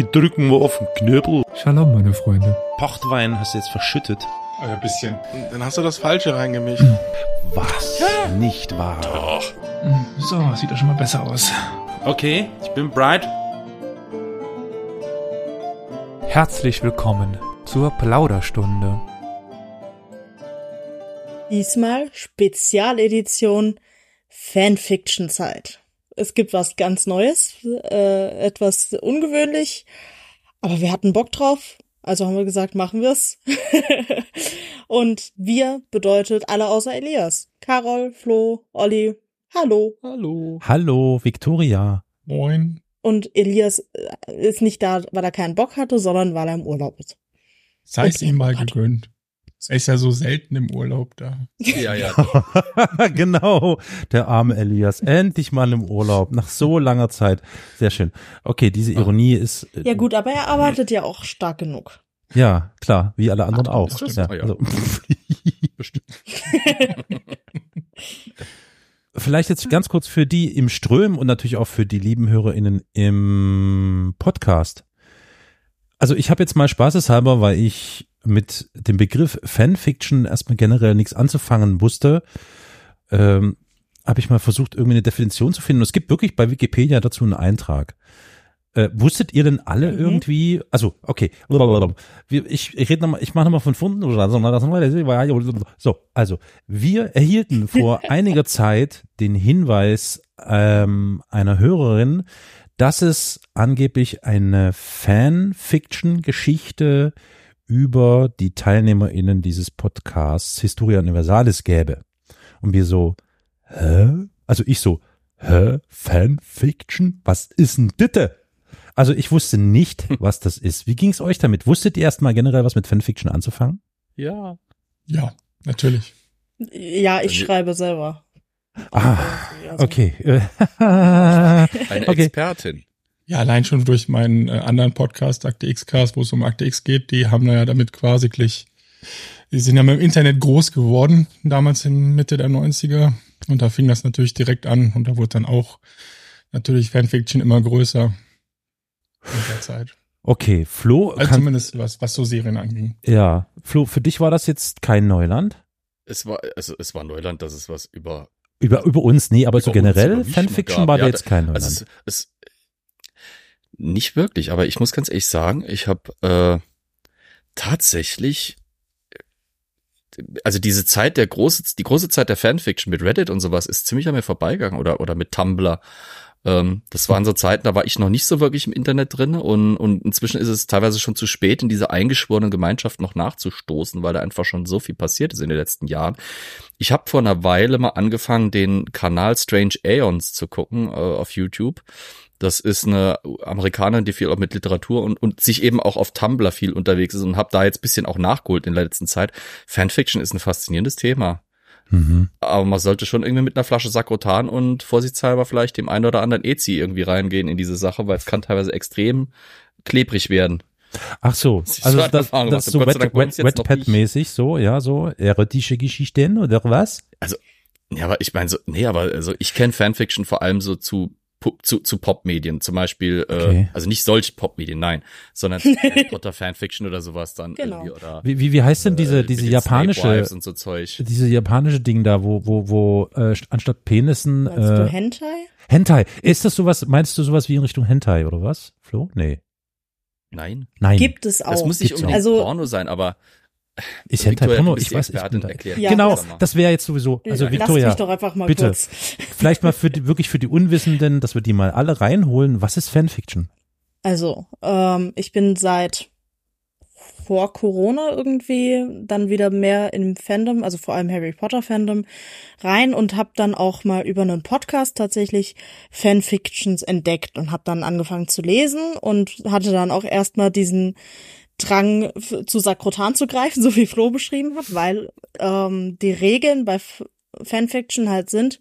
Ich drücken mal auf den Knöbel. Shalom, meine Freunde. Pochtwein hast du jetzt verschüttet. Also ein bisschen. Dann hast du das Falsche reingemischt. Was? Nicht wahr? Doch. So, sieht doch schon mal besser aus. Okay, ich bin bright. Herzlich willkommen zur Plauderstunde. Diesmal Spezialedition Fanfiction-Zeit. Es gibt was ganz Neues, äh, etwas ungewöhnlich, aber wir hatten Bock drauf, also haben wir gesagt, machen wir's. Und wir bedeutet alle außer Elias. Carol, Flo, Olli, hallo. Hallo. Hallo, Victoria. Moin. Und Elias äh, ist nicht da, weil er keinen Bock hatte, sondern weil er im Urlaub ist. Sei es ihm mal gegönnt. Er ist ja so selten im Urlaub da. Ja, ja. genau, der arme Elias. Endlich mal im Urlaub, nach so langer Zeit. Sehr schön. Okay, diese Ironie ist. äh, Ja gut, aber er arbeitet ja auch stark genug. Ja, klar, wie alle anderen Ach, auch. das stimmt. Ja, Ah, ja. also, Bestimmt. vielleicht jetzt ganz kurz für die im Ström und natürlich auch für die lieben HörerInnen im Podcast. Also ich habe jetzt mal spaßeshalber, weil ich mit dem Begriff Fanfiction erstmal generell nichts anzufangen wusste, ähm, habe ich mal versucht, irgendwie eine Definition zu finden. Und es gibt wirklich bei Wikipedia dazu einen Eintrag. Äh, wusstet ihr denn alle Mhm. irgendwie, also okay, ich, ich rede nochmal, ich mache nochmal von vorne, so, also wir erhielten vor einiger Zeit den Hinweis ähm, einer Hörerin, dass es angeblich eine Fanfiction-Geschichte über die TeilnehmerInnen dieses Podcasts Historia Universalis gäbe. Und wir so, hä? Also ich so, hä? Fanfiction? Was ist denn bitte? Also ich wusste nicht, was das ist. Wie ging es euch damit? Wusstet ihr erstmal generell was mit Fanfiction anzufangen? Ja. Ja, natürlich. Ja, ich Also- schreibe selber. Ah, Also- okay. Eine Okay. Expertin. Ja, allein schon durch meinen äh, anderen Podcast, Akte X-Cast, wo es um Akte X geht, die haben da ja damit quasi gleich, die sind ja mit dem Internet groß geworden, damals in Mitte der 90er. Und da fing das natürlich direkt an und da wurde dann auch natürlich Fanfiction immer größer in der Zeit. okay, Flo, Also kann, zumindest was, was so Serien anging. ja, Flo, für dich war das jetzt kein Neuland? Es war, also es war Neuland, dass es was über Über, über uns, nee, aber so generell, Fanfiction gab. war da Ja, jetzt kein Neuland. Also es, es nicht wirklich, aber ich muss ganz ehrlich sagen, ich habe äh, tatsächlich also diese Zeit der große die große Zeit der Fanfiction mit Reddit und sowas ist ziemlich an mir vorbeigegangen oder oder mit Tumblr. Ähm, das waren so Zeiten, da war ich noch nicht so wirklich im Internet drin und und inzwischen ist es teilweise schon zu spät in diese eingeschworenen Gemeinschaft noch nachzustoßen, weil da einfach schon so viel passiert ist in den letzten Jahren. Ich habe vor einer Weile mal angefangen, den Kanal Strange Aeons zu gucken äh, auf YouTube. Das ist eine Amerikanerin, die viel auch mit Literatur und, und sich eben auch auf Tumblr viel unterwegs ist und habe da jetzt bisschen auch nachgeholt in der letzten Zeit. Fanfiction ist ein faszinierendes Thema. mhm. Aber man sollte schon irgendwie mit einer Flasche Sakrotan und vorsichtshalber vielleicht dem einen oder anderen Ezi irgendwie reingehen in diese Sache, weil es kann teilweise extrem klebrig werden. Ach so, Das also das, Erfahrung, das was so Wet, Wet, Wetpad-mäßig, so, ja, so erotische Geschichten oder was? Ja, aber ich meine so, nee, aber also ich kenne Fanfiction vor allem so zu zu, zu Popmedien, zum Beispiel, Okay. äh, also nicht solche Popmedien, nein, sondern Harry Potter Fanfiction oder sowas dann Genau. irgendwie oder Wie, wie, wie heißt denn diese, äh, diese japanische, und so Zeug. diese japanische Ding da, wo, wo, wo, äh, st- anstatt Penissen, Meinst du äh, Hentai? Hentai. Ist das sowas, meinst du sowas wie in Richtung Hentai oder was? Flo? Nee. Nein, Nein. Gibt es auch. das muss nicht gibt's unbedingt auch. Porno sein, aber ist Victoria, Hentai Porno? Ich weiß, ich bin da. Ja. Genau, das wäre jetzt sowieso, also Lass Victoria, mich doch einfach mal bitte. kurz. vielleicht mal für die, wirklich für die Unwissenden, dass wir die mal alle reinholen. Was ist Fanfiction? Also, ähm, ich bin seit vor Corona irgendwie dann wieder mehr im Fandom, also vor allem Harry Potter Fandom, rein und habe dann auch mal über einen Podcast tatsächlich Fanfictions entdeckt und habe dann angefangen zu lesen und hatte dann auch erstmal diesen Drang zu Sakrotan zu greifen, so wie Flo beschrieben hat, weil ähm, die Regeln bei F Fanfiction halt sind,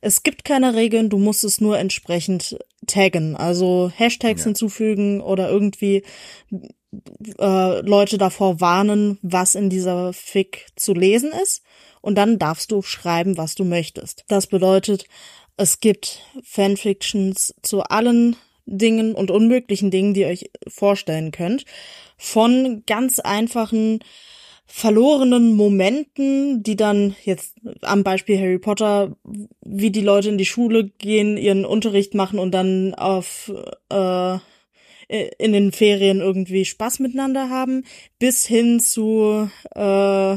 es gibt keine Regeln, du musst es nur entsprechend taggen, also Hashtags Ja. hinzufügen oder irgendwie äh, Leute davor warnen, was in dieser Fic zu lesen ist. Und dann darfst du schreiben, was du möchtest. Das bedeutet, es gibt Fanfictions zu allen Dingen und unmöglichen Dingen, die ihr euch vorstellen könnt. Von ganz einfachen verlorenen Momenten, die dann jetzt am Beispiel Harry Potter, wie die Leute in die Schule gehen, ihren Unterricht machen und dann auf äh, in den Ferien irgendwie Spaß miteinander haben, bis hin zu äh,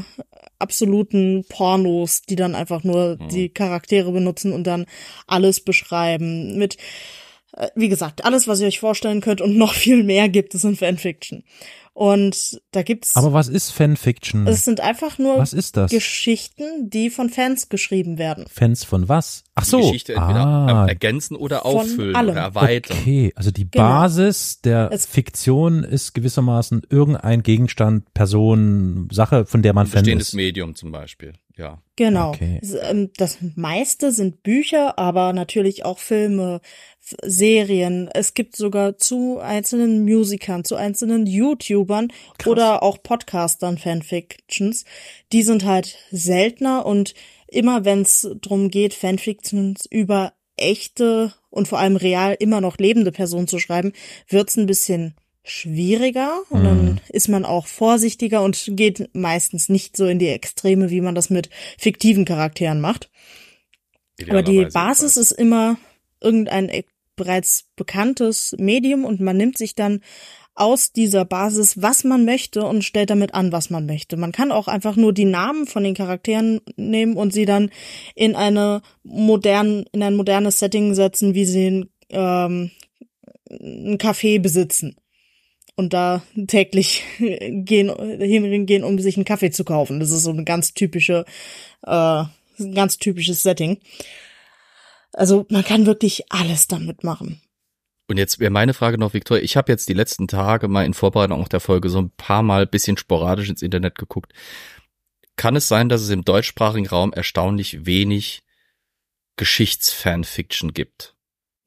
absoluten Pornos, die dann einfach nur Mhm. die Charaktere benutzen und dann alles beschreiben. Mit, wie gesagt, alles, was ihr euch vorstellen könnt und noch viel mehr gibt es in Fanfiction. Und da gibt's, Aber was ist Fanfiction? es sind einfach nur Was ist das? Geschichten, die von Fans geschrieben werden. Fans von was? Ach Die so. Geschichte entweder ah, ergänzen oder auffüllen oder erweitern. okay. Also die Genau. Basis der Es- Fiktion ist gewissermaßen irgendein Gegenstand, Person, Sache, von der man Ein Fan bestehendes ist. Medium zum Beispiel. Ja. Genau. Okay. Ähm, Das meiste sind Bücher, aber natürlich auch Filme, Serien. Es gibt sogar zu einzelnen Musikern, zu einzelnen YouTubern oder auch Podcastern Fanfictions. Die sind halt seltener und immer wenn es drum geht, Fanfictions über echte und vor allem real immer noch lebende Personen zu schreiben, wird's ein bisschen schwieriger und Mhm. dann ist man auch vorsichtiger und geht meistens nicht so in die Extreme, wie man das mit fiktiven Charakteren macht. Aber die Basis ist immer irgendein e- bereits bekanntes Medium und man nimmt sich dann aus dieser Basis, was man möchte und stellt damit an, was man möchte. Man kann auch einfach nur die Namen von den Charakteren nehmen und sie dann in eine modern, in ein modernes Setting setzen, wie sie ein, ähm, ein Café besitzen. Und da täglich gehen, hingehen, um sich einen Kaffee zu kaufen. Das ist so eine ganz typische, äh, ein ganz typisches Setting. Also man kann wirklich alles damit machen. Und jetzt wäre meine Frage noch, Victoria, ich habe jetzt die letzten Tage mal in Vorbereitung auf der Folge so ein paar Mal bisschen sporadisch ins Internet geguckt. Kann es sein, dass es im deutschsprachigen Raum erstaunlich wenig Geschichtsfanfiction gibt?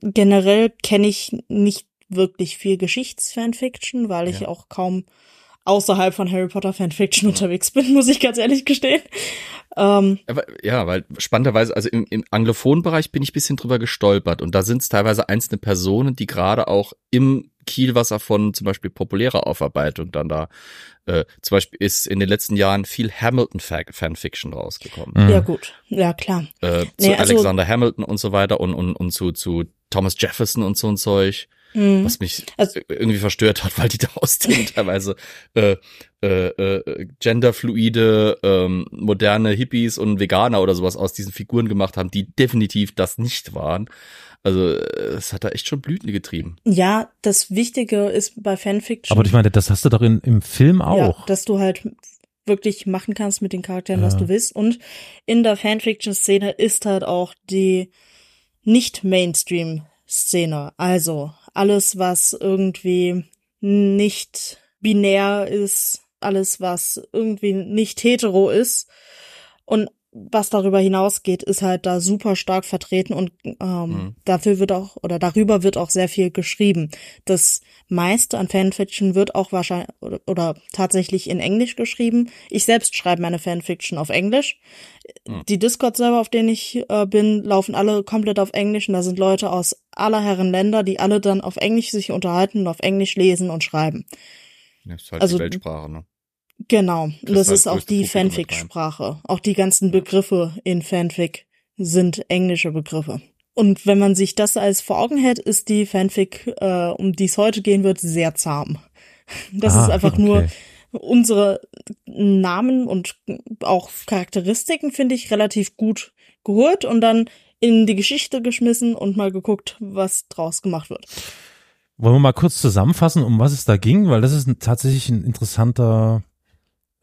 Generell kenne ich nicht wirklich viel Geschichtsfanfiction, weil ich Ja. auch kaum außerhalb von Harry Potter Fanfiction unterwegs bin, muss ich ganz ehrlich gestehen. Ähm, Aber, ja, weil spannenderweise, also im, im anglophonen Bereich bin ich bisschen drüber gestolpert und da sind es teilweise einzelne Personen, die gerade auch im Kielwasser von zum Beispiel populärer Aufarbeitung dann da, äh, zum Beispiel ist in den letzten Jahren viel Hamilton-Fanfiction rausgekommen. Mhm. Ja gut, ja klar. Äh, Nee, zu also- Alexander Hamilton und so weiter und, und, und zu, zu Thomas Jefferson und so ein Zeug, Mhm. was mich Also- irgendwie verstört hat, weil die da aus denen teilweise äh, äh, äh, genderfluide, ähm, moderne Hippies und Veganer oder sowas aus diesen Figuren gemacht haben, die definitiv das nicht waren. Also äh, es hat da echt schon Blüten getrieben. Ja, das Wichtige ist bei Fanfiction. Aber ich meine, das hast du doch in, im Film auch. Ja, dass du halt wirklich machen kannst mit den Charakteren, was Ja. du willst. Und in der Fanfiction-Szene ist halt auch die nicht-Mainstream-Szene. Also alles, was irgendwie nicht binär ist, alles, was irgendwie nicht hetero ist. Und was darüber hinausgeht, ist halt da super stark vertreten und ähm, Mhm. dafür wird auch oder darüber wird auch sehr viel geschrieben. Das meiste an Fanfiction wird auch wahrscheinlich oder, oder tatsächlich in Englisch geschrieben. Ich selbst schreibe meine Fanfiction auf Englisch. Mhm. Die Discord-Server, auf denen ich äh, bin, laufen alle komplett auf Englisch und da sind Leute aus aller Herren Länder, die alle dann auf Englisch sich unterhalten und auf Englisch lesen und schreiben. Das ist halt Also- die Weltsprache, ne? Genau. Das das ist auch die Fanfic-Sprache. Auch die ganzen Begriffe in Fanfic sind englische Begriffe. Und wenn man sich das als vor Augen hält, ist die Fanfic, äh, um die es heute gehen wird, sehr zahm. Das Ah, ist einfach okay. nur unsere Namen und auch Charakteristiken, finde ich, relativ gut geholt und dann in die Geschichte geschmissen und mal geguckt, was draus gemacht wird. Wollen wir mal kurz zusammenfassen, um was es da ging, weil das ist ein, tatsächlich ein interessanter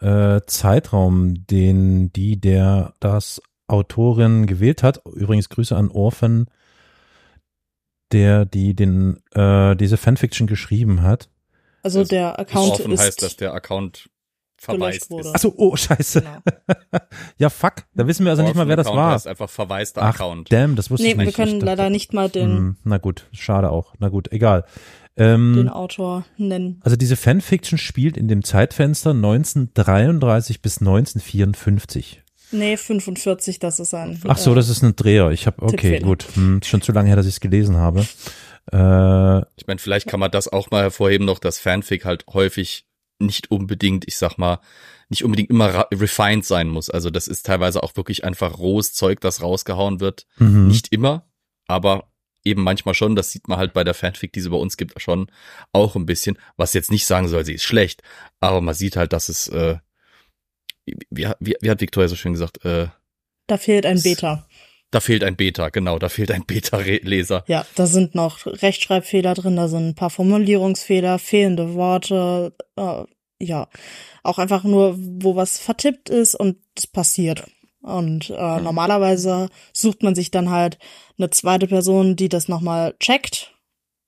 äh, Zeitraum, den die der das Autorin gewählt hat. Übrigens Grüße an Orphan, der die den äh, diese Fanfiction geschrieben hat. Also Das der Account Offen ist heißt, dass der Account verwaist wurde. ist. Achso, oh Scheiße. genau. Ja, fuck, da wissen wir also nicht mal, wer das Orphan-Account war. heißt einfach verwaister Ach, Account. damn, das wusste Nee, ich nicht. wir können leider nicht mal den, Hm, na gut, schade auch. Na gut, egal. Ähm, den Autor nennen. Also diese Fanfiction spielt in dem Zeitfenster 1933 bis 1954. Nee, 45, das ist ein. Ach so, äh, das ist ein Dreher. Ich habe okay, Tippfehler. gut, hm, schon zu lange her, dass ich es gelesen habe. Äh, Ich meine, vielleicht kann man das auch mal hervorheben noch, dass Fanfic halt häufig nicht unbedingt, ich sag mal, nicht unbedingt immer refined sein muss. Also das ist teilweise auch wirklich einfach rohes Zeug, das rausgehauen wird. mhm. Nicht immer, aber eben manchmal schon. Das sieht man halt bei der Fanfic, die es bei uns gibt, schon auch ein bisschen. Was jetzt nicht sagen soll, sie ist schlecht, aber man sieht halt, dass es, äh, wie, wie, wie hat Victoria so schön gesagt, äh, Da fehlt ein Beta. da fehlt ein Beta, genau, da fehlt ein Beta-Leser. Ja, da sind noch Rechtschreibfehler drin, da sind ein paar Formulierungsfehler, fehlende Worte, äh, ja, auch einfach nur, wo was vertippt ist und es passiert. Und äh, normalerweise sucht man sich dann halt eine zweite Person, die das nochmal checkt,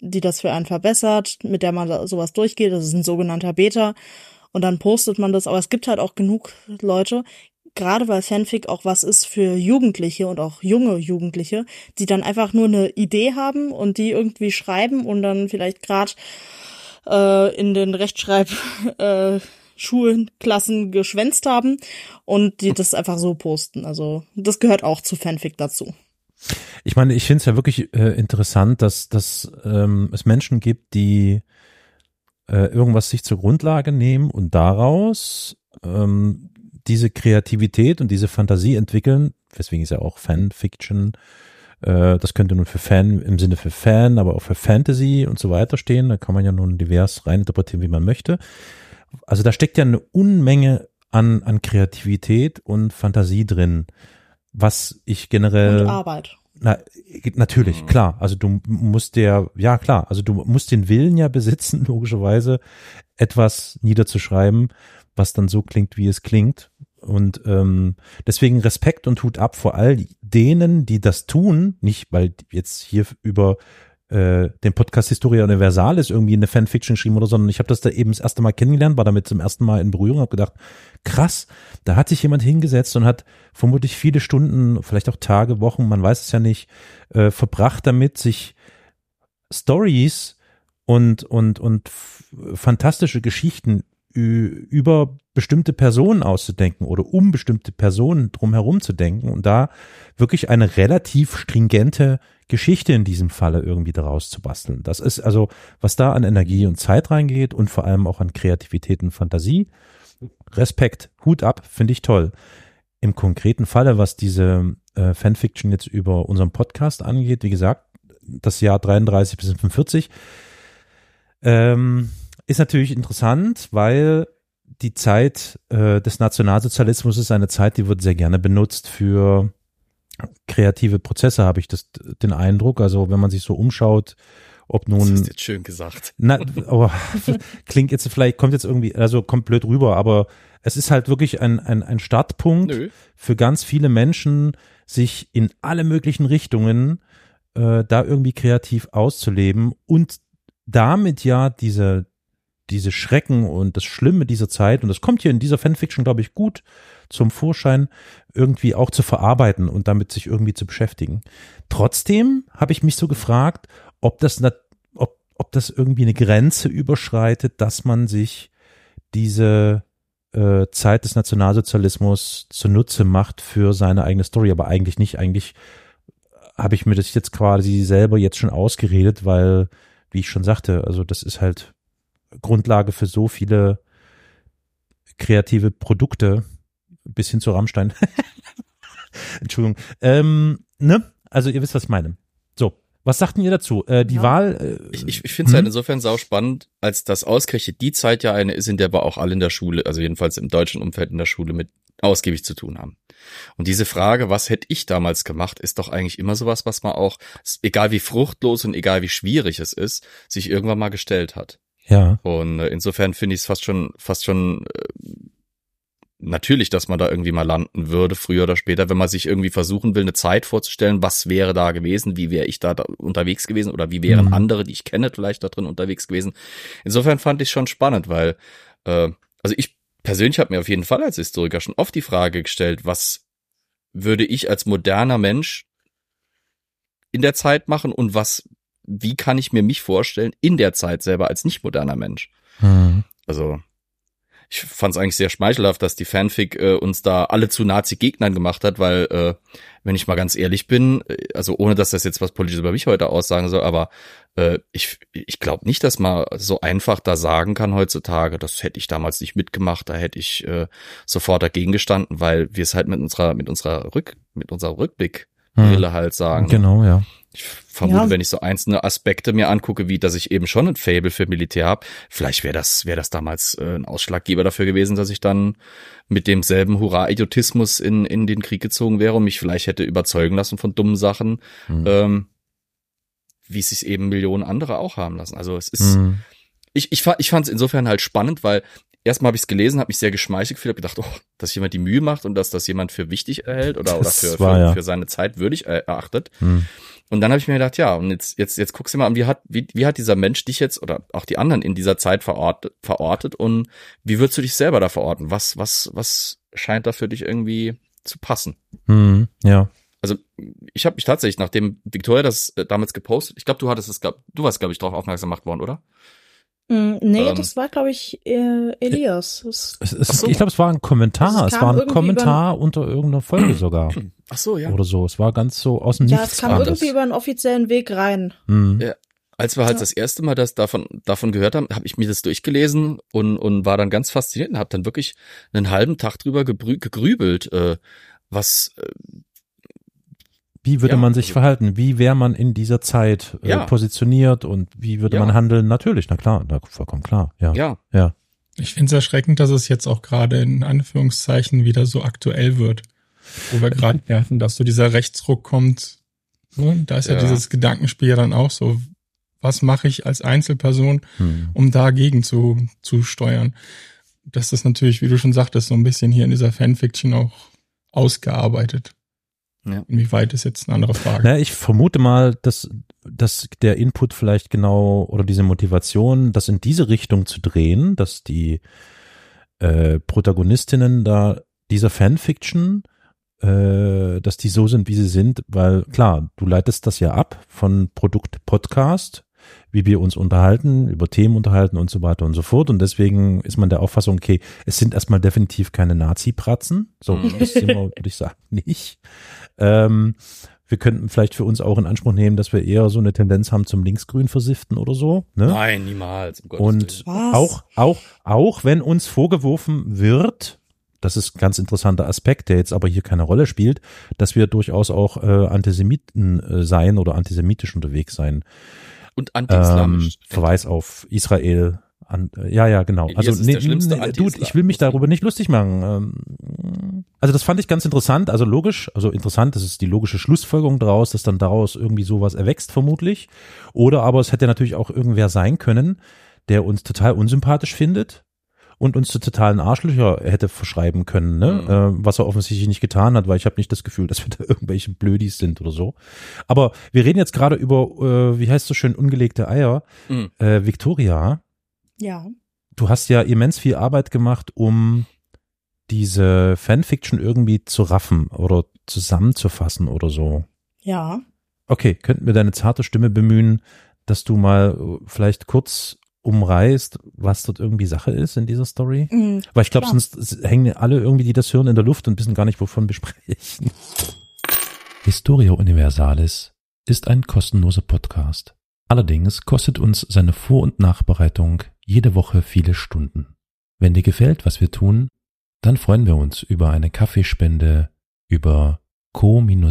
die das für einen verbessert, mit der man da sowas durchgeht. Das ist ein sogenannter Beta. Und dann postet man das. Aber es gibt halt auch genug Leute, gerade weil Fanfic auch was ist für Jugendliche und auch junge Jugendliche, die dann einfach nur eine Idee haben und die irgendwie schreiben und dann vielleicht gerade äh, in den Rechtschreib äh, Schulen, Klassen geschwänzt haben und die das einfach so posten. Also das gehört auch zu Fanfic dazu. Ich meine, ich finde es ja wirklich äh, interessant, dass, dass ähm, es Menschen gibt, die äh, irgendwas sich zur Grundlage nehmen und daraus ähm, diese Kreativität und diese Fantasie entwickeln, weswegen ist ja auch Fanfiction, äh, das könnte nun für Fan im Sinne für Fan, aber auch für Fantasy und so weiter stehen, da kann man ja nun divers reininterpretieren, wie man möchte. Also da steckt ja eine Unmenge an, an Kreativität und Fantasie drin, was ich generell Und Arbeit. na, natürlich, Mhm. klar. Also du musst der, ja klar, also du musst den Willen ja besitzen, logischerweise, etwas niederzuschreiben, was dann so klingt, wie es klingt. Und ähm, deswegen Respekt und Hut ab vor all denen, die das tun, nicht weil jetzt hier über äh, den Podcast Historia Universalis irgendwie eine Fanfiction geschrieben oder, sondern ich habe das da eben das erste Mal kennengelernt, war damit zum ersten Mal in Berührung, habe gedacht, krass, da hat sich jemand hingesetzt und hat vermutlich viele Stunden, vielleicht auch Tage, Wochen, man weiß es ja nicht, äh, verbracht damit, sich Stories und und und fantastische Geschichten über bestimmte Personen auszudenken oder um bestimmte Personen drumherum zu denken und da wirklich eine relativ stringente Geschichte in diesem Falle irgendwie daraus zu basteln. Das ist also, was da an Energie und Zeit reingeht und vor allem auch an Kreativität und Fantasie. Respekt, Hut ab, finde ich toll. Im konkreten Falle, was diese äh, Fanfiction jetzt über unseren Podcast angeht, wie gesagt, das Jahr 33 bis 45, ähm, ist natürlich interessant, weil die Zeit äh, des Nationalsozialismus ist eine Zeit, die wird sehr gerne benutzt für kreative Prozesse, habe ich das, den Eindruck. Also wenn man sich so umschaut, ob Das nun ist jetzt schön gesagt. na, aber klingt jetzt vielleicht, kommt jetzt irgendwie, also kommt blöd rüber, aber es ist halt wirklich ein, ein, ein Startpunkt Nö. für ganz viele Menschen, sich in alle möglichen Richtungen äh, da irgendwie kreativ auszuleben und damit ja diese, diese Schrecken und das Schlimme dieser Zeit, und das kommt hier in dieser Fanfiction, glaube ich, gut zum Vorschein, irgendwie auch zu verarbeiten und damit sich irgendwie zu beschäftigen. Trotzdem habe ich mich so gefragt, ob das, ob, ob das irgendwie eine Grenze überschreitet, dass man sich diese äh, Zeit des Nationalsozialismus zunutze macht für seine eigene Story, aber eigentlich nicht. Eigentlich habe ich mir das jetzt quasi selber jetzt schon ausgeredet, weil, wie ich schon sagte, also das ist halt Grundlage für so viele kreative Produkte bis hin zu Rammstein. Entschuldigung. Ähm, ne? Also ihr wisst, was ich meine. So, was sagten ihr dazu? Äh, die Ja. Wahl. Äh, Ich, ich, finde es halt hm? insofern sau spannend, als das ausgerechnet die Zeit ja eine ist, in der wir auch alle in der Schule, also jedenfalls im deutschen Umfeld in der Schule mit ausgiebig zu tun haben. Und diese Frage, was hätte ich damals gemacht, ist doch eigentlich immer sowas, was man auch, egal wie fruchtlos und egal wie schwierig es ist, sich irgendwann mal gestellt hat. Ja. Und äh, insofern finde ich es fast schon, fast schon äh, natürlich, dass man da irgendwie mal landen würde, früher oder später, wenn man sich irgendwie versuchen will, eine Zeit vorzustellen, was wäre da gewesen, wie wäre ich da, da unterwegs gewesen oder wie wären Mhm. andere, die ich kenne, vielleicht da drin unterwegs gewesen. Insofern fand ich schon spannend, weil, äh, also ich persönlich habe mir auf jeden Fall als Historiker schon oft die Frage gestellt, was würde ich als moderner Mensch in der Zeit machen und was, wie kann ich mir mich vorstellen in der Zeit selber als nicht moderner Mensch? Hm. Also, ich fand es eigentlich sehr schmeichelhaft, dass die Fanfic äh, uns da alle zu Nazi-Gegnern gemacht hat, weil, äh, wenn ich mal ganz ehrlich bin, äh, also ohne dass das jetzt was Politisches über mich heute aussagen soll, aber äh, ich, ich glaube nicht, dass man so einfach da sagen kann heutzutage, das hätte ich damals nicht mitgemacht, da hätte ich äh, sofort dagegen gestanden, weil wir es halt mit unserer, mit unserer Rück, mit unserer Rückblickbrille halt sagen. ne? Genau, ja. Ich vermute, Ja. wenn ich so einzelne Aspekte mir angucke, wie dass ich eben schon ein Fable für Militär habe, vielleicht wäre das, wäre das damals äh, ein Ausschlaggeber dafür gewesen, dass ich dann mit demselben Hurra-Idiotismus in, in den Krieg gezogen wäre und mich vielleicht hätte überzeugen lassen von dummen Sachen, Mhm. ähm, wie es sich eben Millionen andere auch haben lassen. Also es ist, Mhm. ich, ich, ich fand es insofern halt spannend, weil erstmal habe ich es gelesen, habe mich sehr geschmeichelt gefühlt, habe gedacht, oh, dass jemand die Mühe macht und dass das jemand für wichtig erhält oder, oder für, war für, ja. für seine Zeit würdig erachtet. Mhm. Und dann habe ich mir gedacht, ja, und jetzt, jetzt, jetzt guckst du mal an, wie hat, wie, wie hat dieser Mensch dich jetzt oder auch die anderen in dieser Zeit verortet, verortet und wie würdest du dich selber da verorten? Was, was, was scheint da für dich irgendwie zu passen? Mhm. Ja. Also ich habe mich tatsächlich, nachdem Victoria das äh, damals gepostet, ich glaube, du hattest es, glaub, du warst, glaube ich, darauf aufmerksam gemacht worden, oder? Mm, nee, Ähm. das war, glaube ich, äh, Elias. Es, es, so. Ich glaube, es war ein Kommentar. Es war ein Kommentar unter irgendeiner Folge sogar. Ach so, ja. Oder so. Es war ganz so aus dem ja, Nichts. es kam kam irgendwie über einen offiziellen Weg rein. Mhm. Ja. Als wir halt Ja. das erste Mal das davon davon gehört haben, habe ich mir das durchgelesen und und war dann ganz fasziniert und habe dann wirklich einen halben Tag drüber gebrü- gegrübelt, äh, was äh, Wie würde Ja, man sich also- verhalten? Wie wäre man in dieser Zeit äh, Ja. positioniert und wie würde Ja. man handeln? Natürlich, na klar, na, vollkommen klar. Ja. ja ja. Ich finde es erschreckend, dass es jetzt auch gerade in Anführungszeichen wieder so aktuell wird. Wo wir gerade merken, dass so dieser Rechtsruck kommt. Da ist ja. Ja. dieses Gedankenspiel ja dann auch so. Was mache ich als Einzelperson, Hm. um dagegen zu, zu steuern? Das ist natürlich, wie du schon sagtest, so ein bisschen hier in dieser Fanfiction auch ausgearbeitet. Ja. Inwieweit ist jetzt eine andere Frage. Naja, ich vermute mal, dass, dass der Input vielleicht genau oder diese Motivation, das in diese Richtung zu drehen, dass die äh, Protagonistinnen da dieser Fanfiction, äh, dass die so sind, wie sie sind, weil klar, du leitest das ja ab von Produkt Podcast, wie wir uns unterhalten, über Themen unterhalten und so weiter und so fort. Und deswegen ist man der Auffassung, okay, es sind erstmal definitiv keine Nazi-Pratzen. So, Mhm. das sind wir, würde ich sagen, nicht. Ähm, wir könnten vielleicht für uns auch in Anspruch nehmen, dass wir eher so eine Tendenz haben zum Linksgrün versiften oder so. Ne? nein, niemals. Um Und auch, auch, auch wenn uns vorgeworfen wird, das ist ein ganz interessanter Aspekt, der jetzt aber hier keine Rolle spielt, dass wir durchaus auch äh, Antisemiten äh, sein oder antisemitisch unterwegs sein. und Ähm, anti-islamisch. Verweis auf Israel. An, äh, ja, ja, genau. Also schlimmste nee, Dude, ich will mich darüber nicht lustig machen. Ähm, Also das fand ich ganz interessant, also logisch, also interessant, das ist die logische Schlussfolgerung daraus, dass dann daraus irgendwie sowas erwächst vermutlich. Oder aber es hätte natürlich auch irgendwer sein können, der uns total unsympathisch findet und uns zu totalen Arschlöcher hätte verschreiben können, ne? Mhm. äh, was er offensichtlich nicht getan hat, weil ich habe nicht das Gefühl, dass wir da irgendwelche Blödis sind oder so. Aber wir reden jetzt gerade über, äh, wie heißt so schön, ungelegte Eier. Mhm. Äh, Victoria, Ja. du hast ja immens viel Arbeit gemacht, um diese Fanfiction irgendwie zu raffen oder zusammenzufassen oder so. Ja. Okay, könnten wir deine zarte Stimme bemühen, dass du mal äh, vielleicht kurz umreißt, was dort irgendwie Sache ist in dieser Story? Mm, Weil ich glaube, sonst hängen alle irgendwie, die das hören, in der Luft und wissen gar nicht, wovon wir sprechen. Historia Universalis ist ein kostenloser Podcast. Allerdings kostet uns seine Vor- und Nachbereitung jede Woche viele Stunden. Wenn dir gefällt, was wir tun, dann freuen wir uns über eine Kaffeespende über co-fi.com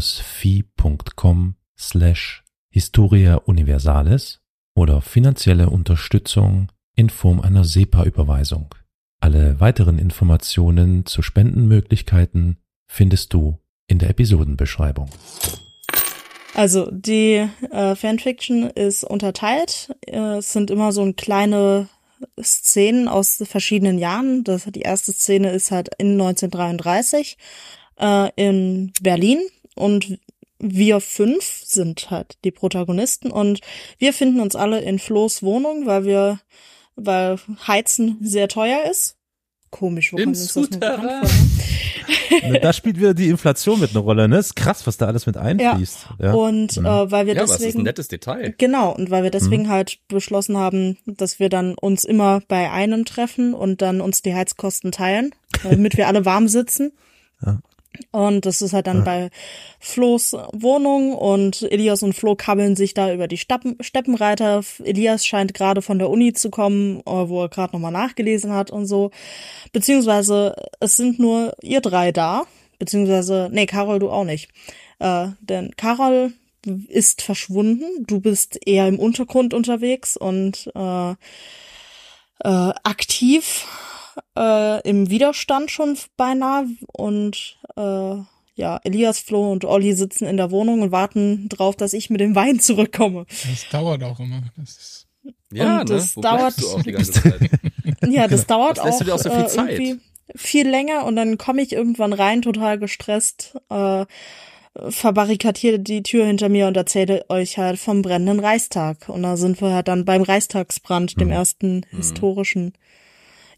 slash Historia Universalis oder finanzielle Unterstützung in Form einer SEPA-Überweisung. Alle weiteren Informationen zu Spendenmöglichkeiten findest du in der Episodenbeschreibung. Also die äh, Fanfiction ist unterteilt. Äh, es sind immer so ein kleine Szenen aus verschiedenen Jahren. Das, die erste Szene ist halt in 1933 äh, in Berlin und wir fünf sind halt die Protagonisten und wir finden uns alle in Flo's Wohnung, weil wir, weil Heizen sehr teuer ist. Komisch, wo Im kommt uns das bekannt vor? Ne, Da spielt wieder die Inflation mit eine Rolle, ne? Ist krass, was da alles mit einfließt. Ja. Und Mhm. äh, weil wir Ja, aber es ist ein deswegen nettes Detail. Genau, und weil wir Mhm. deswegen halt beschlossen haben, dass wir dann uns immer bei einem treffen und dann uns die Heizkosten teilen, damit wir alle warm sitzen. Ja. Und das ist halt dann bei Flo's Wohnung und Elias und Flo kabbeln sich da über die Stappen, Steppenreiter. Elias scheint gerade von der Uni zu kommen, äh, wo er gerade nochmal nachgelesen hat und so. Beziehungsweise es sind nur ihr drei da. Beziehungsweise, nee, Carol, du auch nicht. Äh, denn Carol ist verschwunden. Du bist eher im Untergrund unterwegs und äh, äh, aktiv äh, im Widerstand schon beinahe. Und äh, ja, Elias, Flo und Olli sitzen in der Wohnung und warten drauf, dass ich mit dem Wein zurückkomme. Das dauert auch immer. Das ist, Ja, Und ne? das Wo dauert- du auch die ganze Zeit? Ja, das dauert Was lässt auch du dir auch so viel äh, Zeit? irgendwie viel länger und dann komme ich irgendwann rein, total gestresst, äh, verbarrikadiere die Tür hinter mir und erzähle euch halt vom brennenden Reichstag. Und da sind wir halt dann beim Reichstagsbrand, dem Mhm. ersten historischen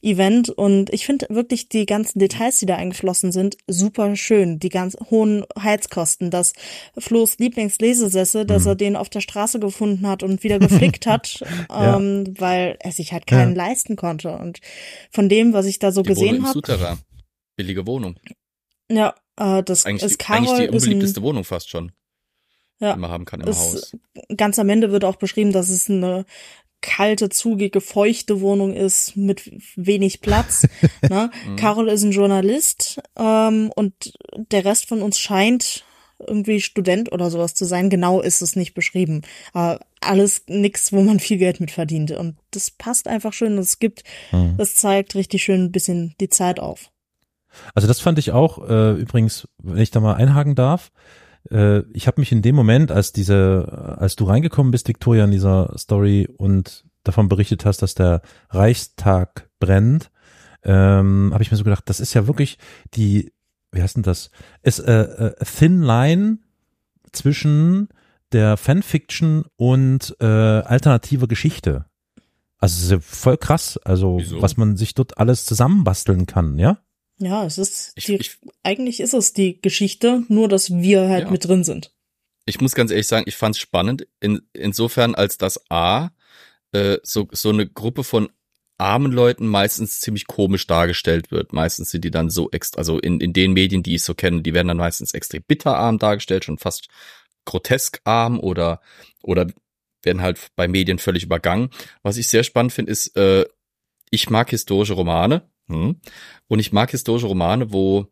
Event. Und ich finde wirklich die ganzen Details, die da eingeflossen sind, super schön. Die ganz hohen Heizkosten, dass Flo's Lieblingslesesessel, dass Mhm. er den auf der Straße gefunden hat und wieder geflickt hat, Ja. ähm, weil er sich halt keinen leisten konnte. Und von dem, was ich da so Die gesehen habe. Billige Wohnung. ja, äh, das Eigentlich, ist die, eigentlich Carol die ist ein, unbeliebteste Wohnung fast schon, Ja. die man haben kann im Ist- Haus. ganz am Ende wird auch beschrieben, dass es eine kalte, zugige, feuchte Wohnung ist mit wenig Platz. ne? Mhm. Carol ist ein Journalist ähm, und der Rest von uns scheint irgendwie Student oder sowas zu sein. Genau ist es nicht beschrieben. Aber alles nix, wo man viel Geld mit verdient. Und das passt einfach schön. Es gibt, Mhm. das zeigt richtig schön ein bisschen die Zeit auf. Also das fand ich auch, äh, übrigens, wenn ich da mal einhaken darf, äh, ich habe mich in dem Moment, als diese, als du reingekommen bist, Victoria, in dieser Story und davon berichtet hast, dass der Reichstag brennt, ähm, habe ich mir so gedacht, das ist ja wirklich die, wie heißt denn das, ist äh, äh, a thin line zwischen der Fanfiction und äh, alternative Geschichte. Also es ist ja voll krass, also Wieso? was man sich dort alles zusammenbasteln kann, ja? Ja, es ist Ich, die, ich, eigentlich ist es die Geschichte, nur dass wir halt Ja. mit drin sind. ich muss ganz ehrlich sagen, ich fand es spannend, in, insofern als das A, äh, so, so eine Gruppe von armen Leuten meistens ziemlich komisch dargestellt wird. Meistens sind die dann so extra, also in, in den Medien, die ich so kenne, die werden dann meistens extrem bitterarm dargestellt, schon fast grotesk arm oder, oder werden halt bei Medien völlig übergangen. Was ich sehr spannend finde, ist, äh, ich mag historische Romane hm, und ich mag historische Romane, wo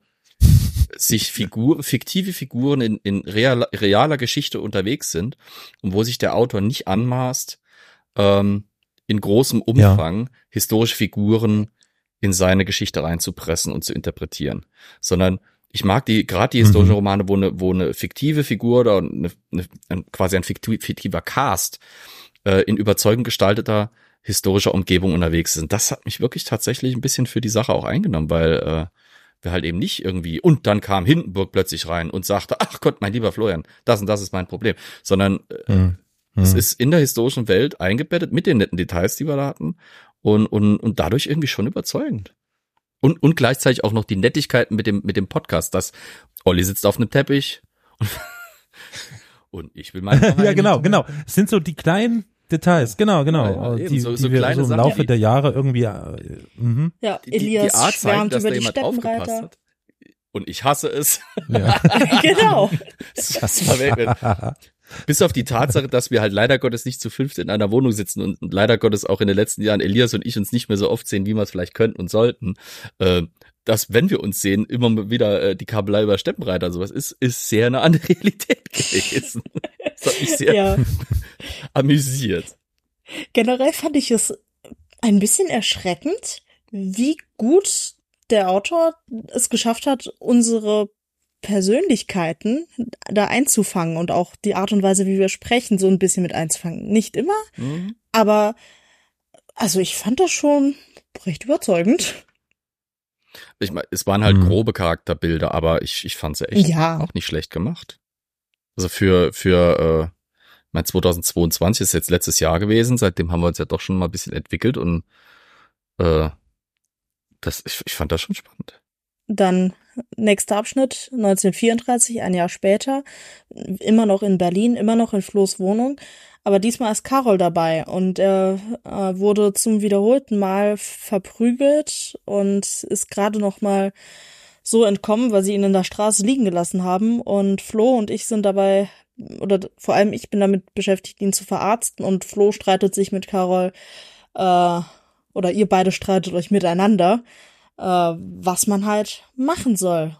sich Figuren, fiktive Figuren in, in real, realer Geschichte unterwegs sind und wo sich der Autor nicht anmaßt, ähm, in großem Umfang historische Figuren in seine Geschichte reinzupressen und zu interpretieren, sondern ich mag die gerade die historischen Mhm. Romane, wo eine, wo eine fiktive Figur oder eine, eine, ein, quasi ein fikti- fiktiver Cast äh, in überzeugend gestalteter historischer Umgebung unterwegs sind. Das hat mich wirklich tatsächlich ein bisschen für die Sache auch eingenommen, weil äh, wir halt eben nicht irgendwie und dann kam Hindenburg plötzlich rein und sagte, ach Gott, mein lieber Florian, das und das ist mein Problem, sondern äh, Mhm. es ist in der historischen Welt eingebettet mit den netten Details, die wir da hatten und, und, und dadurch irgendwie schon überzeugend. Und, und gleichzeitig auch noch die Nettigkeiten mit dem, mit dem Podcast, dass Olli sitzt auf einem Teppich und, und ich will meinen ja, genau, genau. Es sind so die kleinen Details, genau, genau, Ja, die, so- die so wir kleine so im Sachen, Laufe die- der Jahre irgendwie, äh, mhm. Ja, Die, die, Elias die Art schwärmt über da die Steppenreiter. hat. Und ich hasse es. ja. genau. Bis auf die Tatsache, dass wir halt leider Gottes nicht zu fünft in einer Wohnung sitzen und leider Gottes auch in den letzten Jahren Elias und ich uns nicht mehr so oft sehen, wie wir es vielleicht könnten und sollten. Äh, dass, wenn wir uns sehen, immer wieder äh, die Kabelei über Steppenreiter sowas ist, ist sehr nah an der Realität gewesen. Das hat mich sehr Ja. Amüsiert. Generell fand ich es ein bisschen erschreckend, wie gut der Autor es geschafft hat, unsere Persönlichkeiten da einzufangen und auch die Art und Weise, wie wir sprechen, so ein bisschen mit einzufangen. Nicht immer, Mhm. aber also ich fand das schon recht überzeugend. Ich meine, es waren halt Mhm. grobe Charakterbilder, aber ich, ich fand sie echt Ja. auch nicht schlecht gemacht. Also für, für, äh, mein 2022 ist jetzt letztes Jahr gewesen, seitdem haben wir uns ja doch schon mal ein bisschen entwickelt und äh, das, ich, ich fand das schon spannend. Dann nächster Abschnitt, 1934, ein Jahr später, immer noch in Berlin, immer noch in Flo's Wohnung. Aber diesmal ist Carol dabei und er äh, wurde zum wiederholten Mal verprügelt und ist gerade noch mal so entkommen, weil sie ihn in der Straße liegen gelassen haben. Und Flo und ich sind dabei, oder vor allem ich bin damit beschäftigt, ihn zu verarzten. Und Flo streitet sich mit Carol, äh, oder ihr beide streitet euch miteinander, äh, was man halt machen soll.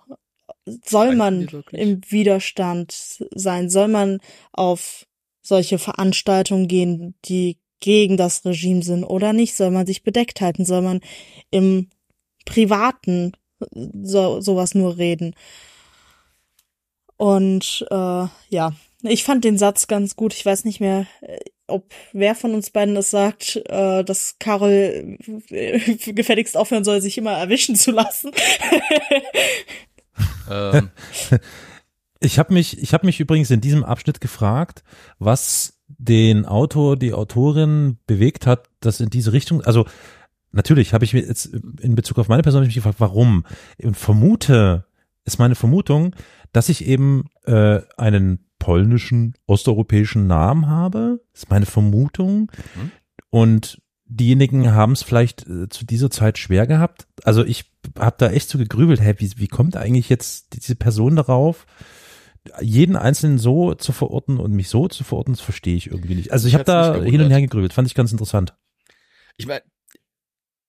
Soll man im Widerstand sein? Soll man auf solche Veranstaltungen gehen, die gegen das Regime sind oder nicht? Soll man sich bedeckt halten? Soll man im Privaten so, sowas nur reden? Und äh, ja, ich fand den Satz ganz gut. Ich weiß nicht mehr, äh, ob wer von uns beiden das sagt, äh, dass Carol äh, gefälligst aufhören soll, sich immer erwischen zu lassen. ähm. Ich habe mich, ich habe mich übrigens in diesem Abschnitt gefragt, was den Autor, die Autorin bewegt hat, das in diese Richtung, also natürlich habe ich mir jetzt in Bezug auf meine Person mich gefragt, warum? Und vermute, ist meine Vermutung, dass ich eben äh, einen polnischen, osteuropäischen Namen habe, ist meine Vermutung. Mhm. Und diejenigen haben es vielleicht äh, zu dieser Zeit schwer gehabt. Also ich habe da echt so gegrübelt, hä, wie, wie kommt eigentlich jetzt diese Person darauf? jeden Einzelnen so zu verorten und mich so zu verorten, das verstehe ich irgendwie nicht. Also ich, ich habe da hin und her gegrübelt, fand ich ganz interessant. Ich meine,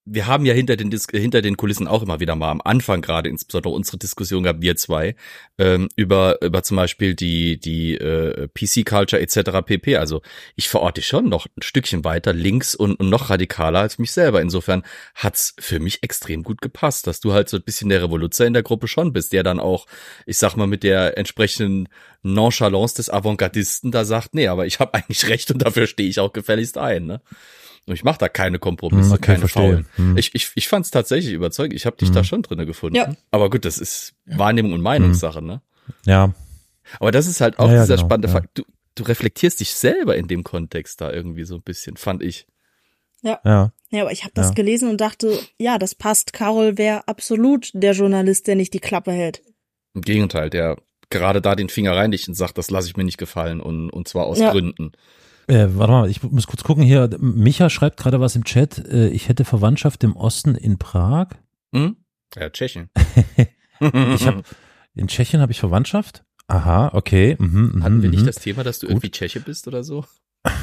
wir haben ja hinter den, hinter den Kulissen auch immer wieder mal am Anfang gerade insbesondere unsere Diskussion gehabt, wir zwei, ähm, über, über zum Beispiel die, die äh, PC-Culture etc. pp. Also ich verorte schon noch ein Stückchen weiter links und, und noch radikaler als mich selber. Insofern hat's für mich extrem gut gepasst, dass du halt so ein bisschen der Revoluzer in der Gruppe schon bist, der dann auch, ich sag mal, mit der entsprechenden Nonchalance des Avantgardisten da sagt, nee, aber ich habe eigentlich recht und dafür stehe ich auch gefälligst ein. Ne? Und ich mache da keine Kompromisse, hm, okay, keine Faulen. Hm. Ich, ich, ich fand es tatsächlich überzeugend. Ich habe dich hm. da schon drinne gefunden. Ja. Aber gut, das ist Wahrnehmung und Meinungssache, ne? Ja. Aber das ist halt auch ja, dieser genau, spannende ja. Fakt. Du, du reflektierst dich selber in dem Kontext da irgendwie so ein bisschen, fand ich. Ja. Ja, ja aber ich habe das ja. gelesen und dachte, ja, das passt. Carol wäre absolut der Journalist, der nicht die Klappe hält. Im Gegenteil, der gerade da den Finger reinigt und sagt, das lasse ich mir nicht gefallen und, und zwar aus ja. Gründen. Äh, warte mal, ich muss kurz gucken hier. Micha schreibt gerade was im Chat. Äh, ich hätte Verwandtschaft im Osten in Prag. Hm? Ja, Tschechien. ich hab, in Tschechien habe ich Verwandtschaft. Aha, okay. Mhm, mhm Hatten wir nicht mhm. das Thema, dass du Gut. irgendwie Tscheche bist oder so?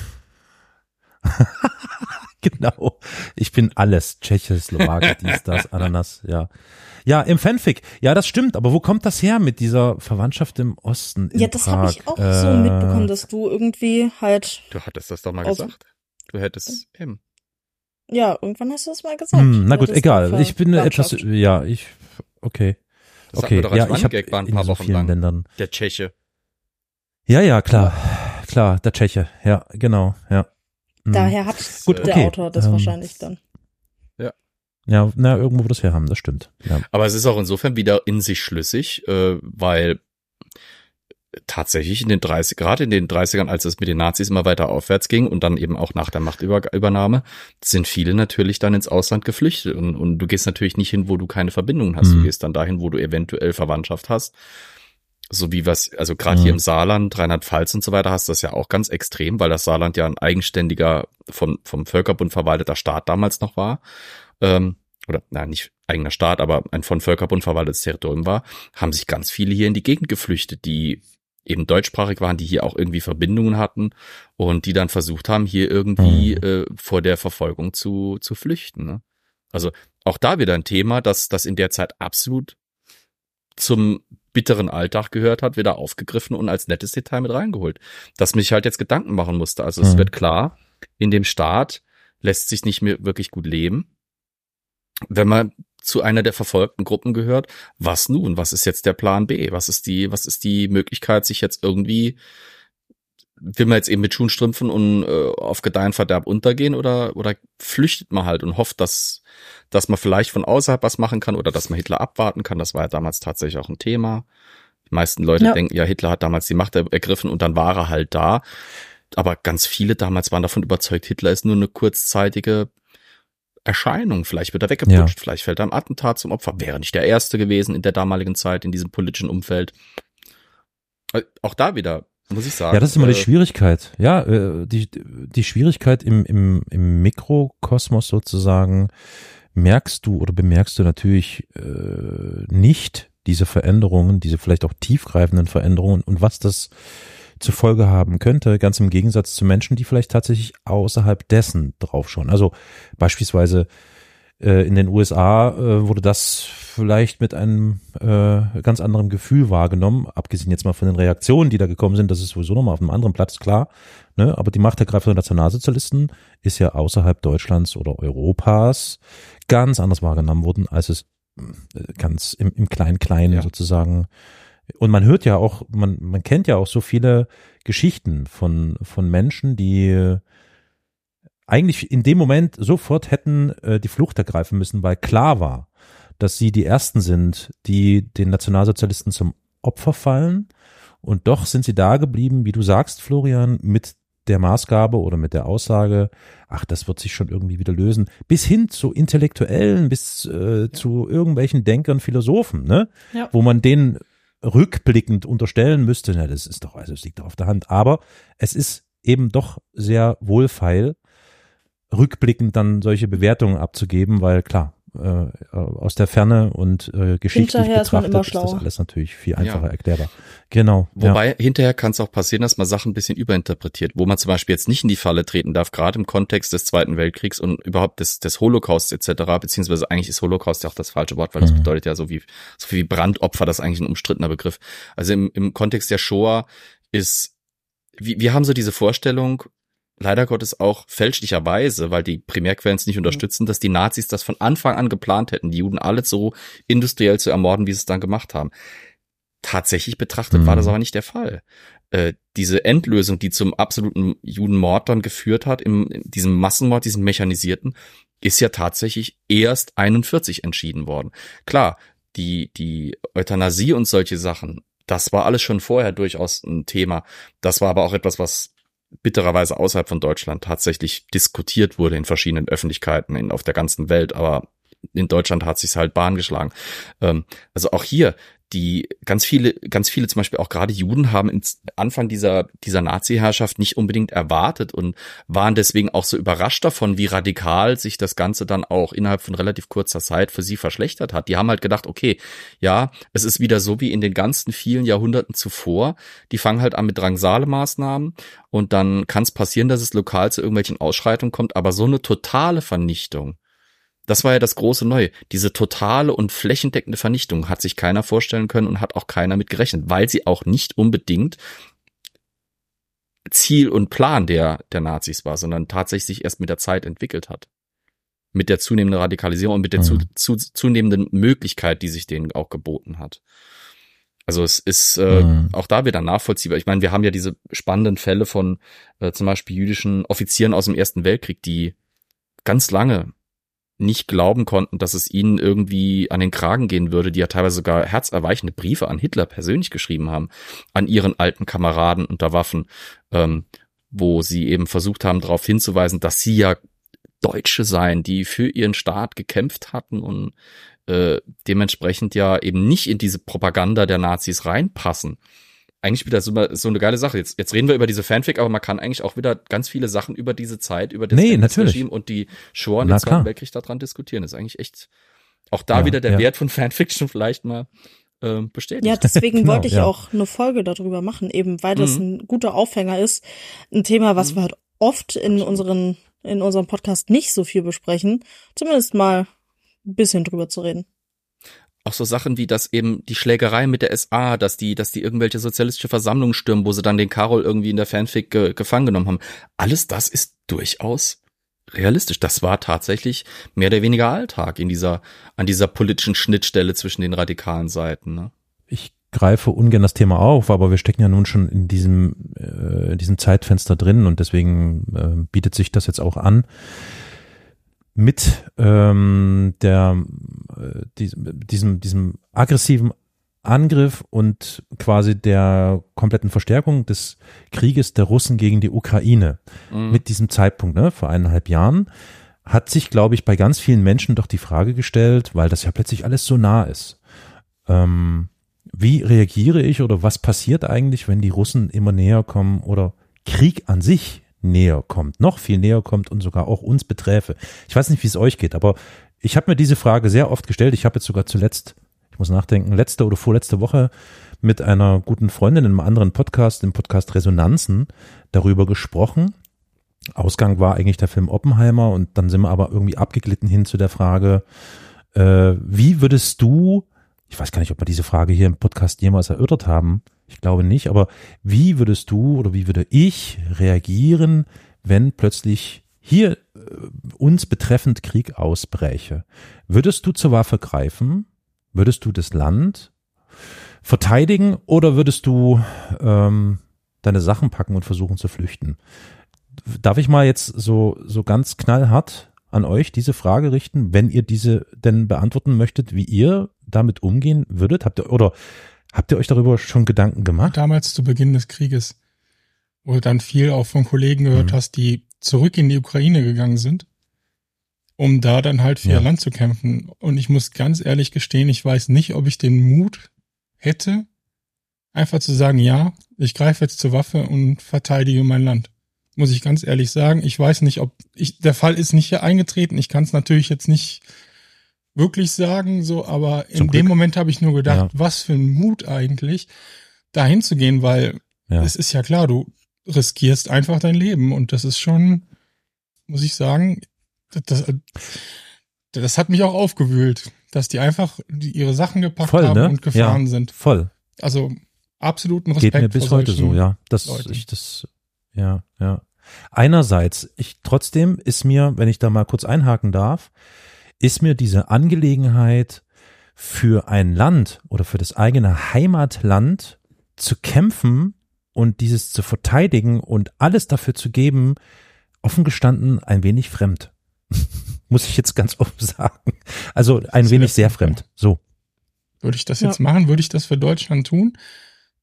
genau. Ich bin alles. Tscheche, Slowake, dies, das, Ananas, ja. Ja, im Fanfic. Ja, das stimmt. Aber wo kommt das her mit dieser Verwandtschaft im Osten? ja, das habe ich auch äh, so mitbekommen, dass du irgendwie halt. Du hattest das doch mal gesagt. Du hättest M. Ja, irgendwann hast du das mal gesagt. Hm, na gut, egal. Ich bin etwas, ja, ich, okay. Das okay, ja, ich habe in so vielen lang. Ländern. Der Tscheche. Ja, ja, klar, klar, der Tscheche, ja, genau, ja. Hm. Daher hat Gut, der okay. Autor das ähm, wahrscheinlich dann. Ja, na, irgendwo wird das herhaben, das stimmt. Ja. Aber es ist auch insofern wieder in sich schlüssig, äh, weil tatsächlich in den 30, gerade in den 30ern, als es mit den Nazis immer weiter aufwärts ging und dann eben auch nach der Machtübernahme, sind viele natürlich dann ins Ausland geflüchtet und, und du gehst natürlich nicht hin, wo du keine Verbindungen hast. Mhm. Du gehst dann dahin, wo du eventuell Verwandtschaft hast. So wie was, also gerade mhm. hier im Saarland, Rheinland-Pfalz und so weiter hast du das ja auch ganz extrem, weil das Saarland ja ein eigenständiger, von, vom Völkerbund verwalteter Staat damals noch war ähm, oder na nicht eigener Staat, aber ein von Völkerbund verwaltetes Territorium war, haben sich ganz viele hier in die Gegend geflüchtet, die eben deutschsprachig waren, die hier auch irgendwie Verbindungen hatten und die dann versucht haben, hier irgendwie mhm. äh, vor der Verfolgung zu, zu flüchten. Ne? Also auch da wieder ein Thema, dass das in der Zeit absolut zum bitteren Alltag gehört hat, wieder aufgegriffen und als nettes Detail mit reingeholt. Dass mich halt jetzt Gedanken machen musste. Also mhm. es wird klar, in dem Staat lässt sich nicht mehr wirklich gut leben wenn man zu einer der verfolgten Gruppen gehört, was nun? Was ist jetzt der Plan B? Was ist die, was ist die Möglichkeit, sich jetzt irgendwie, will man jetzt eben mit Schuhenstrümpfen und äh, auf Gedeihen Verderb untergehen oder, oder flüchtet man halt und hofft, dass, dass man vielleicht von außerhalb was machen kann oder dass man Hitler abwarten kann? Das war ja damals tatsächlich auch ein Thema. Die meisten Leute ja. denken, ja, Hitler hat damals die Macht ergriffen und dann war er halt da. Aber ganz viele damals waren davon überzeugt, Hitler ist nur eine kurzzeitige Erscheinung. Vielleicht wird er weggeputscht, ja. vielleicht fällt er am Attentat zum Opfer. Wäre nicht der Erste gewesen in der damaligen Zeit, in diesem politischen Umfeld. Äh, auch da wieder, muss ich sagen. Ja, das ist immer äh, die Schwierigkeit. Ja, äh, die, die Schwierigkeit im, im, im Mikrokosmos sozusagen merkst du oder bemerkst du natürlich äh, nicht diese Veränderungen, diese vielleicht auch tiefgreifenden Veränderungen und was das zur Folge haben könnte, ganz im Gegensatz zu Menschen, die vielleicht tatsächlich außerhalb dessen draufschauen. Also beispielsweise äh, in den USA äh, wurde das vielleicht mit einem äh, ganz anderen Gefühl wahrgenommen, abgesehen jetzt mal von den Reaktionen, die da gekommen sind, das ist sowieso nochmal auf einem anderen Platz, klar. Ne? Aber die Machtergreifung der Nationalsozialisten ist ja außerhalb Deutschlands oder Europas ganz anders wahrgenommen worden, als es äh, ganz im, im Klein-Klein ja. sozusagen und man hört ja auch, man, man kennt ja auch so viele Geschichten von, von Menschen, die eigentlich in dem Moment sofort hätten äh, die Flucht ergreifen müssen, weil klar war, dass sie die Ersten sind, die den Nationalsozialisten zum Opfer fallen. Und doch sind sie da geblieben, wie du sagst, Florian, mit der Maßgabe oder mit der Aussage, ach, das wird sich schon irgendwie wieder lösen, bis hin zu Intellektuellen, bis äh, ja. zu irgendwelchen Denkern, Philosophen, ne? Ja. Wo man denen rückblickend unterstellen müsste, na, das ist doch, also es liegt doch auf der Hand. Aber es ist eben doch sehr wohlfeil, rückblickend dann solche Bewertungen abzugeben, weil klar, äh, aus der Ferne und äh, geschichtlich hinterher betrachtet ist, ist, das alles natürlich viel einfacher ja. erklärbar. Genau. Wobei ja. hinterher kann es auch passieren, dass man Sachen ein bisschen überinterpretiert, wo man zum Beispiel jetzt nicht in die Falle treten darf, gerade im Kontext des Zweiten Weltkriegs und überhaupt des, des Holocausts etc., beziehungsweise eigentlich ist Holocaust ja auch das falsche Wort, weil das mhm. bedeutet ja so wie so wie Brandopfer, das ist eigentlich ein umstrittener Begriff. Also im, im Kontext der Shoah ist wir, wir haben so diese Vorstellung, leider Gottes auch fälschlicherweise, weil die Primärquellen es nicht mhm. unterstützen, dass die Nazis das von Anfang an geplant hätten, die Juden alle so industriell zu ermorden, wie sie es dann gemacht haben. Tatsächlich betrachtet mhm. war das mhm. aber nicht der Fall. Äh, diese Endlösung, die zum absoluten Judenmord dann geführt hat, im, in diesem Massenmord, diesem mechanisierten, ist ja tatsächlich erst 41 entschieden worden. Klar, die, die Euthanasie und solche Sachen, das war alles schon vorher durchaus ein Thema. Das war aber auch etwas, was bittererweise außerhalb von Deutschland tatsächlich diskutiert wurde in verschiedenen Öffentlichkeiten in, auf der ganzen Welt, aber in Deutschland hat sich's halt Bahn geschlagen. Ähm, also auch hier die ganz viele, ganz viele zum Beispiel auch gerade Juden haben im Anfang dieser, dieser Nazi-Herrschaft nicht unbedingt erwartet und waren deswegen auch so überrascht davon, wie radikal sich das Ganze dann auch innerhalb von relativ kurzer Zeit für sie verschlechtert hat. Die haben halt gedacht, okay, ja, es ist wieder so wie in den ganzen vielen Jahrhunderten zuvor. Die fangen halt an mit Drangsale-Maßnahmen und dann kann es passieren, dass es lokal zu irgendwelchen Ausschreitungen kommt, aber so eine totale Vernichtung das war ja das große Neue. Diese totale und flächendeckende Vernichtung hat sich keiner vorstellen können und hat auch keiner mit gerechnet, weil sie auch nicht unbedingt Ziel und Plan der, der Nazis war, sondern tatsächlich sich erst mit der Zeit entwickelt hat. Mit der zunehmenden Radikalisierung und mit der mhm. zu, zu, zunehmenden Möglichkeit, die sich denen auch geboten hat. Also es ist äh, mhm. auch da wieder nachvollziehbar. Ich meine, wir haben ja diese spannenden Fälle von äh, zum Beispiel jüdischen Offizieren aus dem Ersten Weltkrieg, die ganz lange nicht glauben konnten, dass es ihnen irgendwie an den Kragen gehen würde, die ja teilweise sogar herzerweichende Briefe an Hitler persönlich geschrieben haben, an ihren alten Kameraden unter Waffen, ähm, wo sie eben versucht haben, darauf hinzuweisen, dass sie ja Deutsche seien, die für ihren Staat gekämpft hatten und äh, dementsprechend ja eben nicht in diese Propaganda der Nazis reinpassen eigentlich wieder so, so eine geile Sache. Jetzt, jetzt reden wir über diese Fanfic, aber man kann eigentlich auch wieder ganz viele Sachen über diese Zeit, über das nee, Regime und die Shoah den Zweiten Weltkrieg daran diskutieren. Das ist eigentlich echt auch da ja, wieder der ja. Wert von Fanfiction vielleicht mal ähm, bestätigt. Ja, deswegen genau, wollte ich ja. auch eine Folge darüber machen, eben weil das mhm. ein guter Aufhänger ist. Ein Thema, was mhm. wir halt oft in unseren, in unserem Podcast nicht so viel besprechen. Zumindest mal ein bisschen drüber zu reden auch so Sachen wie, dass eben die Schlägerei mit der SA, dass die, dass die irgendwelche sozialistische Versammlungen stürmen, wo sie dann den Carol irgendwie in der Fanfic ge gefangen genommen haben. Alles das ist durchaus realistisch. Das war tatsächlich mehr oder weniger Alltag in dieser, an dieser politischen Schnittstelle zwischen den radikalen Seiten. Ne? Ich greife ungern das Thema auf, aber wir stecken ja nun schon in diesem, äh, in diesem Zeitfenster drin und deswegen äh, bietet sich das jetzt auch an mit ähm, der äh, diesem, diesem aggressiven Angriff und quasi der kompletten Verstärkung des Krieges der Russen gegen die Ukraine. Mhm. Mit diesem Zeitpunkt, ne, vor eineinhalb Jahren, hat sich, glaube ich, bei ganz vielen Menschen doch die Frage gestellt, weil das ja plötzlich alles so nah ist. Ähm, wie reagiere ich oder was passiert eigentlich, wenn die Russen immer näher kommen oder Krieg an sich näher kommt, noch viel näher kommt und sogar auch uns beträfe? Ich weiß nicht, wie es euch geht, aber ich habe mir diese Frage sehr oft gestellt. Ich habe jetzt sogar zuletzt, ich muss nachdenken, letzte oder vorletzte Woche mit einer guten Freundin in einem anderen Podcast, im Podcast Resonanzen, darüber gesprochen. Ausgang war eigentlich der Film Oppenheimer und dann sind wir aber irgendwie abgeglitten hin zu der Frage, äh, wie würdest du, ich weiß gar nicht, ob wir diese Frage hier im Podcast jemals erörtert haben, ich glaube nicht, aber wie würdest du oder wie würde ich reagieren, wenn plötzlich hier äh, uns betreffend Krieg ausbräche? Würdest du zur Waffe greifen? Würdest du das Land verteidigen oder würdest du ähm, deine Sachen packen und versuchen zu flüchten? Darf ich mal jetzt so, so ganz knallhart an euch diese Frage richten, wenn ihr diese denn beantworten möchtet, wie ihr damit umgehen würdet? Habt ihr, oder habt ihr euch darüber schon Gedanken gemacht? Damals zu Beginn des Krieges, wo du dann viel auch von Kollegen gehört Mhm. hast, die zurück in die Ukraine gegangen sind, um da dann halt für Ja. ihr Land zu kämpfen. Und ich muss ganz ehrlich gestehen, ich weiß nicht, ob ich den Mut hätte, einfach zu sagen, ja, ich greife jetzt zur Waffe und verteidige mein Land. Muss ich ganz ehrlich sagen. Ich weiß nicht, ob ich, der Fall ist nicht hier eingetreten. Ich kann es natürlich jetzt nicht wirklich sagen, so, aber in Zum dem Glück. Moment habe ich nur gedacht, Ja. was für ein Mut eigentlich, dahin zu gehen, weil Ja. es ist ja klar, du riskierst einfach dein Leben und das ist schon, muss ich sagen, das, das, hat mich auch aufgewühlt, dass die einfach ihre Sachen gepackt Voll, haben ne? und gefahren Ja. sind. Voll. Also absoluten Respekt. Geht mir bis heute so, ja. Das, Leuten. ich, das, ja, ja. Einerseits, ich, trotzdem ist mir, wenn ich da mal kurz einhaken darf, ist mir diese Angelegenheit für ein Land oder für das eigene Heimatland zu kämpfen und dieses zu verteidigen und alles dafür zu geben, offen gestanden ein wenig fremd. Muss ich jetzt ganz offen sagen. Also ein Sehr wenig sehr fremd, fremd. So. Würde ich das Ja. jetzt machen? Würde ich das für Deutschland tun?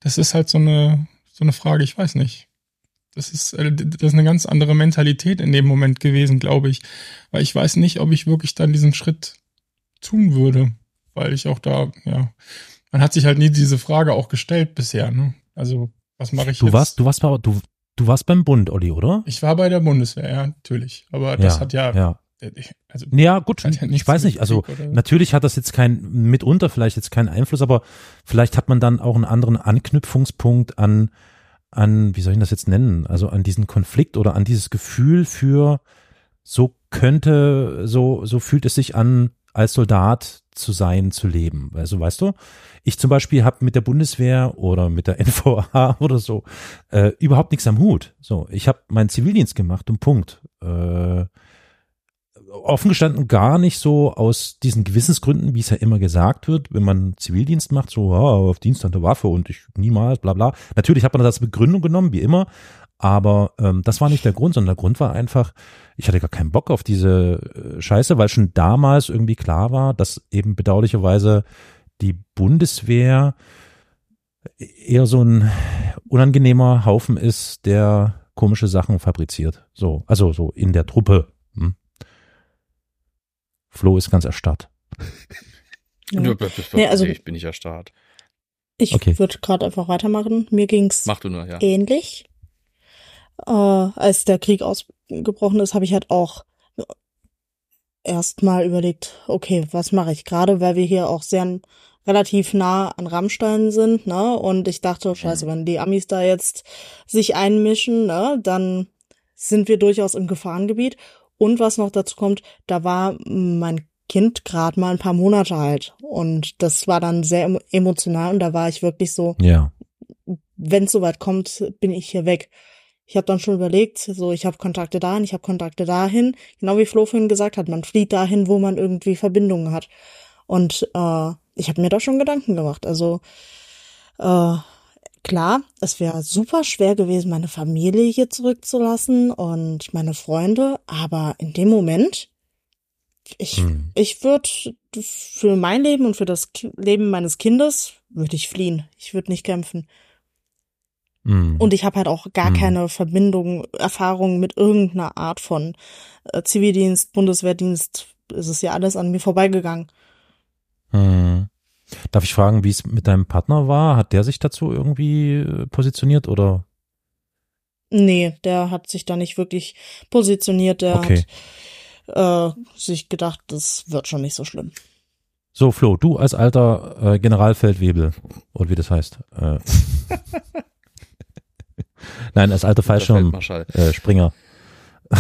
Das ist halt so eine, so eine Frage, ich weiß nicht. Das ist, äh, das ist eine ganz andere Mentalität in dem Moment gewesen, glaube ich. Weil ich weiß nicht, ob ich wirklich dann diesen Schritt tun würde. Weil ich auch da, ja, man hat sich halt nie diese Frage auch gestellt bisher, ne? Also, was mache ich Du jetzt? warst, du warst bei, du, du warst beim Bund, Olli, oder? ich war bei der Bundeswehr, ja, natürlich. Aber das ja, hat ja, ja. also, Ja, gut, ja ich weiß nicht, also oder- natürlich hat das jetzt kein, mitunter vielleicht jetzt keinen Einfluss, aber vielleicht hat man dann auch einen anderen Anknüpfungspunkt an, an, wie soll ich das jetzt nennen, also an diesen Konflikt oder an dieses Gefühl für, so könnte, so, so fühlt es sich an, als Soldat zu sein, zu leben. Also weißt du, ich zum Beispiel habe mit der Bundeswehr oder mit der NVA oder so äh, überhaupt nichts am Hut. So, ich habe meinen Zivildienst gemacht und Punkt. Äh, offen gestanden gar nicht so aus diesen Gewissensgründen, wie es ja immer gesagt wird, wenn man Zivildienst macht, so ja, auf Dienst an der Waffe und ich niemals, bla bla. Natürlich hat man das als Begründung genommen, wie immer, aber ähm, das war nicht der Grund, sondern der Grund war einfach, ich hatte gar keinen Bock auf diese äh, Scheiße, weil schon damals irgendwie klar war, dass eben bedauerlicherweise die Bundeswehr eher so ein unangenehmer Haufen ist, der komische Sachen fabriziert. So, also so in der Truppe. Flo ist ganz erstarrt. Ja. Nee, also- ich bin nicht erstarrt. Ich Okay. würde gerade einfach weitermachen. Mir ging's Mach nur, ja. ähnlich. Äh, als der Krieg ausgebrochen ist, habe ich halt auch erstmal überlegt, okay, was mache ich? Gerade weil wir hier auch sehr relativ nah an Rammstein sind, ne? Und ich dachte, scheiße, wenn die Amis da jetzt sich einmischen, ne, dann sind wir durchaus im Gefahrengebiet. Und was noch dazu kommt, da war mein Kind gerade mal ein paar Monate alt. Und das war dann sehr emo- emotional und da war ich wirklich so, Ja. wenn es soweit kommt, bin ich hier weg. Ich habe dann schon überlegt, so ich habe Kontakte dahin, ich habe Kontakte dahin. Genau wie Flo vorhin gesagt hat, man flieht dahin, wo man irgendwie Verbindungen hat. Und äh, ich habe mir da schon Gedanken gemacht. Also äh, klar, es wäre super schwer gewesen, meine Familie hier zurückzulassen und meine Freunde, aber in dem Moment, ich, Hm. ich würde für mein Leben und für das Leben meines Kindes, würde ich fliehen. Ich würde nicht kämpfen. Mhm. Und ich habe halt auch gar Hm. keine Verbindung, Erfahrung mit irgendeiner Art von äh, Zivildienst, Bundeswehrdienst. Es ist ja alles an mir vorbeigegangen. Mhm. Darf ich fragen, wie es mit deinem Partner war? Hat der sich dazu irgendwie äh, positioniert oder? Nee, der hat sich da nicht wirklich positioniert. Der Okay. hat äh, sich gedacht, das wird schon nicht so schlimm. So, Flo, du als alter äh, Generalfeldwebel, oder wie das heißt. Äh. Nein, als alter. Fallschirmspringer. Äh, Springer.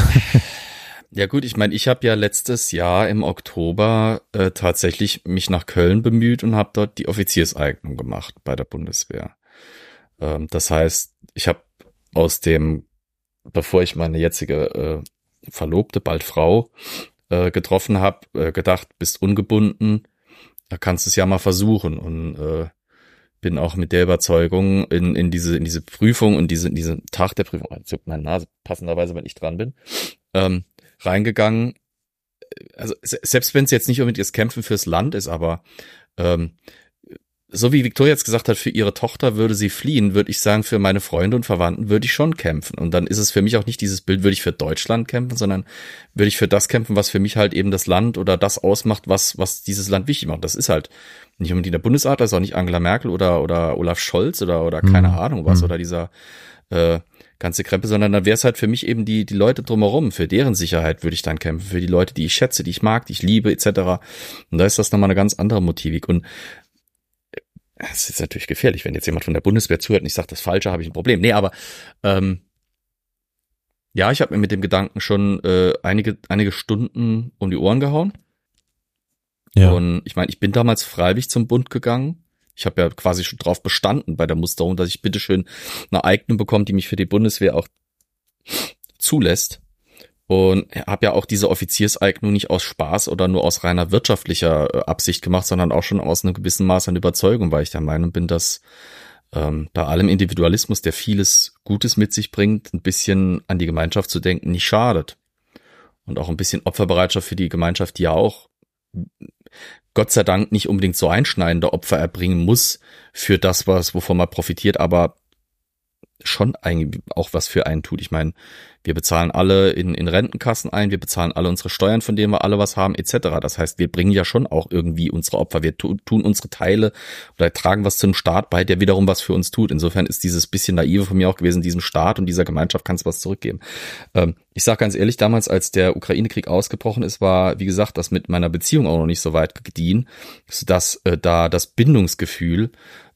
Ja gut, ich meine, ich habe ja letztes Jahr im Oktober äh, tatsächlich mich nach Köln bemüht und habe dort die Offizierseignung gemacht bei der Bundeswehr. Ähm, das heißt, ich habe aus dem, bevor ich meine jetzige äh, Verlobte, bald Frau, äh, getroffen habe, äh, gedacht, bist ungebunden, da kannst du es ja mal versuchen und äh, bin auch mit der Überzeugung in, in diese in diese Prüfung und diese in diesen Tag der Prüfung, juckt meine Nase passenderweise, wenn ich dran bin, ähm, reingegangen. Also se- selbst wenn es jetzt nicht unbedingt das Kämpfen fürs Land ist, aber ähm, so wie Victoria jetzt gesagt hat, für ihre Tochter würde sie fliehen, würde ich sagen, für meine Freunde und Verwandten würde ich schon kämpfen. Und dann ist es für mich auch nicht dieses Bild, würde ich für Deutschland kämpfen, sondern würde ich für das kämpfen, was für mich halt eben das Land oder das ausmacht, was, was dieses Land wichtig macht. Das ist halt nicht unbedingt der Bundesrat, das ist auch nicht Angela Merkel oder, oder Olaf Scholz oder, oder keine Mhm. Ahnung was Mhm. oder dieser äh, ganze Krempe, sondern dann wäre es halt für mich eben die, die Leute drumherum, für deren Sicherheit würde ich dann kämpfen, für die Leute, die ich schätze, die ich mag, die ich liebe, etc. Und da ist das nochmal eine ganz andere Motivik. Und es ist natürlich gefährlich, wenn jetzt jemand von der Bundeswehr zuhört und ich sage das Falsche, habe ich ein Problem. Nee, aber ähm, ja, ich habe mir mit dem Gedanken schon äh, einige, einige Stunden um die Ohren gehauen. Ja. Und ich meine, ich bin damals freiwillig zum Bund gegangen. Ich habe ja quasi schon drauf bestanden bei der Musterung, dass ich bitteschön eine Eignung bekomme, die mich für die Bundeswehr auch zulässt. Und habe ja auch diese Offizierseignung nicht aus Spaß oder nur aus reiner wirtschaftlicher äh, Absicht gemacht, sondern auch schon aus einem gewissen Maß an Überzeugung, weil ich der Meinung bin, dass ähm, bei allem Individualismus, der vieles Gutes mit sich bringt, ein bisschen an die Gemeinschaft zu denken, nicht schadet. Und auch ein bisschen Opferbereitschaft für die Gemeinschaft, die ja auch Gott sei Dank nicht unbedingt so einschneidende Opfer erbringen muss für das, was, wovon man profitiert, aber schon eigentlich auch was für einen tut. Ich meine, wir bezahlen alle in, in Rentenkassen ein, wir bezahlen alle unsere Steuern, von denen wir alle was haben, etc. Das heißt, wir bringen ja schon auch irgendwie unsere Opfer, wir tu, tun unsere Teile oder tragen was zum Staat bei, der wiederum was für uns tut. Insofern ist dieses bisschen naive von mir auch gewesen, diesem Staat und dieser Gemeinschaft kannst du was zurückgeben. Ähm, ich sage ganz ehrlich, damals, als der Ukraine-Krieg ausgebrochen ist, war, wie gesagt, das mit meiner Beziehung auch noch nicht so weit gediehen, dass äh, da das Bindungsgefühl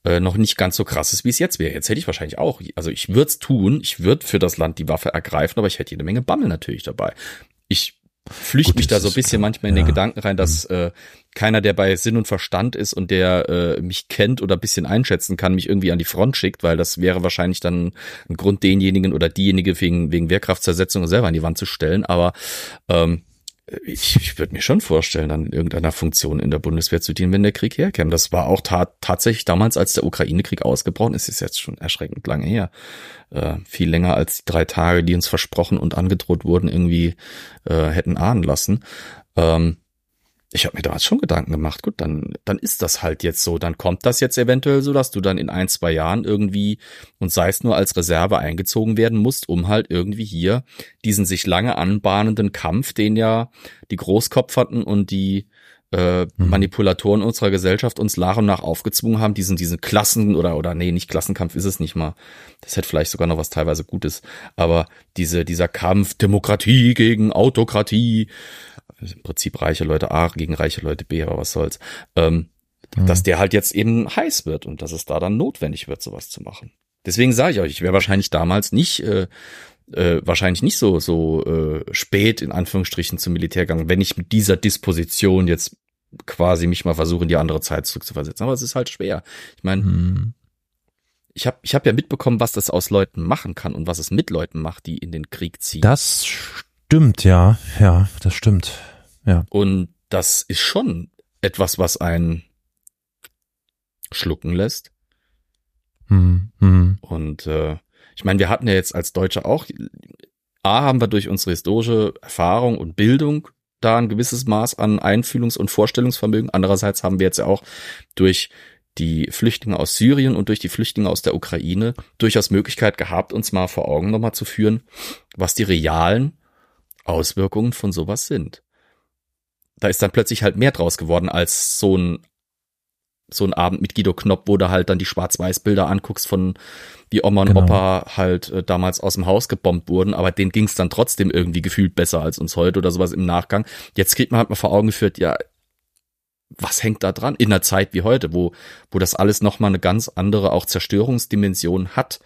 äh, noch nicht ganz so krass ist, wie es jetzt wäre. Jetzt hätte ich wahrscheinlich auch, also ich würde es tun, ich würde für das Land die Waffe ergreifen, aber ich hätte jede Menge Bammel natürlich dabei. Ich flüchte mich da so ein bisschen klar. manchmal in den Ja. Gedanken rein, dass äh, keiner, der bei Sinn und Verstand ist und der äh, mich kennt oder ein bisschen einschätzen kann, mich irgendwie an die Front schickt, weil das wäre wahrscheinlich dann ein Grund, denjenigen oder diejenige wegen, wegen Wehrkraftzersetzung selber an die Wand zu stellen. Aber ähm, ich, ich würde mir schon vorstellen, in irgendeiner Funktion in der Bundeswehr zu dienen, wenn der Krieg herkäme. Das war auch ta tatsächlich damals, als der Ukraine-Krieg ausgebrochen ist, ist jetzt schon erschreckend lange her. Äh, viel länger als die drei Tage, die uns versprochen und angedroht wurden, irgendwie äh, hätten ahnen lassen. Ähm, ich habe mir damals schon Gedanken gemacht, gut, dann, dann ist das halt jetzt so. Dann kommt das jetzt eventuell so, dass du dann in ein, zwei Jahren irgendwie und sei es nur als Reserve eingezogen werden musst, um halt irgendwie hier diesen sich lange anbahnenden Kampf, den ja die Großkopferten und die äh, Manipulatoren unserer Gesellschaft uns nach und nach aufgezwungen haben, diesen, diesen Klassen oder, oder nee, nicht Klassenkampf ist es nicht mal. Das hätte vielleicht sogar noch was teilweise Gutes. Aber diese, dieser Kampf Demokratie gegen Autokratie, im Prinzip reiche Leute A gegen reiche Leute B, aber was soll's, ähm, dass der halt jetzt eben heiß wird und dass es da dann notwendig wird, sowas zu machen. Deswegen sage ich euch, ich wäre wahrscheinlich damals nicht, äh, äh, wahrscheinlich nicht so so äh, spät in Anführungsstrichen zum Militär gegangen, wenn ich mit dieser Disposition jetzt quasi mich mal versuche, in die andere Zeit zurückzuversetzen. Aber es ist halt schwer. Ich meine, Hm. ich habe ich hab ja mitbekommen, was das aus Leuten machen kann und was es mit Leuten macht, die in den Krieg ziehen. Das stimmt, ja. Ja, das stimmt. Ja. Und das ist schon etwas, was einen schlucken lässt. Hm. Hm. Und äh, ich meine, wir hatten ja jetzt als Deutsche auch, A, haben wir durch unsere historische Erfahrung und Bildung da ein gewisses Maß an Einfühlungs- und Vorstellungsvermögen. Andererseits haben wir jetzt ja auch durch die Flüchtlinge aus Syrien und durch die Flüchtlinge aus der Ukraine durchaus Möglichkeit gehabt, uns mal vor Augen nochmal zu führen, was die realen Auswirkungen von sowas sind. Da ist dann plötzlich halt mehr draus geworden als so ein so ein Abend mit Guido Knopp, wo du halt dann die Schwarz-Weiß-Bilder anguckst von wie Oma und Genau. Opa halt äh, damals aus dem Haus gebombt wurden, aber denen ging es dann trotzdem irgendwie gefühlt besser als uns heute oder sowas im Nachgang. Jetzt kriegt man halt mal vor Augen geführt, ja, was hängt da dran in einer Zeit wie heute, wo, wo das alles nochmal eine ganz andere auch Zerstörungsdimension hat.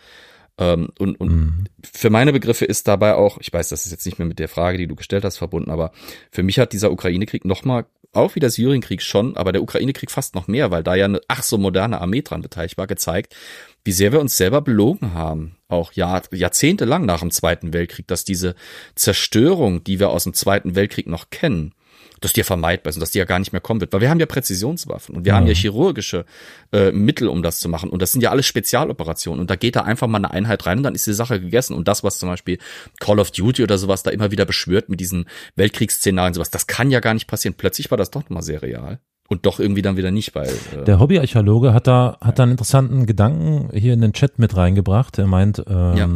Ähm, und und Mhm. für meine Begriffe ist dabei auch, ich weiß, das ist jetzt nicht mehr mit der Frage, die du gestellt hast, verbunden, aber für mich hat dieser Ukraine-Krieg nochmal, auch wie der Syrienkrieg schon, aber der Ukraine-Krieg fast noch mehr, weil da ja eine ach so moderne Armee dran beteiligt war, gezeigt, wie sehr wir uns selber belogen haben, auch Jahr, jahrzehntelang nach dem Zweiten Weltkrieg, dass diese Zerstörung, die wir aus dem Zweiten Weltkrieg noch kennen, dass die ja vermeidbar ist und dass die ja gar nicht mehr kommen wird. Weil wir haben ja Präzisionswaffen und wir haben ja chirurgische äh, Mittel, um das zu machen. Und das sind ja alles Spezialoperationen. Und da geht da einfach mal eine Einheit rein und dann ist die Sache gegessen. Und das, was zum Beispiel Call of Duty oder sowas da immer wieder beschwört mit diesen Weltkriegsszenarien, sowas, das kann ja gar nicht passieren. Plötzlich war das doch nochmal sehr real. Und doch irgendwie dann wieder nicht, weil äh, Der Hobbyarchäologe hat da, hat da einen interessanten Gedanken hier in den Chat mit reingebracht. Er meint, ähm, Ja.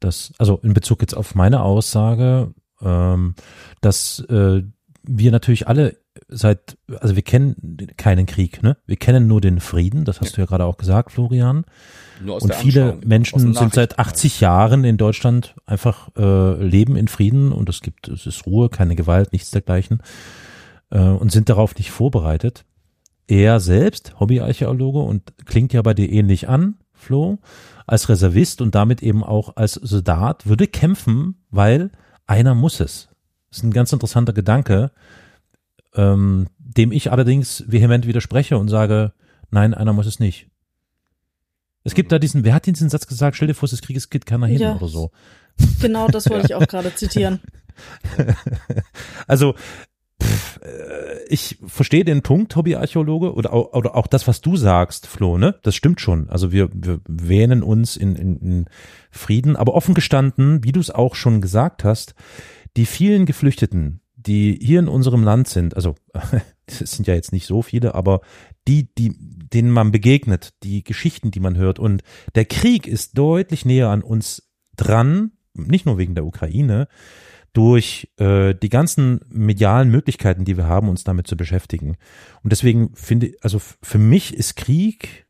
dass, also in Bezug jetzt auf meine Aussage, ähm, dass äh, wir natürlich alle seit, also wir kennen keinen Krieg, ne? Wir kennen nur den Frieden, das hast du ja gerade auch gesagt, Florian. Und viele Menschen sind seit Nachrichten halt. 80 Jahren in Deutschland einfach äh, leben in Frieden und es gibt, es ist Ruhe, keine Gewalt, nichts dergleichen äh, und sind darauf nicht vorbereitet. Er selbst, Hobbyarchäologe und klingt ja bei dir ähnlich an, Flo, als Reservist und damit eben auch als Soldat, würde kämpfen, weil einer muss es. Das ist ein ganz interessanter Gedanke, ähm, dem ich allerdings vehement widerspreche und sage, nein, einer muss es nicht. Es gibt da diesen, wer hat diesen Satz gesagt, stell dir vor, des Krieges geht keiner hin Ja. oder so. Genau das wollte ich auch gerade zitieren. Also pff, äh, ich verstehe den Punkt, Hobbyarchäologe, oder auch, oder auch das, was du sagst, Flo, ne? Das stimmt schon. Also wir, wir wähnen uns in, in, in Frieden, aber offen gestanden, wie du es auch schon gesagt hast, die vielen Geflüchteten, die hier in unserem Land sind, also es sind ja jetzt nicht so viele, aber die, die, denen man begegnet, die Geschichten, die man hört und der Krieg ist deutlich näher an uns dran, nicht nur wegen der Ukraine, durch äh, die ganzen medialen Möglichkeiten, die wir haben, uns damit zu beschäftigen. Und deswegen finde, also für mich ist Krieg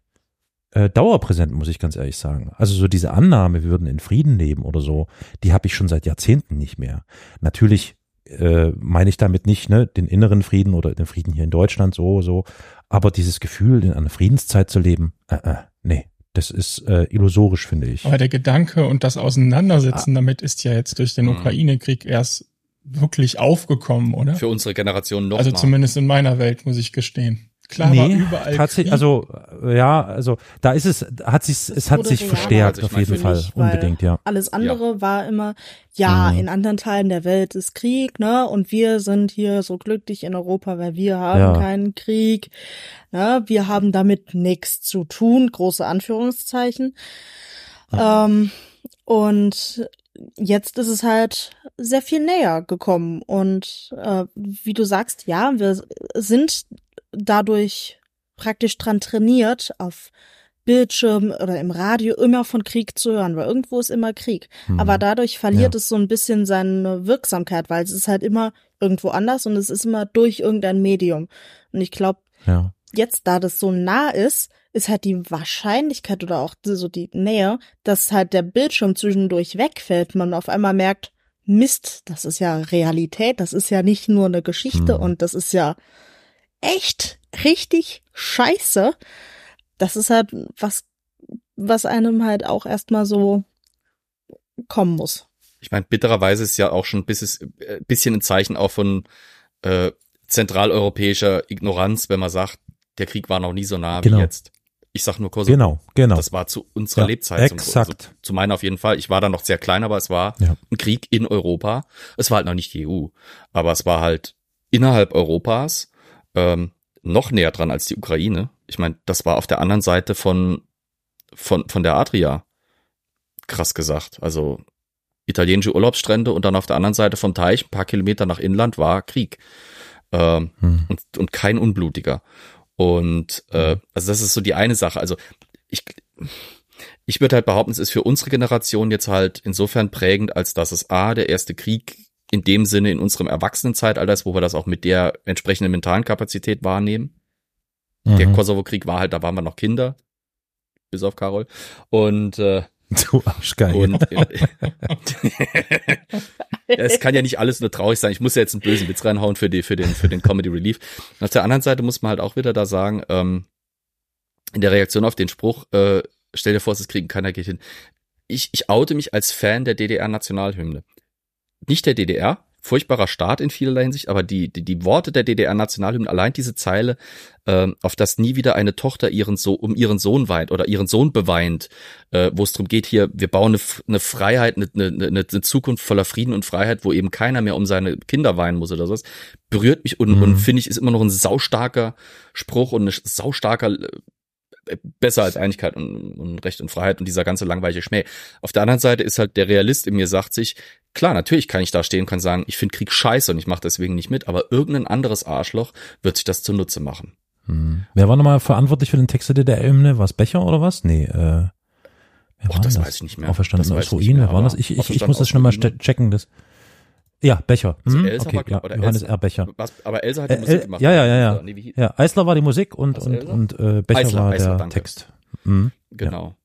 äh, dauerpräsent, muss ich ganz ehrlich sagen. Also so diese Annahme, wir würden in Frieden leben oder so, die habe ich schon seit Jahrzehnten nicht mehr. Natürlich äh, meine ich damit nicht ne, den inneren Frieden oder den Frieden hier in Deutschland so, so, aber dieses Gefühl, in einer Friedenszeit zu leben, äh, äh, nee, das ist äh, illusorisch, finde ich. Aber der Gedanke und das Auseinandersetzen damit ist ja jetzt durch den Mhm. Ukraine-Krieg erst wirklich aufgekommen, oder? für unsere Generation noch Also mal. zumindest in meiner Welt, muss ich gestehen. Klar war überall tatsächlich, Krieg. also ja, also da ist es, hat sich, es hat wurde sich verstärkt also auf jeden Fall, weil unbedingt, ja. Alles andere war immer, ja, Mhm. in anderen Teilen der Welt ist Krieg, ne? Und wir sind hier so glücklich in Europa, weil wir haben Ja. keinen Krieg. Ne? Wir haben damit nichts zu tun, große Anführungszeichen. Ähm, und jetzt ist es halt sehr viel näher gekommen. Und äh, wie du sagst, ja, wir sind dadurch praktisch dran trainiert, auf Bildschirm oder im Radio immer von Krieg zu hören, weil irgendwo ist immer Krieg. Hm. Aber dadurch verliert Ja. es so ein bisschen seine Wirksamkeit, weil es ist halt immer irgendwo anders und es ist immer durch irgendein Medium. Und ich glaube, ja. jetzt, da das so nah ist, ist halt die Wahrscheinlichkeit oder auch so die Nähe, dass halt der Bildschirm zwischendurch wegfällt, man auf einmal merkt, Mist, das ist ja Realität, das ist ja nicht nur eine Geschichte Hm. und das ist ja echt richtig scheiße. Das ist halt was, was einem halt auch erstmal so kommen muss. Ich meine, bittererweise ist ja auch schon ein bisschen, äh, bisschen ein Zeichen auch von äh, zentraleuropäischer Ignoranz, wenn man sagt, der Krieg war noch nie so nah Genau. wie jetzt. Ich sag nur Kosovo. Genau, genau. Das war zu unserer Ja, Lebzeit. zum- exakt. Also zu meiner auf jeden Fall. Ich war da noch sehr klein, aber es war Ja. ein Krieg in Europa. Es war halt noch nicht die EU, aber es war halt innerhalb Europas ähm, noch näher dran als die Ukraine. Ich meine, das war auf der anderen Seite von von von der Adria. Krass gesagt. Also italienische Urlaubsstrände und dann auf der anderen Seite vom Teich, ein paar Kilometer nach Inland, war Krieg. Ähm, Hm. und, und kein unblutiger. Und äh, also das ist so die eine Sache. Also ich, ich würde halt behaupten, es ist für unsere Generation jetzt halt insofern prägend, als dass es A, der erste Krieg in dem Sinne in unserem Erwachsenenzeitalter ist, wo wir das auch mit der entsprechenden mentalen Kapazität wahrnehmen. Der Mhm. Kosovo-Krieg war halt, da waren wir noch Kinder. Bis auf Karol. Und, äh, Du Arschgeige. und ja, es kann ja nicht alles nur traurig sein. Ich muss ja jetzt einen bösen Witz reinhauen für, die, für, den, für den Comedy Relief. Und auf der anderen Seite muss man halt auch wieder da sagen, ähm, in der Reaktion auf den Spruch, äh, stell dir vor, es ist Krieg und keiner geht hin. Ich, ich oute mich als Fan der DDR-Nationalhymne. Nicht der DDR, furchtbarer Staat in vielerlei Hinsicht, aber die, die, die Worte der DDR-Nationalhymne, allein diese Zeile, ähm, auf das nie wieder eine Tochter ihren so um ihren Sohn weint oder ihren Sohn beweint, äh, wo es darum geht, hier, wir bauen eine, eine Freiheit, eine, eine, eine eine Zukunft voller Frieden und Freiheit, wo eben keiner mehr um seine Kinder weinen muss oder sowas, berührt mich und, Mhm. und finde ich, ist immer noch ein saustarker Spruch und ein saustarker äh, besser als Einigkeit und, und Recht und Freiheit und dieser ganze langweilige Schmäh. Auf der anderen Seite ist halt der Realist in mir sagt sich, klar, natürlich kann ich da stehen und kann sagen, ich finde Krieg scheiße und ich mache deswegen nicht mit, aber irgendein anderes Arschloch wird sich das zunutze machen. Hm. Wer war nochmal verantwortlich für den Text der DDR-Hymne? War es Becher oder was? Nee, äh, wer Och, war das denn weiß ich nicht mehr. Auferstanden Das aus Ruin, wer war das? Ich, ich, ich muss das schnell mal checken. Das. Ja, Becher. Also Hm? Elsa Okay, war, ja, oder Johannes Elsa- R. Becher. Was, aber Elsa hat die Äh, Musik gemacht. ja, ja, ja, ja. Nee, Ja, Eisler war die Musik und, Was, und, und äh, Becher Eisler, war Eisler, der danke. Text. Hm? Genau.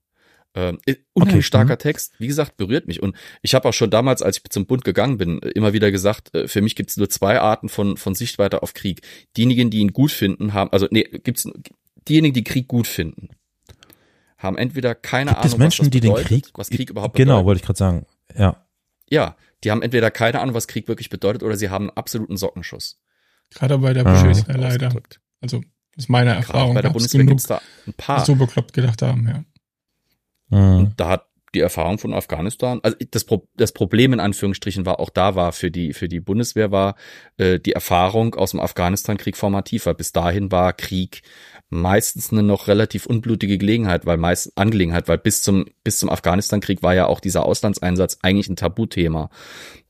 Ähm, äh, unheimlich Okay, starker mhm. Text, wie gesagt, berührt mich. Und ich habe auch schon damals, als ich zum Bund gegangen bin, immer wieder gesagt, äh, für mich gibt es nur zwei Arten von, von Sichtweite auf Krieg. Diejenigen, die ihn gut finden, haben, also nee, gibt's diejenigen, die Krieg gut finden, haben entweder keine Gibt Ahnung, es Menschen, was das die den bedeutet, Krieg, was Krieg überhaupt genau, bedeutet. wollte ich gerade sagen. Ja. Ja, die haben entweder keine Ahnung, was Krieg wirklich bedeutet, oder sie haben einen absoluten Sockenschuss. Gerade bei der Ah. Bundeswehr leider. Also, das ist meine Gerade Erfahrung. bei der Bundeswehr genug, gibt's da ein paar. so bekloppt gedacht haben, ja. Mhm. Und da hat die Erfahrung von Afghanistan, also das, Pro, das Problem in Anführungsstrichen war auch da war für die für die Bundeswehr war äh, die Erfahrung aus dem Afghanistan-Krieg formativ, weil bis dahin war Krieg meistens eine noch relativ unblutige Gelegenheit, weil meist Angelegenheit, weil bis zum bis zum Afghanistan-Krieg war ja auch dieser Auslandseinsatz eigentlich ein Tabuthema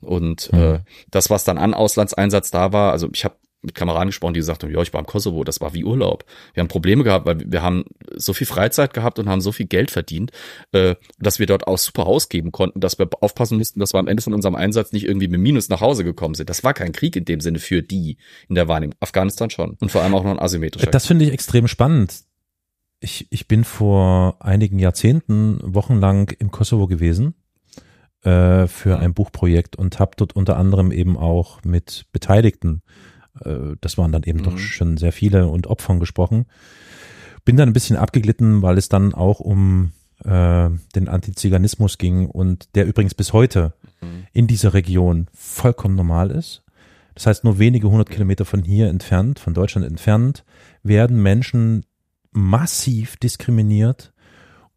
und Mhm. äh, das was dann an Auslandseinsatz da war, also ich habe mit Kameraden gesprochen, die gesagt haben, ja, ich war im Kosovo, das war wie Urlaub. Wir haben Probleme gehabt, weil wir haben so viel Freizeit gehabt und haben so viel Geld verdient, äh, dass wir dort auch super ausgeben konnten, dass wir aufpassen mussten, dass wir am Ende von unserem Einsatz nicht irgendwie mit Minus nach Hause gekommen sind. Das war kein Krieg in dem Sinne für die in der Wahrnehmung. Afghanistan schon. Und vor allem auch noch ein asymmetrischer. Das finde ich extrem spannend. Ich, ich bin vor einigen Jahrzehnten wochenlang im Kosovo gewesen äh, für ein Buchprojekt und habe dort unter anderem eben auch mit Beteiligten, äh, das waren dann eben doch Mhm. schon sehr viele und Opfern gesprochen. Bin dann ein bisschen abgeglitten, weil es dann auch um äh, den Antiziganismus ging und der übrigens bis heute Mhm. in dieser Region vollkommen normal ist. Das heißt, nur wenige hundert Kilometer von hier entfernt, von Deutschland entfernt, werden Menschen massiv diskriminiert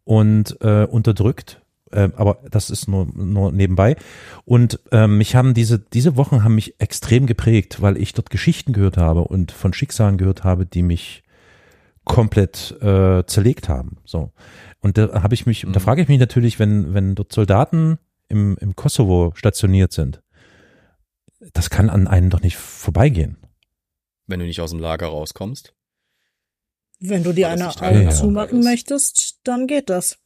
und äh, unterdrückt. Äh, aber das ist nur, nur nebenbei. Und ähm, mich haben diese, diese Wochen haben mich extrem geprägt, weil ich dort Geschichten gehört habe und von Schicksalen gehört habe, die mich komplett äh, zerlegt haben. So. Und da habe ich mich, da Mhm. frage ich mich natürlich, wenn, wenn dort Soldaten im, im Kosovo stationiert sind, das kann an einem doch nicht vorbeigehen. Wenn du nicht aus dem Lager rauskommst. Wenn du dir eine Augen der zumachen ist. möchtest, dann geht das.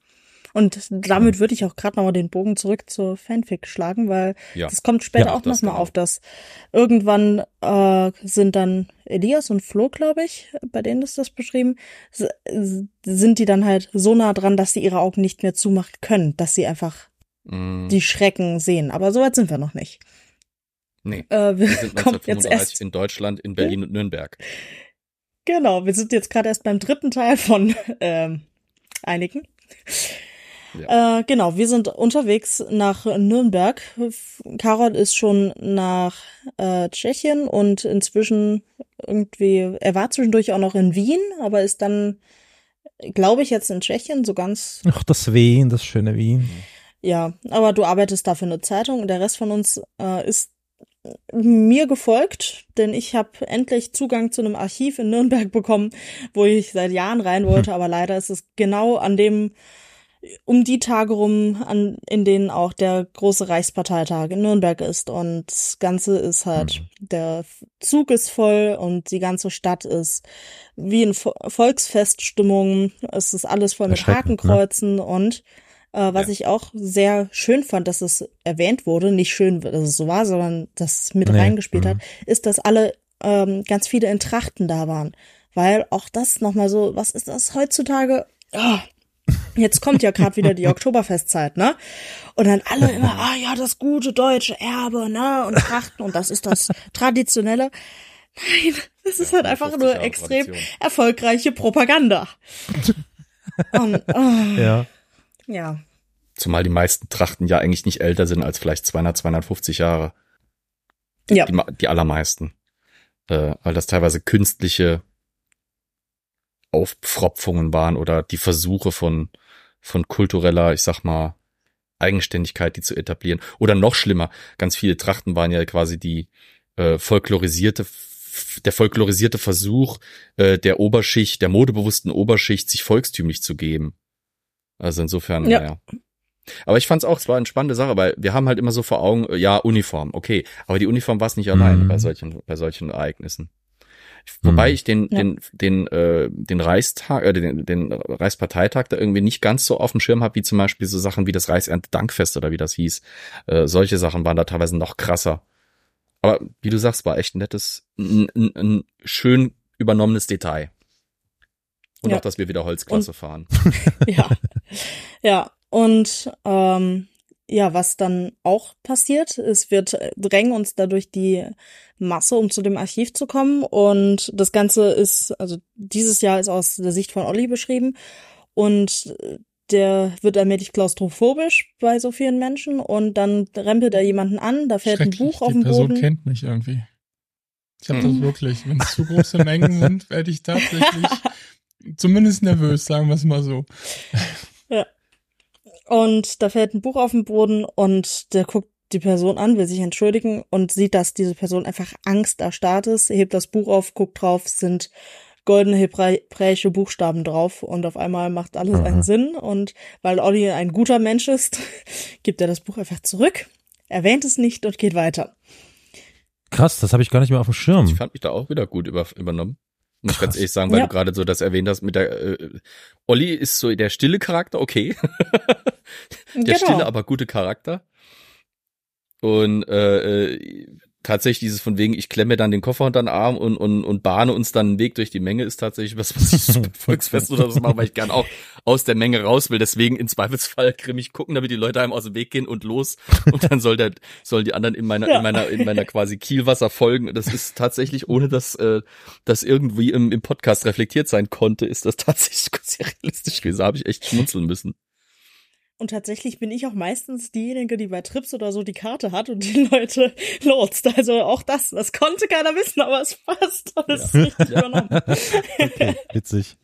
Und damit würde ich auch gerade nochmal den Bogen zurück zur Fanfic schlagen, weil Ja. das kommt später Ja, auch nochmal genau. auf, dass irgendwann äh, sind dann Elias und Flo, glaube ich, bei denen ist das beschrieben, sind die dann halt so nah dran, dass sie ihre Augen nicht mehr zumachen können, dass sie einfach Mhm. die Schrecken sehen. Aber so weit sind wir noch nicht. nee. Äh, wir Wir sind kommen jetzt 1935 erst in Deutschland, in Berlin und Nürnberg. Genau, wir sind jetzt gerade erst beim dritten Teil von ähm, einigen. Äh, genau, wir sind unterwegs nach Nürnberg. Karol ist schon nach äh, Tschechien und inzwischen irgendwie, er war zwischendurch auch noch in Wien, aber ist dann, glaube ich, jetzt in Tschechien, so ganz Ach, das Wien, das schöne Wien. ja, aber du arbeitest da für eine Zeitung und der Rest von uns äh, ist mir gefolgt, denn ich habe endlich Zugang zu einem Archiv in Nürnberg bekommen, wo ich seit Jahren rein wollte, aber leider ist es genau an dem um die Tage rum, an, in denen auch der große Reichsparteitag in Nürnberg ist. Und das Ganze ist halt, Mhm. der Zug ist voll und die ganze Stadt ist wie in Vo Volksfeststimmung. Es ist alles voll mit ne? Hakenkreuzen und äh, was Ja. ich auch sehr schön fand, dass es erwähnt wurde, nicht schön, dass es so war, sondern dass es mit Nee, reingespielt mhm. hat, ist, dass alle ähm, ganz viele in Trachten da waren. Weil auch das nochmal so, was ist das heutzutage? Ah, Jetzt kommt ja gerade wieder die Oktoberfestzeit, ne? Und dann alle immer, ah ja, das gute deutsche Erbe, ne? Und Trachten und das ist das traditionelle. Nein, das ist halt einfach 50 nur extrem Tradition. erfolgreiche Propaganda. Und, oh, Ja. ja. Zumal die meisten Trachten ja eigentlich nicht älter sind als vielleicht 200, 250 Jahre. Ja. Die, die allermeisten. Äh, weil das teilweise künstliche Aufpfropfungen waren oder die Versuche von, von kultureller, ich sag mal, Eigenständigkeit, die zu etablieren. Oder noch schlimmer, ganz viele Trachten waren ja quasi die äh, folklorisierte, der folklorisierte Versuch äh, der Oberschicht, der modebewussten Oberschicht, sich volkstümlich zu geben. Also insofern, Ja. naja. Aber ich fand es auch, es war eine spannende Sache, weil wir haben halt immer so vor Augen, äh, ja, Uniform, okay. Aber die Uniform war es nicht allein Mhm. bei solchen, bei solchen Ereignissen. Wobei Mhm. ich den, Ja. den, den, äh, den Reichstag, äh, den, den Reichsparteitag da irgendwie nicht ganz so auf dem Schirm habe, wie zum Beispiel so Sachen wie das Reichserntedankfest oder wie das hieß. Äh, solche Sachen waren da teilweise noch krasser. Aber wie du sagst, war echt ein nettes, ein, ein, ein schön übernommenes Detail. Und Ja. auch, dass wir wieder Holzklasse fahren. ja. Ja. Und ähm, ja, was dann auch passiert, es wird äh, drängen uns dadurch die Masse, um zu dem Archiv zu kommen. Und das Ganze ist, also dieses Jahr ist aus der Sicht von Olli beschrieben. Und äh, der wird allmählich klaustrophobisch bei so vielen Menschen und dann rempelt er jemanden an, da fällt ein Buch auf die den Person Boden. kennt mich irgendwie. Ich habe das wirklich. Wenn es zu große Mengen sind, werde ich tatsächlich zumindest nervös, sagen wir es mal so. Und da fällt ein Buch auf den Boden und der guckt die Person an, will sich entschuldigen und sieht, dass diese Person einfach Angst erstarrt ist, hebt das Buch auf, guckt drauf, sind goldene hebräische Buchstaben drauf und auf einmal macht alles Aha. einen Sinn und weil Olli ein guter Mensch ist, gibt er das Buch einfach zurück, erwähnt es nicht und geht weiter. Krass, das habe ich gar nicht mehr auf dem Ich Schirm. fand mich da auch wieder gut über, übernommen. Muss ich ganz ehrlich sagen, weil Ja. du gerade so das erwähnt hast mit der äh, Olli ist so der stille Charakter, okay. der stille, aber gute Charakter. Und äh, äh, tatsächlich dieses von wegen, ich klemme dann den Koffer unter den Arm und, und, und bahne uns dann einen Weg durch die Menge, ist tatsächlich was, was ich so beim Volksfest oder so mache, weil ich gern auch aus der Menge raus will. Deswegen im Zweifelsfall grimmig gucken, damit die Leute einem aus dem Weg gehen und los. Und dann soll der, sollen die anderen in meiner, Ja. in meiner, in meiner quasi Kielwasser folgen. Und Das ist tatsächlich, ohne dass äh, das irgendwie im, im Podcast reflektiert sein konnte, ist das tatsächlich sehr realistisch gewesen. Da habe ich echt schmunzeln müssen. Und tatsächlich bin ich auch meistens diejenige, die bei Trips oder so die Karte hat und die Leute lotst. Also auch das, das konnte keiner wissen, aber es passt. Und es ist richtig übernommen. Okay, witzig.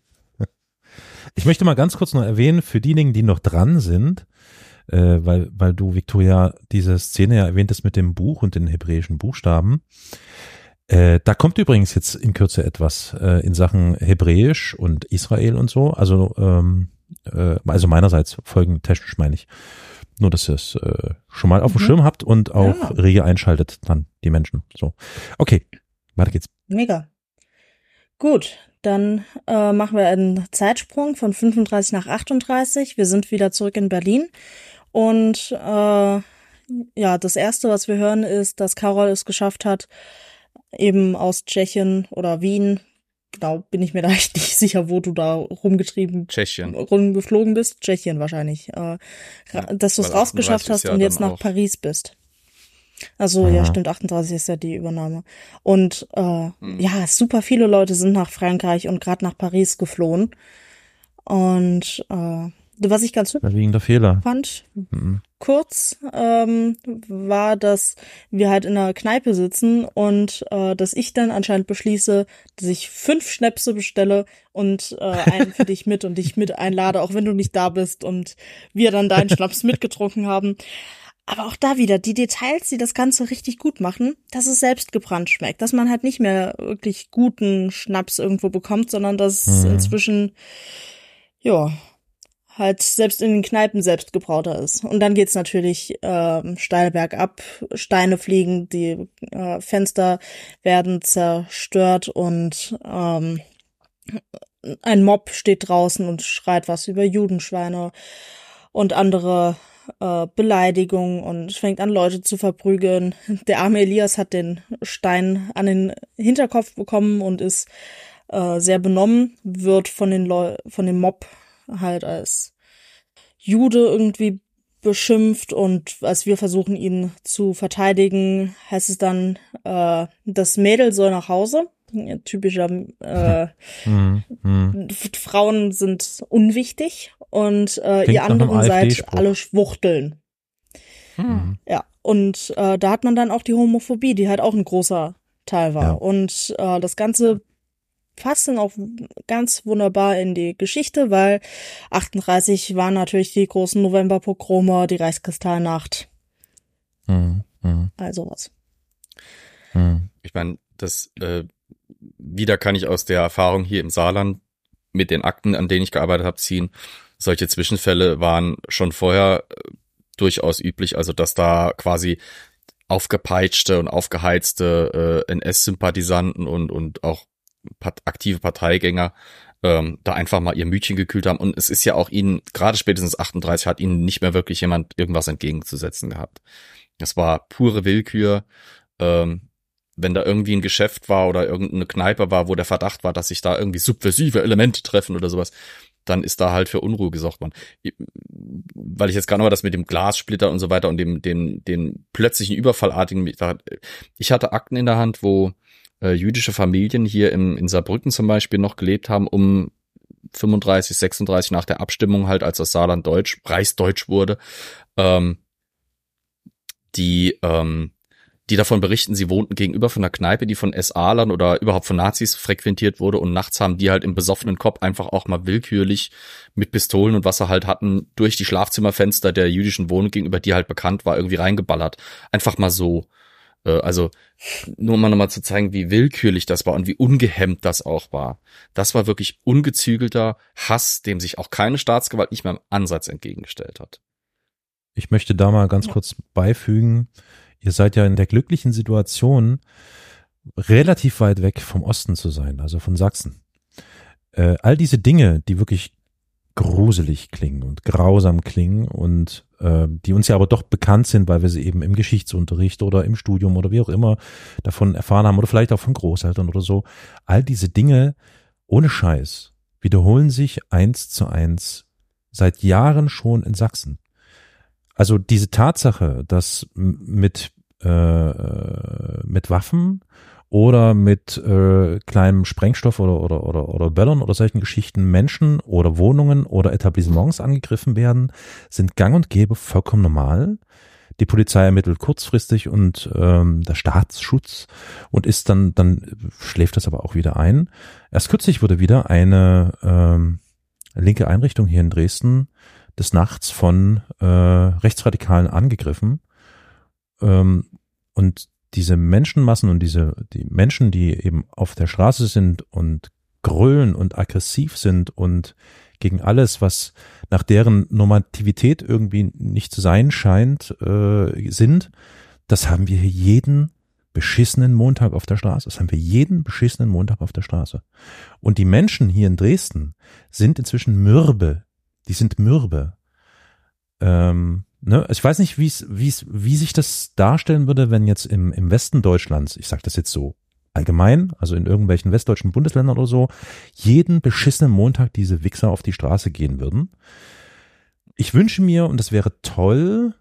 Ich möchte mal ganz kurz noch erwähnen, für diejenigen, die noch dran sind, äh, weil, weil du, Victoria, diese Szene ja erwähntest mit dem Buch und den hebräischen Buchstaben. Äh, da kommt übrigens jetzt in Kürze etwas äh, in Sachen Hebräisch und Israel und so. Also, ähm, äh, also meinerseits folgentechnisch meine ich. Nur, dass ihr es äh, schon mal auf dem Mhm. Schirm habt und auch Ja. rege einschaltet dann die Menschen. So. Okay, weiter geht's. Mega. Gut, dann äh, machen wir einen Zeitsprung von 35 nach 38. Wir sind wieder zurück in Berlin. Und äh, ja, das Erste, was wir hören, ist, dass Carol es geschafft hat, eben aus Tschechien oder Wien, genau, bin ich mir da echt nicht sicher, wo du da rumgetrieben Tschechien. rumgeflogen bist, Tschechien wahrscheinlich, äh, Ja, dass du es rausgeschafft 38 ist hast ja und jetzt nach auch- Paris bist. Also ja, Aha. stimmt, 38 ist ja die Übernahme. Und äh, Hm. ja, super viele Leute sind nach Frankreich und gerade nach Paris geflohen. Und äh, was ich ganz hübsch Fehler. fand, Mhm. kurz, ähm, war, dass wir halt in einer Kneipe sitzen und äh, dass ich dann anscheinend beschließe, dass ich fünf Schnäpse bestelle und äh, einen für dich mit und dich mit einlade, auch wenn du nicht da bist und wir dann deinen Schnaps mitgetrunken haben. Aber auch da wieder, die Details, die das Ganze richtig gut machen, dass es selbst gebrannt schmeckt, dass man halt nicht mehr wirklich guten Schnaps irgendwo bekommt, sondern dass es Mhm. inzwischen, ja, halt selbst in den Kneipen selbst gebrauter ist. Und dann geht's natürlich ähm, steil bergab, Steine fliegen, die äh, Fenster werden zerstört und ähm, ein Mob steht draußen und schreit was über Judenschweine und andere äh, Beleidigungen und fängt an, Leute zu verprügeln. Der arme Elias hat den Stein an den Hinterkopf bekommen und ist äh, sehr benommen, wird von den Leu von dem Mob halt als Jude irgendwie beschimpft und als wir versuchen, ihn zu verteidigen, heißt es dann, äh, das Mädel soll nach Hause. Typischer äh, Hm, hm. Frauen sind unwichtig und äh, Klingt ihr anderen seid alle Schwuchteln. Hm. Ja, und äh, da hat man dann auch die Homophobie, die halt auch ein großer Teil war. Ja. Und äh, das Ganze passt dann auch ganz wunderbar in die Geschichte, weil 38 waren natürlich die großen Novemberpogrome, die Reichskristallnacht, Hm, hm, all sowas. hm. Ich meine, das äh, wieder kann ich aus der Erfahrung hier im Saarland mit den Akten, an denen ich gearbeitet habe, ziehen. Solche Zwischenfälle waren schon vorher äh, durchaus üblich, also dass da quasi aufgepeitschte und aufgeheizte äh, NS-Sympathisanten und und auch aktive Parteigänger ähm, da einfach mal ihr Mütchen gekühlt haben. Und es ist ja auch ihnen, gerade spätestens 38, hat ihnen nicht mehr wirklich jemand irgendwas entgegenzusetzen gehabt. Das war pure Willkür. Ähm, wenn da irgendwie ein Geschäft war oder irgendeine Kneipe war, wo der Verdacht war, dass sich da irgendwie subversive Elemente treffen oder sowas, dann ist da halt für Unruhe gesorgt worden. Weil ich jetzt gerade noch mal das mit dem Glassplitter und so weiter und dem, dem, den plötzlichen Überfallartigen, ich hatte Akten in der Hand, wo äh, jüdische Familien hier im, in Saarbrücken zum Beispiel noch gelebt haben, um 35, 36 nach der Abstimmung halt, als das Saarland deutsch, reichsdeutsch wurde, ähm, die, ähm, die davon berichten, sie wohnten gegenüber von einer Kneipe, die von SA-Lern oder überhaupt von Nazis frequentiert wurde und nachts haben die halt im besoffenen Kopf einfach auch mal willkürlich mit Pistolen und was sie halt hatten, durch die Schlafzimmerfenster der jüdischen Wohnung gegenüber, die halt bekannt war, irgendwie reingeballert. Einfach mal so. Äh, Also nur mal nochmal zu zeigen, wie willkürlich das war und wie ungehemmt das auch war. Das war wirklich ungezügelter Hass, dem sich auch keine Staatsgewalt nicht mehr im Ansatz entgegengestellt hat. Ich möchte da mal ganz Ja. kurz beifügen, ihr seid ja in der glücklichen Situation, relativ weit weg vom Osten zu sein, also von Sachsen. Äh, all diese Dinge, die wirklich gruselig klingen und grausam klingen und äh, die uns ja aber doch bekannt sind, weil wir sie eben im Geschichtsunterricht oder im Studium oder wie auch immer davon erfahren haben oder vielleicht auch von Großeltern oder so. All diese Dinge ohne Scheiß wiederholen sich eins zu eins seit Jahren schon in Sachsen. Also diese Tatsache, dass mit äh, mit Waffen oder mit äh, kleinem Sprengstoff oder, oder, oder, oder Böllern oder solchen Geschichten Menschen oder Wohnungen oder Etablissements angegriffen werden, sind gang und gäbe vollkommen normal. Die Polizei ermittelt kurzfristig und ähm, der Staatsschutz und ist dann, dann schläft das aber auch wieder ein. Erst kürzlich wurde wieder eine ähm, linke Einrichtung hier in Dresden des Nachts von äh, Rechtsradikalen angegriffen. Ähm, und diese Menschenmassen und diese die Menschen, die eben auf der Straße sind und grölen und aggressiv sind und gegen alles, was nach deren Normativität irgendwie nicht zu sein scheint, äh, sind, das haben wir hier jeden beschissenen Montag auf der Straße. Das haben wir jeden beschissenen Montag auf der Straße. Und die Menschen hier in Dresden sind inzwischen mürbe. Die sind mürbe. Ähm, ne? Ich weiß nicht, wie es, wie es, wie sich das darstellen würde, wenn jetzt im, im Westen Deutschlands, ich sage das jetzt so allgemein, also in irgendwelchen westdeutschen Bundesländern oder so, jeden beschissenen Montag diese Wichser auf die Straße gehen würden. Ich wünsche mir, und das wäre toll,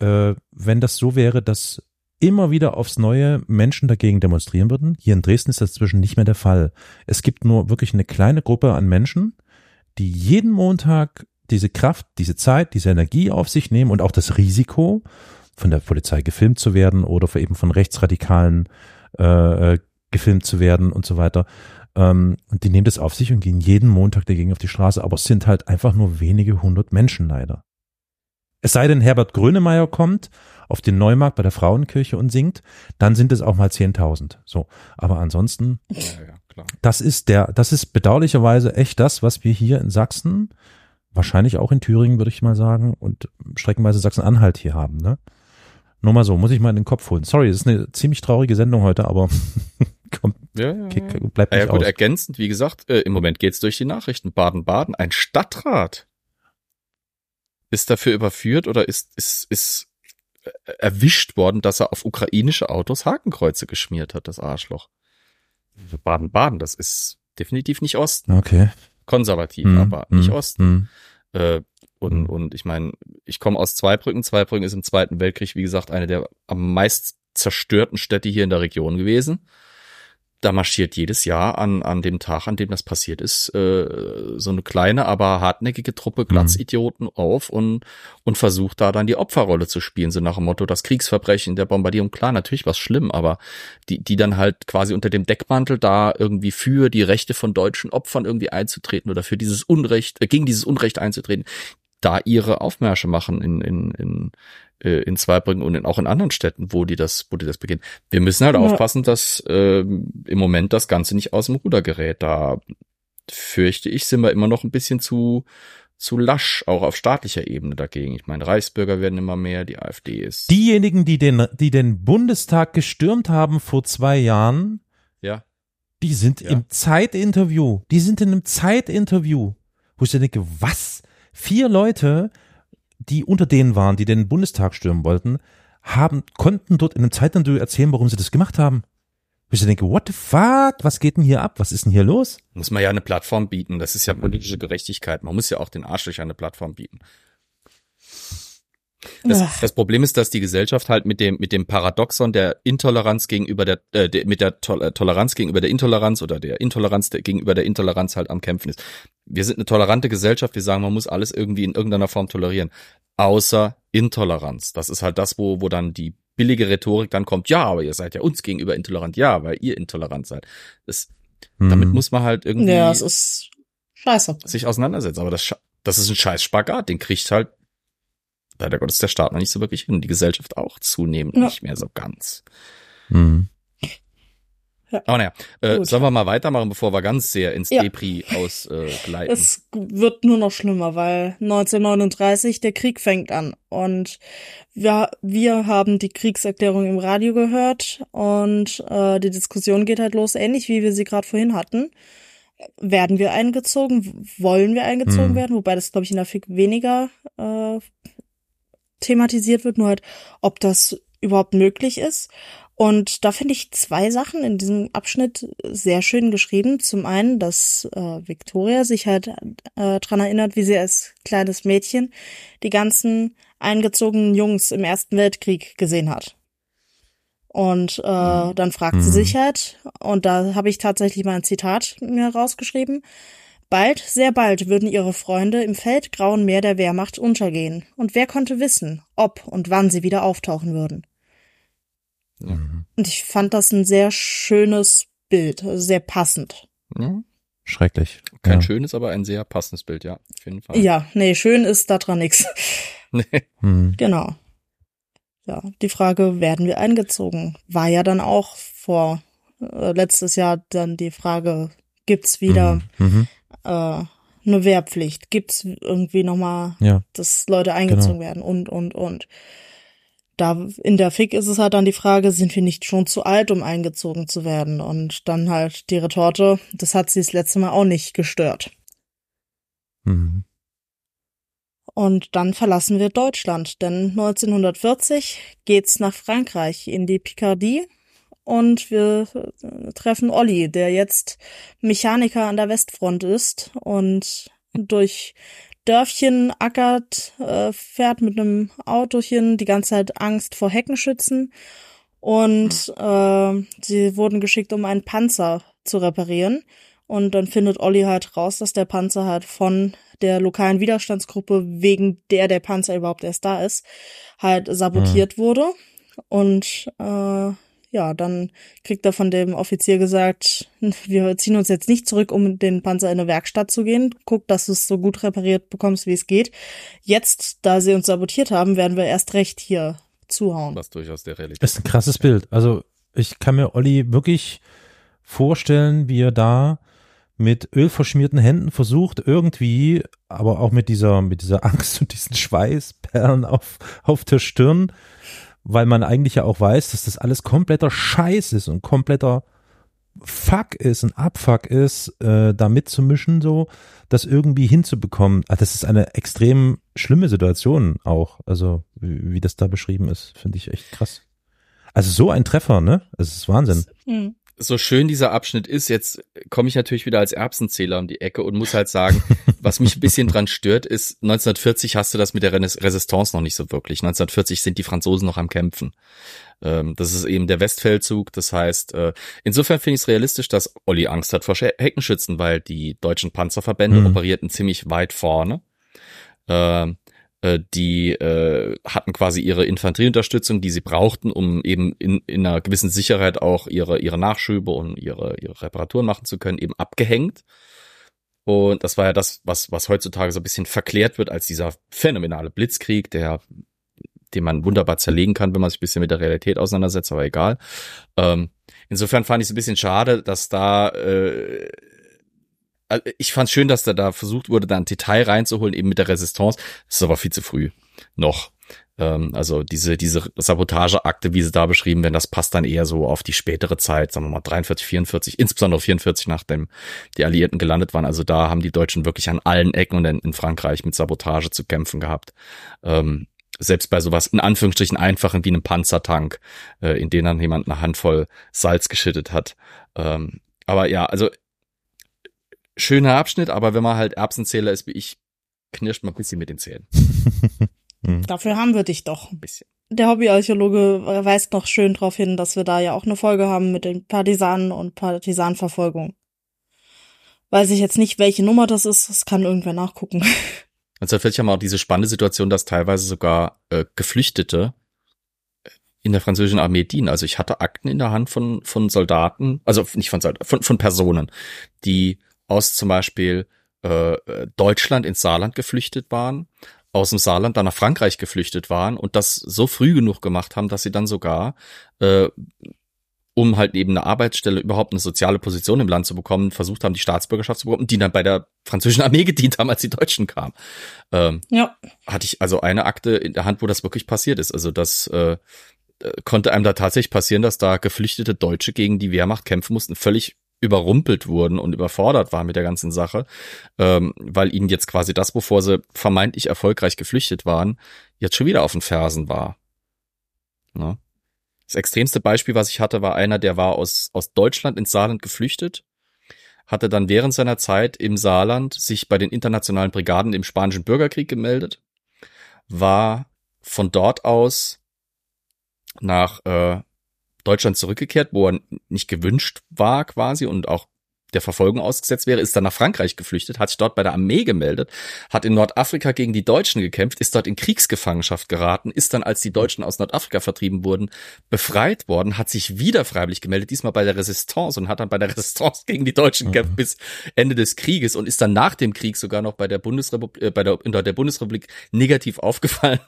äh, wenn das so wäre, dass immer wieder aufs Neue Menschen dagegen demonstrieren würden. Hier in Dresden ist das zwischen nicht mehr der Fall. Es gibt nur wirklich eine kleine Gruppe an Menschen, die jeden Montag diese Kraft, diese Zeit, diese Energie auf sich nehmen und auch das Risiko, von der Polizei gefilmt zu werden oder eben von Rechtsradikalen äh, gefilmt zu werden und so weiter. Ähm, und die nehmen das auf sich und gehen jeden Montag dagegen auf die Straße, aber es sind halt einfach nur wenige hundert Menschen leider. Es sei denn, Herbert Grönemeyer kommt auf den Neumarkt bei der Frauenkirche und singt, dann sind es auch mal 10.000. So. Aber ansonsten, Ja, ja, klar. das ist der, das ist bedauerlicherweise echt das, was wir hier in Sachsen wahrscheinlich auch in Thüringen, würde ich mal sagen, und streckenweise Sachsen-Anhalt hier haben, ne? Nur mal so, muss ich mal in den Kopf holen. Sorry, das ist eine ziemlich traurige Sendung heute, aber kommt, Ja, ja, ja. bleibt nicht ja gut, aus. ergänzend, wie gesagt, äh, im Moment geht's durch die Nachrichten. Baden-Baden, ein Stadtrat ist dafür überführt oder ist, ist, ist äh, erwischt worden, dass er auf ukrainische Autos Hakenkreuze geschmiert hat, das Arschloch. Baden-Baden, das ist definitiv nicht Osten. Okay. Konservativ, Hm, aber hm, nicht Osten. hm. Äh, und, Mhm. und ich meine, ich komme aus Zweibrücken. Zweibrücken ist im Zweiten Weltkrieg, wie gesagt, eine der am meist zerstörten Städte hier in der Region gewesen. Da marschiert jedes Jahr an, an dem Tag, an dem das passiert ist, äh, so eine kleine, aber hartnäckige Truppe Glatzidioten auf und, und versucht da dann die Opferrolle zu spielen, so nach dem Motto, das Kriegsverbrechen der Bombardierung, klar, natürlich was schlimm, aber die, die dann halt quasi unter dem Deckmantel da irgendwie für die Rechte von deutschen Opfern irgendwie einzutreten oder für dieses Unrecht, äh, gegen dieses Unrecht einzutreten, da ihre Aufmärsche machen in, in, in, äh, in Zweibrücken und in, auch in anderen Städten, wo die das, wo die das beginnen. Wir müssen halt Ja. aufpassen, dass ähm, im Moment das Ganze nicht aus dem Ruder gerät. Da fürchte ich, sind wir immer noch ein bisschen zu, zu lasch, auch auf staatlicher Ebene dagegen. Ich meine, Reichsbürger werden immer mehr, die AfD ist. Diejenigen, die den, die den Bundestag gestürmt haben vor zwei Jahren, ja. die sind Ja. im Zeitinterview. Die sind in einem Zeitinterview. Wo ich denke, was? Vier Leute, die unter denen waren, die den Bundestag stürmen wollten, haben, konnten dort in einem Zeitinterview erzählen, warum sie das gemacht haben. Wo ich denke, what the fuck? Was geht denn hier ab? Was ist denn hier los? Muss man ja eine Plattform bieten. Das ist ja politische Gerechtigkeit. Man muss ja auch den Arschlöchern eine Plattform bieten. Das, das Problem ist, dass die Gesellschaft halt mit dem mit dem Paradoxon der Intoleranz gegenüber der, äh, der mit der Tol äh, Toleranz gegenüber der Intoleranz oder der Intoleranz der, gegenüber der Intoleranz halt am kämpfen ist. Wir sind eine tolerante Gesellschaft. Wir sagen, man muss alles irgendwie in irgendeiner Form tolerieren, außer Intoleranz. Das ist halt das, wo wo dann die billige Rhetorik dann kommt. Ja, aber ihr seid ja uns gegenüber intolerant. Ja, weil ihr intolerant seid. Das, damit Hm. muss man halt irgendwie Ja, es ist scheiße. sich auseinandersetzen. Aber das, das ist ein scheiß Spagat, den kriegt halt leider Gottes der Staat noch nicht so wirklich hin. Die Gesellschaft auch zunehmend Ja. nicht mehr so ganz. Hm. Aber naja, äh, sollen wir mal weitermachen, bevor wir ganz sehr ins Ja. Depri ausgleiten. Äh? Es wird nur noch schlimmer, weil 1939 der Krieg fängt an und wir, wir haben die Kriegserklärung im Radio gehört und äh, die Diskussion geht halt los, ähnlich wie wir sie gerade vorhin hatten. Werden wir eingezogen? Wollen wir eingezogen Hm. werden? Wobei das, glaube ich, in der FIG weniger äh, thematisiert wird, nur halt, ob das überhaupt möglich ist. Und da finde ich zwei Sachen in diesem Abschnitt sehr schön geschrieben. Zum einen, dass äh, Victoria sich halt äh, dran erinnert, wie sie als kleines Mädchen die ganzen eingezogenen Jungs im Ersten Weltkrieg gesehen hat. Und äh, dann fragt sie Mhm. sich halt, und da habe ich tatsächlich mal ein Zitat mir rausgeschrieben, Bald, sehr bald würden ihre Freunde im feldgrauen Meer der Wehrmacht untergehen. Und wer konnte wissen, ob und wann sie wieder auftauchen würden? Ja. Und ich fand das ein sehr schönes Bild, also sehr passend. Ja, Schrecklich. kein ja. schönes, aber ein sehr passendes Bild, ja, auf jeden Fall. Ja, nee, schön ist da dran nix. Hm. Genau. Ja, die Frage, werden wir eingezogen? War ja dann auch vor äh, letztes Jahr dann die Frage, gibt's wieder Mhm. Äh, eine Wehrpflicht? Gibt's irgendwie nochmal, Ja. dass Leute eingezogen werden und, und, und. Da in der FIC ist es halt dann die Frage, sind wir nicht schon zu alt, um eingezogen zu werden? Und dann halt die Retorte, das hat sie das letzte Mal auch nicht gestört. Mhm. Und dann verlassen wir Deutschland, denn 1940 geht's nach Frankreich in die Picardie und wir treffen Olli, der jetzt Mechaniker an der Westfront ist und durch Dörfchen ackert, äh, fährt mit einem Autochen, die ganze Zeit Angst vor Heckenschützen und äh, sie wurden geschickt, um einen Panzer zu reparieren. Und dann findet Olli halt raus, dass der Panzer halt von der lokalen Widerstandsgruppe, wegen der der Panzer überhaupt erst da ist, halt sabotiert wurde. Und äh, ja, dann kriegt er von dem Offizier gesagt, wir ziehen uns jetzt nicht zurück, um den Panzer in eine Werkstatt zu gehen. Guck, dass du es so gut repariert bekommst, wie es geht. Jetzt, da sie uns sabotiert haben, werden wir erst recht hier zuhauen. Was durchaus der Realität. Das ist ein krasses Bild. Also ich kann mir Olli wirklich vorstellen, wie er da mit ölverschmierten Händen versucht, irgendwie, aber auch mit dieser, mit dieser Angst und diesen Schweißperlen auf, auf der Stirn, weil man eigentlich ja auch weiß, dass das alles kompletter Scheiß ist und kompletter Fuck ist, ein Abfuck ist, äh, da mitzumischen, so, das irgendwie hinzubekommen. Ah, das ist eine extrem schlimme Situation auch. Also, wie, wie das da beschrieben ist, finde ich echt krass. Also so ein Treffer, ne? Es ist Wahnsinn. So schön dieser Abschnitt ist, jetzt komme ich natürlich wieder als Erbsenzähler um die Ecke und muss halt sagen, was mich ein bisschen dran stört, ist, 1940 hast du das mit der Resistance noch nicht so wirklich. 1940 sind die Franzosen noch am Kämpfen. Ähm, das ist eben der Westfeldzug. Das heißt, äh, insofern finde ich es realistisch, dass Olli Angst hat vor Sch- Heckenschützen, weil die deutschen Panzerverbände Mhm. operierten ziemlich weit vorne. Ähm, äh, die äh, hatten quasi ihre Infanterieunterstützung, die sie brauchten, um eben in, in einer gewissen Sicherheit auch ihre, ihre Nachschübe und ihre, ihre Reparaturen machen zu können, eben abgehängt. Und das war ja das, was, was heutzutage so ein bisschen verklärt wird als dieser phänomenale Blitzkrieg, der, den man wunderbar zerlegen kann, wenn man sich ein bisschen mit der Realität auseinandersetzt, aber egal. Ähm, insofern fand ich es ein bisschen schade, dass da äh, ich fand schön, dass da da versucht wurde, da ein Detail reinzuholen, eben mit der Resistance. Das ist aber viel zu früh noch. Ähm, also diese, diese Sabotageakte, wie sie da beschrieben werden, das passt dann eher so auf die spätere Zeit, sagen wir mal 43, 44, insbesondere 44, nachdem die Alliierten gelandet waren. Also da haben die Deutschen wirklich an allen Ecken und in, in Frankreich mit Sabotage zu kämpfen gehabt. Ähm, selbst bei sowas in Anführungsstrichen einfachen wie einem Panzertank, äh, in den dann jemand eine Handvoll Salz geschüttet hat. Ähm, aber ja, also schöner Abschnitt, aber wenn man halt Erbsenzähler ist wie ich, knirscht man ein bisschen mit den Zähnen. Dafür haben wir dich doch. Ein bisschen. Der Hobbyarchäologe weist noch schön darauf hin, dass wir da ja auch eine Folge haben mit den Partisanen und Partisanverfolgung. Weiß ich jetzt nicht, welche Nummer das ist, das kann irgendwer nachgucken. 1940 haben wir auch diese spannende Situation, dass teilweise sogar äh, Geflüchtete in der französischen Armee dienen. Also ich hatte Akten in der Hand von, von Soldaten, also nicht von Soldaten, von, von Personen, die aus zum Beispiel äh, Deutschland ins Saarland geflüchtet waren, aus dem Saarland dann nach Frankreich geflüchtet waren und das so früh genug gemacht haben, dass sie dann sogar, äh, um halt eben eine Arbeitsstelle, überhaupt eine soziale Position im Land zu bekommen, versucht haben, die Staatsbürgerschaft zu bekommen, die dann bei der französischen Armee gedient haben, als die Deutschen kamen. Ähm, Ja. hatte ich also eine Akte in der Hand, wo das wirklich passiert ist. Also das äh, äh, konnte einem da tatsächlich passieren, dass da geflüchtete Deutsche gegen die Wehrmacht kämpfen mussten, völlig überrumpelt wurden und überfordert waren mit der ganzen Sache, ähm, weil ihnen jetzt quasi das, wovor sie vermeintlich erfolgreich geflüchtet waren, jetzt schon wieder auf den Fersen war. Ne? Das extremste Beispiel, was ich hatte, war einer, der war aus, aus Deutschland ins Saarland geflüchtet, hatte dann während seiner Zeit im Saarland sich bei den internationalen Brigaden im Spanischen Bürgerkrieg gemeldet, war von dort aus nach äh, Deutschland zurückgekehrt, wo er nicht gewünscht war quasi und auch der Verfolgung ausgesetzt wäre, ist dann nach Frankreich geflüchtet, hat sich dort bei der Armee gemeldet, hat in Nordafrika gegen die Deutschen gekämpft, ist dort in Kriegsgefangenschaft geraten, ist dann, als die Deutschen aus Nordafrika vertrieben wurden, befreit worden, hat sich wieder freiwillig gemeldet, diesmal bei der Resistance und hat dann bei der Resistance gegen die Deutschen gekämpft bis Ende des Krieges und ist dann nach dem Krieg sogar noch bei der Bundesrepublik, äh, bei der, in der Bundesrepublik negativ aufgefallen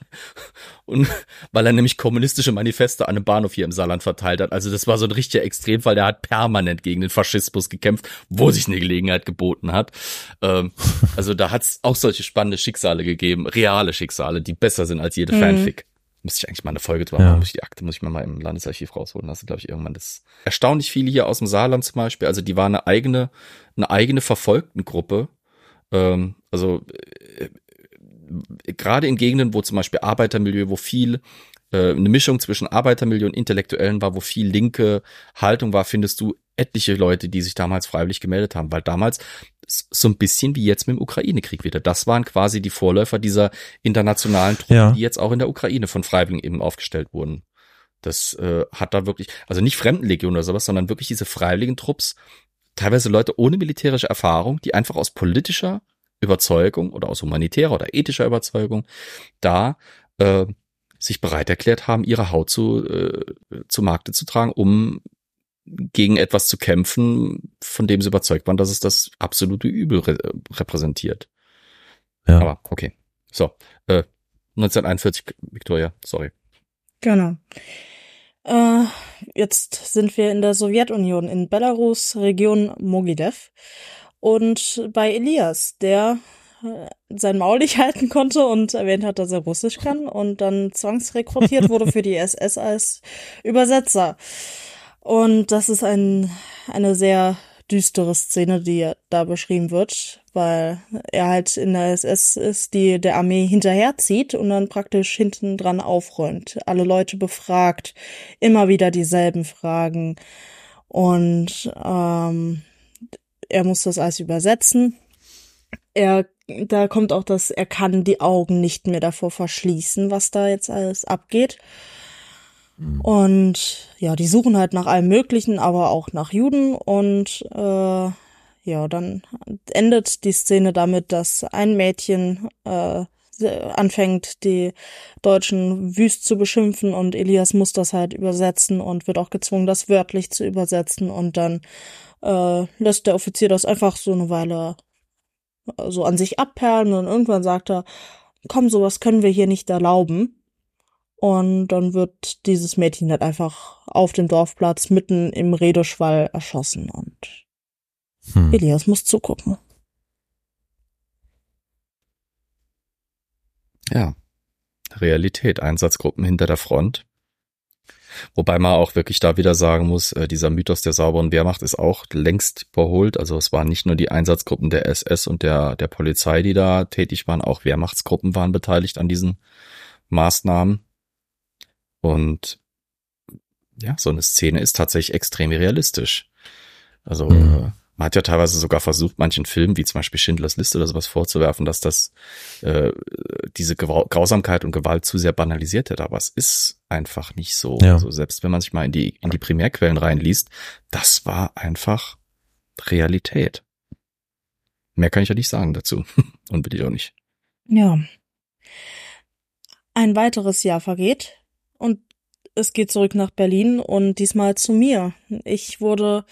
und weil er nämlich kommunistische Manifeste an einem Bahnhof hier im Saarland verteilt hat. Also das war so ein richtiger Extremfall, der hat permanent gegen den Faschismus gekämpft, wo sich eine Gelegenheit geboten hat. Ähm, also da hat es auch solche spannende Schicksale gegeben, reale Schicksale, die besser sind als jede Mhm. Fanfic. Müsste ich eigentlich mal eine Folge zu machen, Ja. muss ich die Akte, muss ich mir mal im Landesarchiv rausholen lassen, glaube ich, irgendwann. Das erstaunlich viele hier aus dem Saarland zum Beispiel, also die waren eine eigene, eine eigene Verfolgtengruppe. Ähm, also äh, gerade in Gegenden, wo zum Beispiel Arbeitermilieu, wo viel äh, eine Mischung zwischen Arbeitermilieu und Intellektuellen war, wo viel linke Haltung war, findest du etliche Leute, die sich damals freiwillig gemeldet haben, weil damals so ein bisschen wie jetzt mit dem Ukraine-Krieg wieder. Das waren quasi die Vorläufer dieser internationalen Truppen, Ja. die jetzt auch in der Ukraine von Freiwilligen eben aufgestellt wurden. Das äh, hat da wirklich, also nicht Fremdenlegion oder sowas, sondern wirklich diese freiwilligen Trupps, teilweise Leute ohne militärische Erfahrung, die einfach aus politischer Überzeugung oder aus humanitärer oder ethischer Überzeugung da äh, sich bereit erklärt haben, ihre Haut zu, äh, zu Markte zu tragen, um gegen etwas zu kämpfen, von dem sie überzeugt waren, dass es das absolute Übel re repräsentiert. Ja. Aber okay. So, äh, 1941, Victoria, sorry. Genau. Äh, jetzt sind wir in der Sowjetunion, in Belarus, Region Mogilev. und bei Elias, der äh, sein Maul nicht halten konnte und erwähnt hat, dass er Russisch kann und dann zwangsrekrutiert wurde für die SS als Übersetzer. Und das ist ein, eine sehr düstere Szene, die da beschrieben wird, weil er halt in der SS ist, die der Armee hinterherzieht und dann praktisch hinten dran aufräumt, alle Leute befragt, immer wieder dieselben Fragen und ähm, er muss das alles übersetzen. Er, da kommt auch das, er kann die Augen nicht mehr davor verschließen, was da jetzt alles abgeht. Und ja, die suchen halt nach allem Möglichen, aber auch nach Juden. Und äh, ja, dann endet die Szene damit, dass ein Mädchen äh, anfängt, die Deutschen wüst zu beschimpfen und Elias muss das halt übersetzen und wird auch gezwungen, das wörtlich zu übersetzen und dann äh, lässt der Offizier das einfach so eine Weile äh, so an sich abperlen und irgendwann sagt er, komm, sowas können wir hier nicht erlauben. Und dann wird dieses Mädchen halt einfach auf dem Dorfplatz mitten im Redeschwall erschossen und hm. Elias muss zugucken. Ja. Realität, Einsatzgruppen hinter der Front. Wobei man auch wirklich da wieder sagen muss, äh, dieser Mythos der sauberen Wehrmacht ist auch längst überholt. Also es waren nicht nur die Einsatzgruppen der SS und der, der Polizei, die da tätig waren, auch Wehrmachtsgruppen waren beteiligt an diesen Maßnahmen. Und ja, so eine Szene ist tatsächlich extrem realistisch. Also mhm. äh, man hat ja teilweise sogar versucht, manchen Filmen, wie zum Beispiel Schindlers Liste oder sowas vorzuwerfen, dass das äh, diese Grausamkeit und Gewalt zu sehr banalisiert hätte. Aber es ist einfach nicht so. Ja. Also selbst wenn man sich mal in die, in die Primärquellen reinliest, das war einfach Realität. Mehr kann ich ja nicht sagen dazu. und bitte ich auch nicht. Ja. Ein weiteres Jahr vergeht und es geht zurück nach Berlin und diesmal zu mir. Ich wurde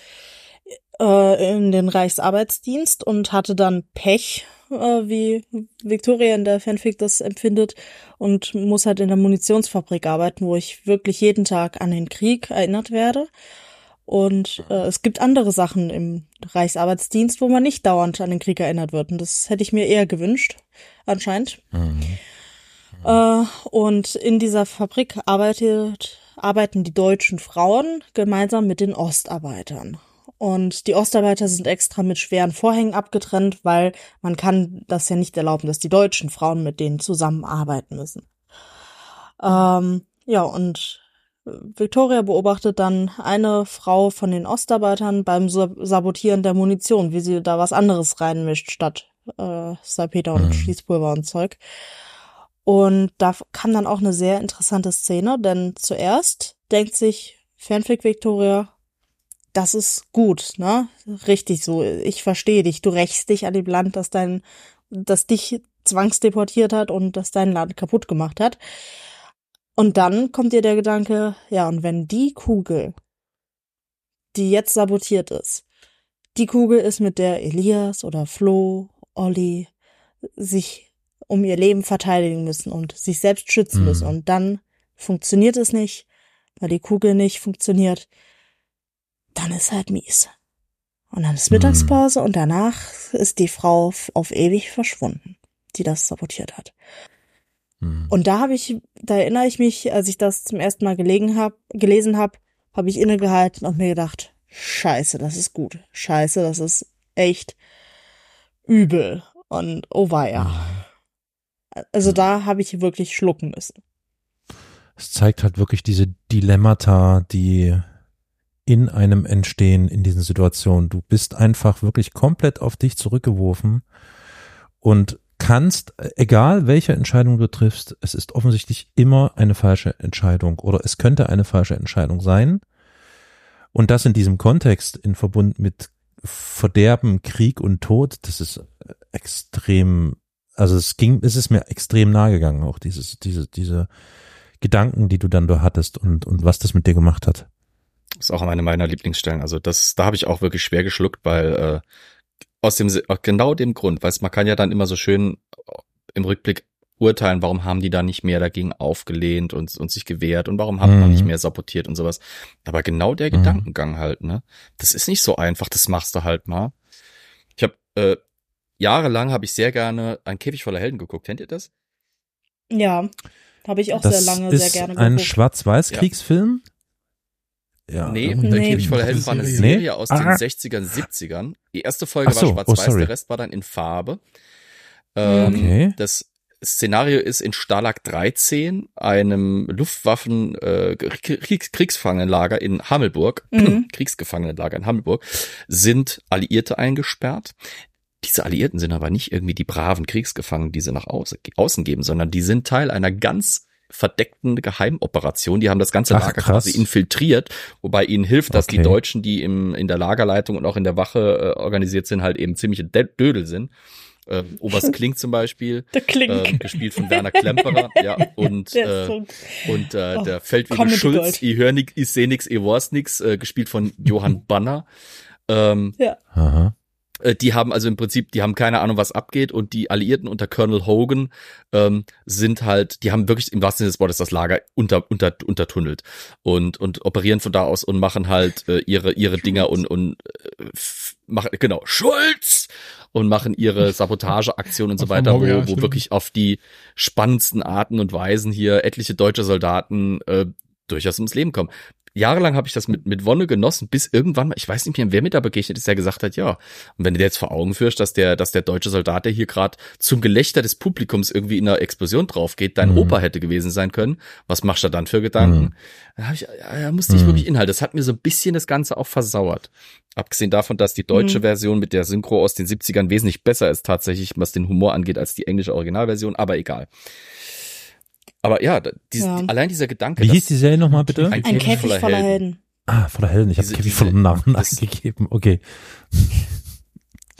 äh, in den Reichsarbeitsdienst und hatte dann Pech, äh, wie Victoria in der Fanfic das empfindet und muss halt in der Munitionsfabrik arbeiten, wo ich wirklich jeden Tag an den Krieg erinnert werde. Und äh, es gibt andere Sachen im Reichsarbeitsdienst, wo man nicht dauernd an den Krieg erinnert wird. Und das hätte ich mir eher gewünscht, anscheinend. Mhm. Äh, und in dieser Fabrik arbeitet, arbeiten die deutschen Frauen gemeinsam mit den Ostarbeitern. Und die Ostarbeiter sind extra mit schweren Vorhängen abgetrennt, weil man kann das ja nicht erlauben, dass die deutschen Frauen mit denen zusammenarbeiten müssen. Ähm, ja, und Victoria beobachtet dann eine Frau von den Ostarbeitern beim Sabotieren der Munition, wie sie da was anderes reinmischt statt äh, Salpeter und mhm. Schließpulver und Zeug. Und da kam dann auch eine sehr interessante Szene, denn zuerst denkt sich Fanfic Victoria, das ist gut, ne? Richtig so. Ich verstehe dich. Du rächst dich an dem Land, das dein, das dich zwangsdeportiert hat und das dein Land kaputt gemacht hat. Und dann kommt dir der Gedanke, ja, und wenn die Kugel, die jetzt sabotiert ist, die Kugel ist, mit der Elias oder Flo, Olli sich um ihr Leben verteidigen müssen und sich selbst schützen mhm. müssen. Und dann funktioniert es nicht, weil die Kugel nicht funktioniert. Dann ist halt mies. Und dann ist Mittagspause mhm. und danach ist die Frau auf ewig verschwunden, die das sabotiert hat. Mhm. Und da habe ich, da erinnere ich mich, als ich das zum ersten Mal gelegen hab, gelesen habe, habe ich innegehalten und mir gedacht, Scheiße, das ist gut. Scheiße, das ist echt übel. Und oh weia. Also da habe ich wirklich schlucken müssen. Es zeigt halt wirklich diese Dilemmata, die in einem entstehen in diesen Situationen. Du bist einfach wirklich komplett auf dich zurückgeworfen und kannst, egal welche Entscheidung du triffst, es ist offensichtlich immer eine falsche Entscheidung oder es könnte eine falsche Entscheidung sein. Und das in diesem Kontext in Verbund mit Verderben, Krieg und Tod, das ist extrem also es ging, es ist mir extrem nahe gegangen, auch dieses, diese, diese Gedanken, die du dann da hattest und, und was das mit dir gemacht hat. Ist auch eine meiner Lieblingsstellen. Also das, da habe ich auch wirklich schwer geschluckt, weil äh, aus dem genau dem Grund, weil man kann ja dann immer so schön im Rückblick urteilen, warum haben die da nicht mehr dagegen aufgelehnt und, und sich gewehrt und warum hat mhm. man nicht mehr sabotiert und sowas. Aber genau der mhm. Gedankengang halt, ne? Das ist nicht so einfach, das machst du halt mal. Ich habe äh, jahrelang habe ich sehr gerne ein Käfig voller Helden geguckt. Kennt ihr das? Ja, habe ich auch das sehr lange, sehr gerne ein geguckt. Schwarz-Weiß-Kriegsfilm? Ja. nee, irgendwie- der Nee. Käfig voller Helden war eine Nee? Serie aus den Ah. 60ern, 70ern. Die erste Folge so, war oh, schwarz-weiß, sorry. der Rest war dann in Farbe. Ähm, Okay. Das Szenario ist in Stalag 13, einem Luftwaffen äh, Kriegs Kriegsgefangenenlager in Hammelburg, Mhm. Kriegsgefangenenlager in Hammelburg, sind Alliierte eingesperrt. Diese Alliierten sind aber nicht irgendwie die braven Kriegsgefangenen, die sie nach außen, geben, sondern die sind Teil einer ganz verdeckten Geheimoperation. Die haben das ganze Ach, Lager krass. quasi infiltriert, wobei ihnen hilft, dass die Okay. Deutschen, die im, in der Lagerleitung und auch in der Wache äh, organisiert sind, halt eben ziemliche Dö- Dödel sind. Ähm, Oberst Klink zum Beispiel, Der Klink. ähm, gespielt von Werner Klemperer, ja, und, der äh, so, und äh, Oh, der Feldwebel Schulz, Gold. ich hör nix, ich seh nix, ich weiß nix, äh, gespielt von Johann Banner. Ähm, ja. Aha. Äh, die haben also im Prinzip, die haben keine Ahnung, was abgeht und die Alliierten unter Colonel Hogan ähm, sind halt, die haben wirklich im wahrsten Sinne des Wortes das Lager unter, unter, untertunnelt und, und operieren von da aus und machen halt äh, ihre, ihre Dinger und, und äh, machen, genau, Schulz! Und machen ihre Sabotageaktionen und so weiter, wo, wo wirklich auf die spannendsten Arten und Weisen hier etliche deutsche Soldaten äh, durchaus ums Leben kommen. Jahrelang habe ich das mit, mit Wonne genossen, bis irgendwann mal, ich weiß nicht mehr, wer mir da begegnet ist, der gesagt hat, ja, und wenn du dir jetzt vor Augen führst, dass der, dass der deutsche Soldat, der hier gerade zum Gelächter des Publikums irgendwie in einer Explosion draufgeht, dein Mhm. Opa hätte gewesen sein können, was machst du dann für Gedanken? Mhm. Da, ich, da musste ich Mhm. wirklich Inhalt. Das hat mir so ein bisschen das Ganze auch versauert. Abgesehen davon, dass die deutsche Mhm. Version mit der Synchro aus den 70ern wesentlich besser ist tatsächlich, was den Humor angeht, als die englische Originalversion, aber egal. Aber ja, da- dies, Ja. allein dieser Gedanke, Wie hieß die Serie nochmal bitte? Ein Ein Käfig voller Helden. Ah, voller Helden. Ich habe Diese- Käfig diese- voller Namen das- eingegeben. Okay.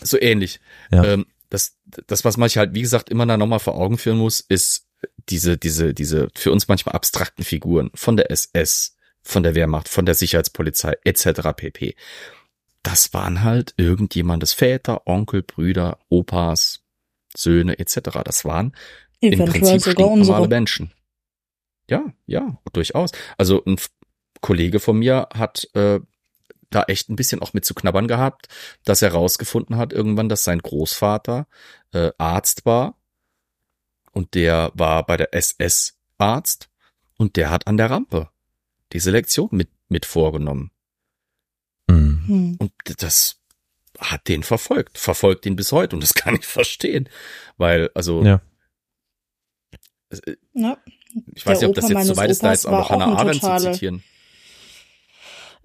so ähnlich. Ja. Ähm, das, das, was man sich halt, wie gesagt, immer da nochmal vor Augen führen muss, ist diese, diese, diese für uns manchmal abstrakten Figuren von der SS, von der Wehrmacht, von der Sicherheitspolizei etc. pp. Das waren halt irgendjemandes Väter, Onkel, Brüder, Opas, Söhne etc. Das waren im Eventuell Prinzip sogar unsere. Menschen. Ja, ja, durchaus. Also ein Kollege von mir hat äh, da echt ein bisschen auch mit zu knabbern gehabt, dass er rausgefunden hat irgendwann, dass sein Großvater äh, Arzt war und der war bei der SS Arzt und der hat an der Rampe diese Lektion mit mit vorgenommen Mhm. Hm. und das hat den verfolgt, verfolgt ihn bis heute und das kann ich verstehen, weil also Ja. Es- äh, Ja. ich weiß nicht, ob das Opa jetzt zu meines weit ist, da jetzt auch noch Hannah Arendt zu zitieren.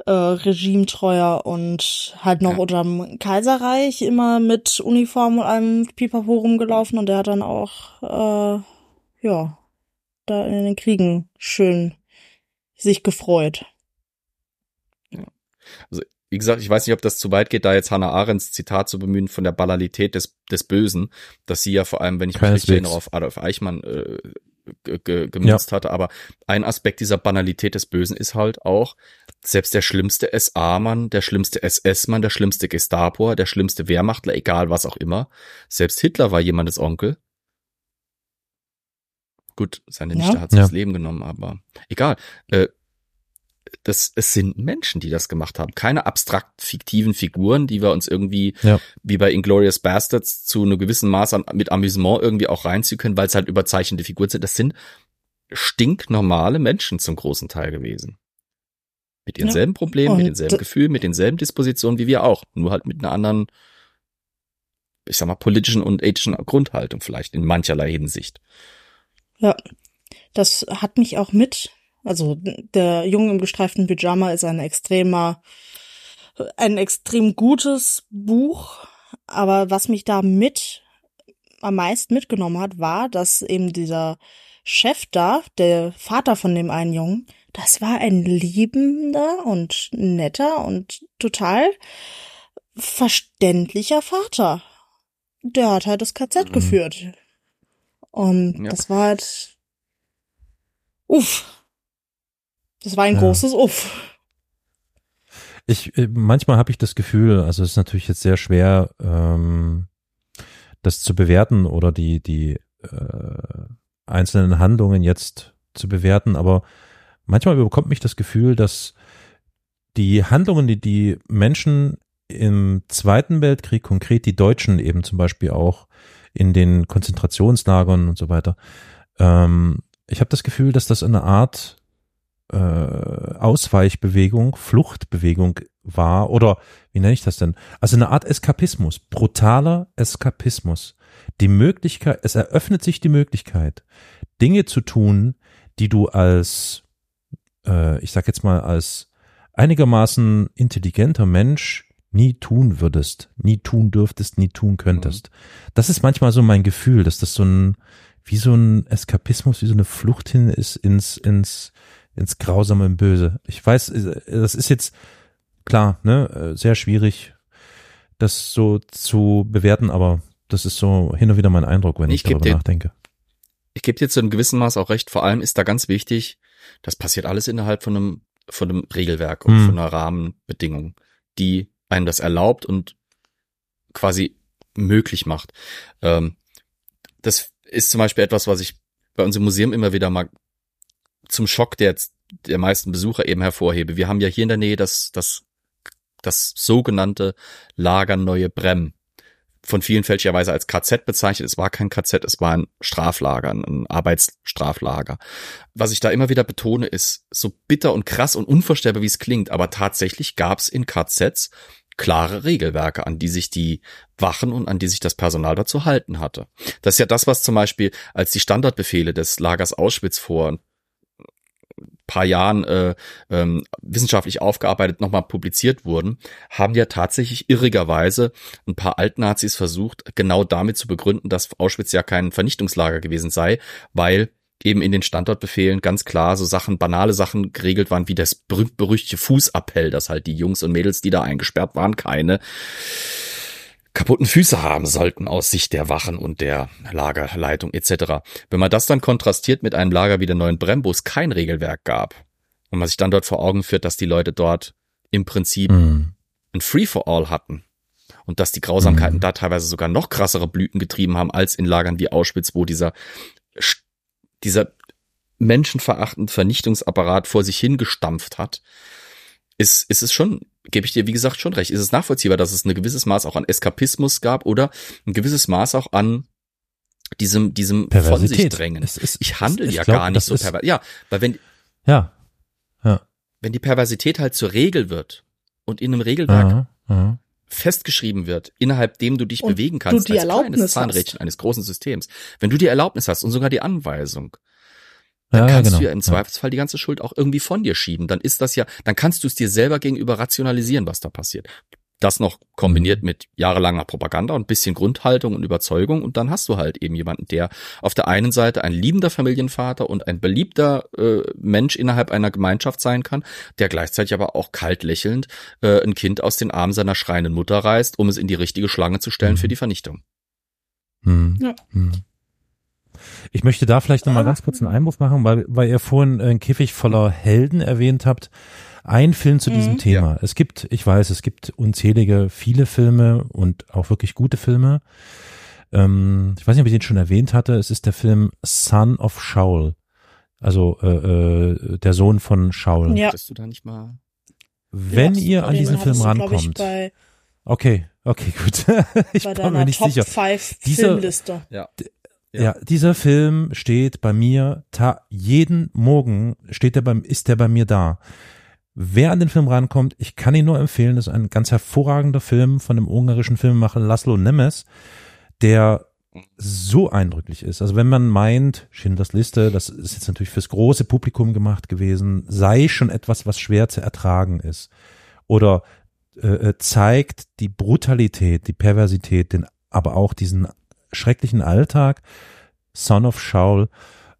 Äh, regimetreuer und halt noch Ja. unterm Kaiserreich immer mit Uniform und einem Pipapo rumgelaufen und der hat dann auch, äh, ja, da in den Kriegen schön sich gefreut. Wie gesagt, ich weiß nicht, ob das zu weit geht, da jetzt Hannah Arendts Zitat zu bemühen von der Banalität des, des Bösen, dass sie ja vor allem, wenn ich mich richtig erinnere, auf Adolf Eichmann äh, ge- ge- gemünzt hatte. Aber ein Aspekt dieser Banalität des Bösen ist halt auch, selbst der schlimmste SA-Mann, der schlimmste SS-Mann, der schlimmste Gestapoer, der schlimmste Wehrmachtler, egal was auch immer, selbst Hitler war jemandes Onkel. Gut, seine Ja. Nichte hat sich Ja. das Leben genommen, aber egal. Äh, das, es sind Menschen, die das gemacht haben. Keine abstrakt fiktiven Figuren, die wir uns irgendwie, Ja. wie bei Inglorious Bastards, zu einem gewissen Maß an, mit Amüsement irgendwie auch reinziehen können, weil es halt überzeichnete Figuren sind. Das sind stinknormale Menschen zum großen Teil gewesen. Mit Ja. denselben Problemen, Und mit denselben Gefühlen, mit denselben Dispositionen wie wir auch. Nur halt mit einer anderen, ich sag mal, politischen und ethischen Grundhaltung vielleicht in mancherlei Hinsicht. Ja, das hat mich auch mit, also der Junge im gestreiften Pyjama ist ein extremer, ein extrem gutes Buch, aber was mich da mit am meisten mitgenommen hat, war, dass eben dieser Chef da, der Vater von dem einen Jungen, das war ein liebender und netter und total verständlicher Vater. Der hat halt das KZ Mhm. geführt. Und Ja. das war halt, uff. Das war ein Ja. großes Uff. Ich, äh, manchmal habe ich das Gefühl, also es ist natürlich jetzt sehr schwer, ähm, das zu bewerten oder die, die äh, einzelnen Handlungen jetzt zu bewerten, aber manchmal bekommt mich das Gefühl, dass die Handlungen, die die Menschen im Zweiten Weltkrieg, konkret die Deutschen eben zum Beispiel auch in den Konzentrationslagern und so weiter, ähm, ich habe das Gefühl, dass das eine Art äh, Ausweichbewegung, Fluchtbewegung war oder wie nenne ich das denn? Also eine Art Eskapismus, brutaler Eskapismus. Die Möglichkeit, es eröffnet sich die Möglichkeit, Dinge zu tun, die du als, äh, ich sag jetzt mal, als einigermaßen intelligenter Mensch nie tun würdest, nie tun dürftest, nie tun könntest. Das ist manchmal so mein Gefühl, dass das so ein, wie so ein Eskapismus, wie so eine Flucht hin ist ins, ins, ins Grausame und Böse. Ich weiß, das ist jetzt klar, ne, sehr schwierig, das so zu bewerten, aber das ist so hin und wieder mein Eindruck, wenn ich, ich darüber dir, nachdenke. Ich gebe dir zu einem gewissen Maß auch recht. Vor allem ist da ganz wichtig, das passiert alles innerhalb von einem, von einem Regelwerk und hm. von einer Rahmenbedingung, die einem das erlaubt und quasi möglich macht. Ähm, das ist zum Beispiel etwas, was ich bei uns im Museum immer wieder mal zum Schock der, der meisten Besucher eben hervorhebe. Wir haben ja hier in der Nähe das, das, das sogenannte Lager Neue Brem. Von vielen fälschlicherweise als KZ bezeichnet. Es war kein KZ, es war ein Straflager, ein Arbeitsstraflager. Was ich da immer wieder betone, ist so bitter und krass und unvorstellbar, wie es klingt, aber tatsächlich gab es in KZs klare Regelwerke, an die sich die Wachen und an die sich das Personal dazu halten hatte. Das ist ja das, was zum Beispiel als die Standardbefehle des Lagers Auschwitz vor paar Jahren äh, ähm, wissenschaftlich aufgearbeitet nochmal publiziert wurden, haben ja tatsächlich irrigerweise ein paar Altnazis versucht, genau damit zu begründen, dass Auschwitz ja kein Vernichtungslager gewesen sei, weil eben in den Standortbefehlen ganz klar so Sachen, banale Sachen geregelt waren, wie das berühmt-berüchtigte Fußappell, dass halt die Jungs und Mädels, die da eingesperrt waren, keine kaputten Füße haben sollten aus Sicht der Wachen und der Lagerleitung etc. Wenn man das dann kontrastiert mit einem Lager wie der neuen Brem, wo es kein Regelwerk gab und man sich dann dort vor Augen führt, dass die Leute dort im Prinzip mm. ein Free-for-all hatten und dass die Grausamkeiten mm. da teilweise sogar noch krassere Blüten getrieben haben als in Lagern wie Auschwitz, wo dieser dieser menschenverachtende Vernichtungsapparat vor sich hingestampft hat, ist, ist es schon, gebe ich dir wie gesagt schon recht, ist es nachvollziehbar, dass es ein gewisses Maß auch an Eskapismus gab oder ein gewisses Maß auch an diesem, diesem von sich drängen. Es, es, ich handle ja glaub, gar nicht so pervers. Ja, weil wenn, ja, ja. wenn die Perversität halt zur Regel wird und in einem Regelwerk aha, aha. festgeschrieben wird, innerhalb dem du dich und bewegen kannst, als kleines Zahnrädchen eines großen Systems, wenn du die Erlaubnis hast und sogar die Anweisung, dann ja, kannst genau. du ja im Zweifelsfall die ganze Schuld auch irgendwie von dir schieben. Dann ist das ja, dann kannst du es dir selber gegenüber rationalisieren, was da passiert. Das noch kombiniert mhm. mit jahrelanger Propaganda und bisschen Grundhaltung und Überzeugung und dann hast du halt eben jemanden, der auf der einen Seite ein liebender Familienvater und ein beliebter äh, Mensch innerhalb einer Gemeinschaft sein kann, der gleichzeitig aber auch kalt lächelnd äh, ein Kind aus den Armen seiner schreienden Mutter reißt, um es in die richtige Schlange zu stellen mhm. für die Vernichtung. Mhm. Ja. Mhm. Ich möchte da vielleicht nochmal ganz kurz einen Einwurf machen, weil, weil ihr vorhin einen Käfig voller Helden erwähnt habt. Ein Film zu diesem mhm. Thema. Ja. Es gibt, ich weiß, es gibt unzählige, viele Filme und auch wirklich gute Filme. Ähm, ich weiß nicht, ob ich den schon erwähnt hatte. Es ist der Film Son of Shaul. Also äh, äh, der Sohn von Shaul. Ja. du da nicht mal Wenn ja, ihr an diesen Film rankommt. Okay, okay, gut. ich bin mir nicht Top sicher. 5 Filmliste. Ja. Ja. ja, dieser Film steht bei mir jeden Morgen steht er beim ist er bei mir da. Wer an den Film rankommt, ich kann ihn nur empfehlen, das ist ein ganz hervorragender Film von dem ungarischen Filmemacher Laszlo Nemes, der so eindrücklich ist. Also wenn man meint, Schindlers Liste, das ist jetzt natürlich fürs große Publikum gemacht gewesen, sei schon etwas, was schwer zu ertragen ist. Oder äh, äh zeigt die Brutalität, die Perversität, den, aber auch diesen schrecklichen Alltag, Son of Shaul,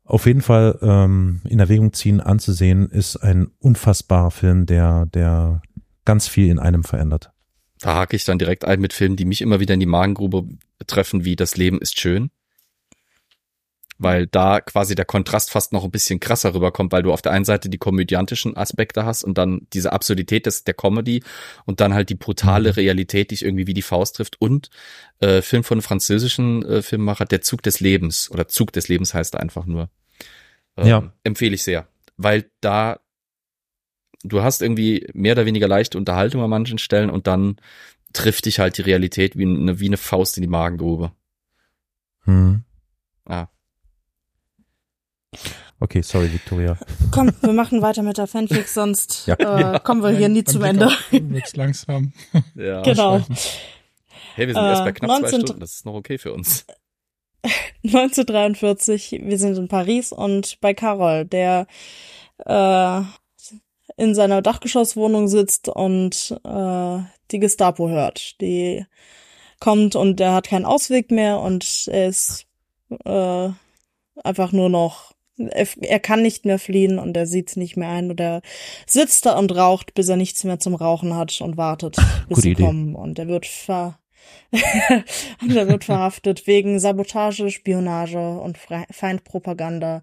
auf jeden Fall ähm, in Erwägung ziehen, anzusehen, ist ein unfassbarer Film, der, der ganz viel in einem verändert. Da hake ich dann direkt ein mit Filmen, die mich immer wieder in die Magengrube treffen, wie Das Leben ist schön weil da quasi der Kontrast fast noch ein bisschen krasser rüberkommt, weil du auf der einen Seite die komödiantischen Aspekte hast und dann diese Absurdität des, der Comedy und dann halt die brutale mhm. Realität, die dich irgendwie wie die Faust trifft und äh, Film von einem französischen äh, Filmemacher, Der Zug des Lebens oder Zug des Lebens heißt er einfach nur. Ähm, ja. Empfehle ich sehr, weil da du hast irgendwie mehr oder weniger leichte Unterhaltung an manchen Stellen und dann trifft dich halt die Realität wie eine, wie eine Faust in die Magengrube. Hm. Ah. Okay, sorry, Victoria. Komm, wir machen weiter mit der Fanfic, sonst Ja. äh, kommen wir hier nie zum Ende. wird's langsam. Ja. Genau. Hey, wir sind erst bei Äh, knapp 19 zwei Stunden, das ist noch okay für uns. 1943, wir sind in Paris und bei Carol, der äh, in seiner Dachgeschosswohnung sitzt und äh, die Gestapo hört. Die kommt und er hat keinen Ausweg mehr und er ist äh, einfach nur noch, er, er kann nicht mehr fliehen und er sieht's nicht mehr ein und er sitzt da und raucht, bis er nichts mehr zum Rauchen hat und wartet, bis Gute sie Idee. kommen und er wird ver und er wird verhaftet wegen Sabotage, Spionage und Fre- Feindpropaganda.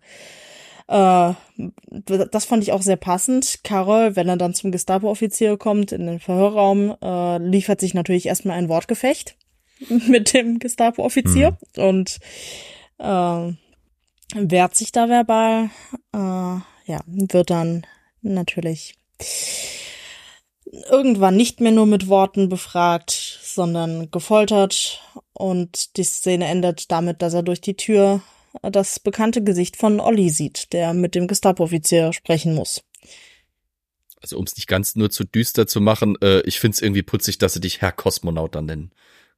Äh, das fand ich auch sehr passend. Carol, wenn er dann zum Gestapo-Offizier kommt in den Verhörraum, äh, liefert sich natürlich erstmal ein Wortgefecht mit dem Gestapo-Offizier und äh, wehrt sich da verbal. Äh, ja, wird dann natürlich irgendwann nicht mehr nur mit Worten befragt, sondern gefoltert und die Szene endet damit, dass er durch die Tür das bekannte Gesicht von Olli sieht, der mit dem Gestapo-Offizier sprechen muss. Also um es nicht ganz nur zu düster zu machen, äh, ich find's irgendwie putzig, dass sie dich Herr Kosmonaut dann nennen.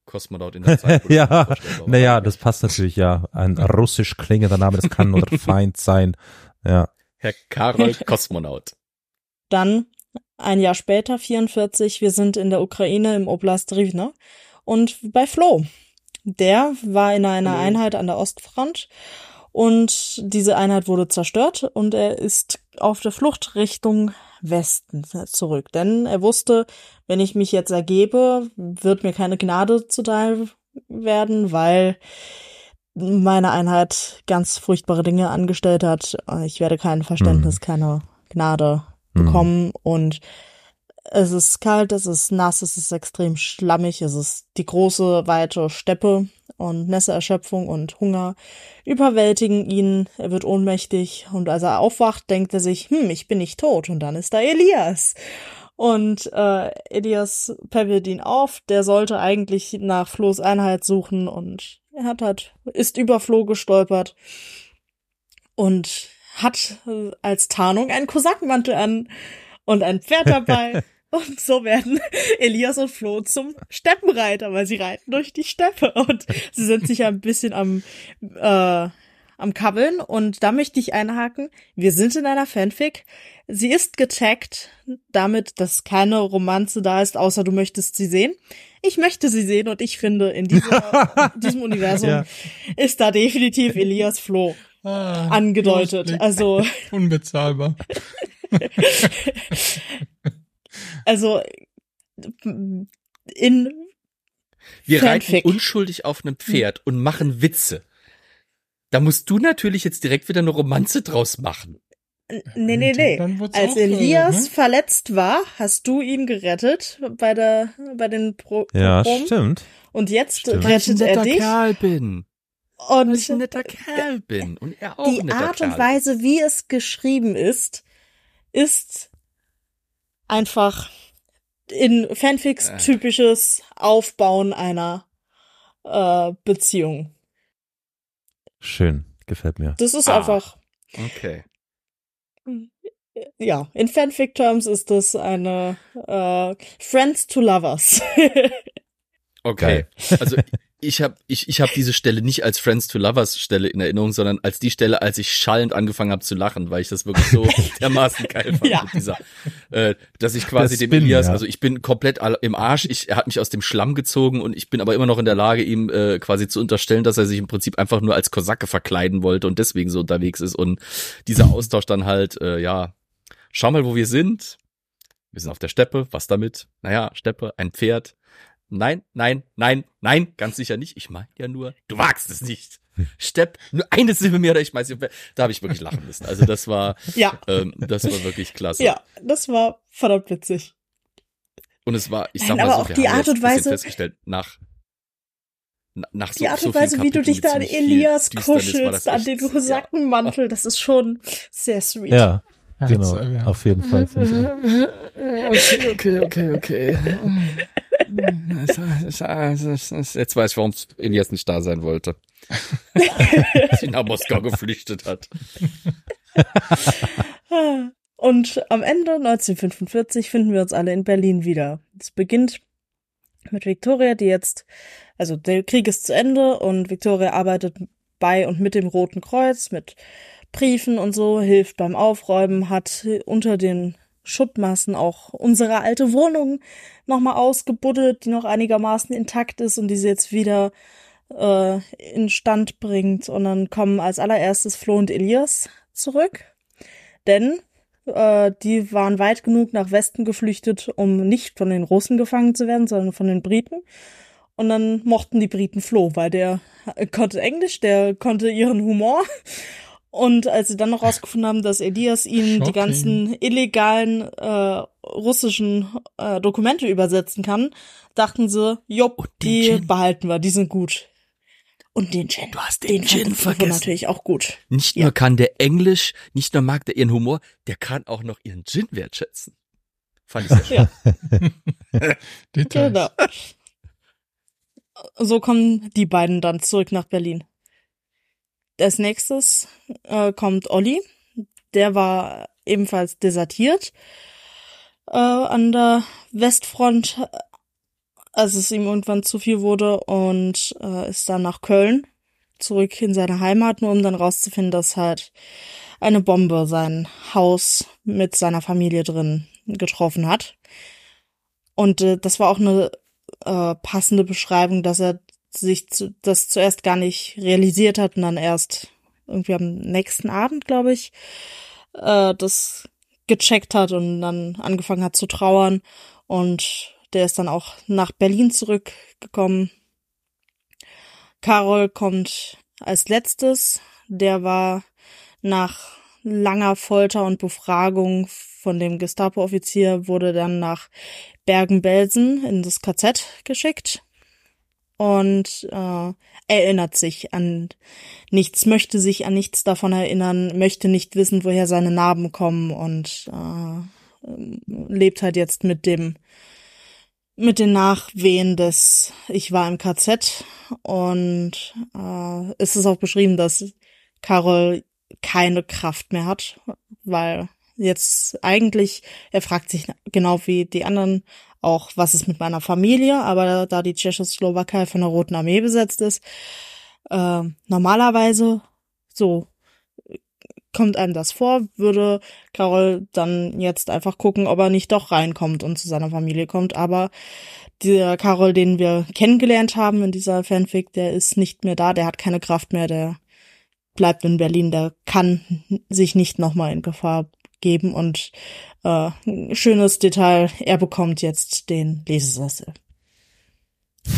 Kosmonaut in der Zeit. ja, naja, das passt natürlich, ja. Ein russisch klingender Name, das kann nur der Feind sein. Ja. Herr Karol Kosmonaut. Dann ein Jahr später, 44, wir sind in der Ukraine im Oblast Rivne und bei Flo. Der war in einer Hallo. Einheit an der Ostfront und diese Einheit wurde zerstört und er ist auf der Flucht Richtung Westen zurück. Denn er wusste, wenn ich mich jetzt ergebe, wird mir keine Gnade zuteil werden, weil meine Einheit ganz furchtbare Dinge angestellt hat. Ich werde kein Verständnis, keine Gnade Mhm. bekommen und es ist kalt, es ist nass, es ist extrem schlammig, es ist die große, weite Steppe und Nässeerschöpfung und Hunger überwältigen ihn, er wird ohnmächtig und als er aufwacht, denkt er sich, hm, ich bin nicht tot und dann ist da Elias. Und äh, Elias peppelt ihn auf, der sollte eigentlich nach Flohs Einheit suchen und er hat halt, ist über Floh gestolpert und hat äh, als Tarnung einen Kosakenmantel an und ein Pferd dabei. Und so werden Elias und Flo zum Steppenreiter, weil sie reiten durch die Steppe und sie sind sich ein bisschen am, äh, am Kabbeln. Und da möchte ich einhaken. Wir sind in einer Fanfic. Sie ist getaggt damit, dass keine Romanze da ist, außer du möchtest sie sehen. Ich möchte sie sehen und ich finde, in dieser, diesem Universum Ja. ist da definitiv Elias Flo Ah, angedeutet. Also, Unbezahlbar. also in Wir Fanfic. reiten unschuldig auf einem Pferd und machen Witze. Da musst du natürlich jetzt direkt wieder eine Romanze draus machen. nee, nee, nee. Als Elias ne? verletzt war, hast du ihn gerettet bei der bei den Pro Ja, Proben. stimmt. Und jetzt Stimmt. rettet er dich Kerl bin. Weil ich ein und netter Kerl bin. Und er auch die Art Kerl und Weise, wie es geschrieben ist, ist einfach in Fanfics Äh. typisches Aufbauen einer äh, Beziehung. Schön. Gefällt mir. Das ist Ah. einfach Okay. ja, in Fanfic-Terms ist das eine äh, Friends to Lovers. Okay. Also ich habe ich, ich hab diese Stelle nicht als Friends to Lovers Stelle in Erinnerung, sondern als die Stelle, als ich schallend angefangen habe zu lachen, weil ich das wirklich so dermaßen geil fand Ja. dieser, äh, dass ich quasi Der dem Spin, Elias, ja. also ich bin komplett im Arsch, ich, er hat mich aus dem Schlamm gezogen und ich bin aber immer noch in der Lage, ihm äh, quasi zu unterstellen, dass er sich im Prinzip einfach nur als Kosake verkleiden wollte und deswegen so unterwegs ist und dieser Austausch dann halt, äh, ja, schau mal, wo wir sind. Wir sind auf der Steppe, was damit? Naja, Steppe, ein Pferd. Nein, nein, nein, nein, ganz sicher nicht. Ich meine ja nur, du wagst es nicht. Stepp, nur eine Silbe mehr oder ich schmeiß Da habe ich wirklich lachen müssen. Also das war, ja, ähm, das war wirklich klasse. ja, das war verdammt witzig. Und es war, ich Nein, sag mal aber so, auch wir die haben Art und Weise- festgestellt, nach, na- nach so, Die Art so und vielen Weise, wie du dich da an Elias kuschelst, an den ja. Kosakenmantel, das ist schon sehr sweet. Ja. Genau, ja. auf jeden Fall. Okay, okay, okay, okay. Jetzt weiß ich, warum Elias nicht da sein wollte. Sie nach Moskau geflüchtet hat. Und am Ende 1945 finden wir uns alle in Berlin wieder. Es beginnt mit Victoria, die jetzt, also der Krieg ist zu Ende und Victoria arbeitet bei und mit dem Roten Kreuz, mit Briefen und so, hilft beim Aufräumen, hat unter den Schuttmassen auch unsere alte Wohnung nochmal ausgebuddelt, die noch einigermaßen intakt ist und die sie jetzt wieder äh, in Stand bringt. Und dann kommen als allererstes Flo und Elias zurück. Denn äh, die waren weit genug nach Westen geflüchtet, um nicht von den Russen gefangen zu werden, sondern von den Briten. Und dann mochten die Briten Flo, weil der konnte Englisch, der konnte ihren Humor. Und als sie dann noch rausgefunden haben, dass Elias ihnen die Shocking. ganzen illegalen äh, russischen äh, Dokumente übersetzen kann, dachten sie, jopp, den die Gin. behalten wir, die sind gut. Und den Gin. Du hast den den Flo vergessen. natürlich auch gut. Nicht Ja. nur kann der Englisch, nicht nur mag der ihren Humor, der kann auch noch ihren Gin wertschätzen. Fand ich sehr schön. Ja. Details. Genau. So kommen die beiden dann zurück nach Berlin. Als nächstes äh, kommt Olli. Der war ebenfalls desertiert äh, an der Westfront, als es ihm irgendwann zu viel wurde und äh, ist dann nach Köln zurück in seine Heimat, nur um dann rauszufinden, dass halt eine Bombe sein Haus mit seiner Familie drin getroffen hat. Und äh, das war auch eine äh, passende Beschreibung, dass er sich zu, das zuerst gar nicht realisiert hat und dann erst irgendwie am nächsten Abend, glaube ich, äh, das gecheckt hat und dann angefangen hat zu trauern. Und der ist dann auch nach Berlin zurückgekommen. Carol kommt als letztes. Der war nach langer Folter und Befragung von dem Gestapo-Offizier wurde dann nach Bergen-Belsen in das KZ geschickt und äh, erinnert sich an nichts, möchte sich an nichts davon erinnern, möchte nicht wissen, woher seine Narben kommen und äh, lebt halt jetzt mit dem mit den Nachwehen des Ich war im KZ und äh, es ist auch beschrieben, dass Carol keine Kraft mehr hat, weil jetzt eigentlich, er fragt sich genau wie die anderen auch, was ist mit meiner Familie, aber da die Tschechoslowakei von der Roten Armee besetzt ist, äh, normalerweise so kommt einem das vor, würde Carol dann jetzt einfach gucken, ob er nicht doch reinkommt und zu seiner Familie kommt. Aber der Carol, den wir kennengelernt haben in dieser Fanfic, der ist nicht mehr da, der hat keine Kraft mehr, der bleibt in Berlin, der kann sich nicht nochmal in Gefahr geben und äh, schönes Detail, er bekommt jetzt den Lesesessel.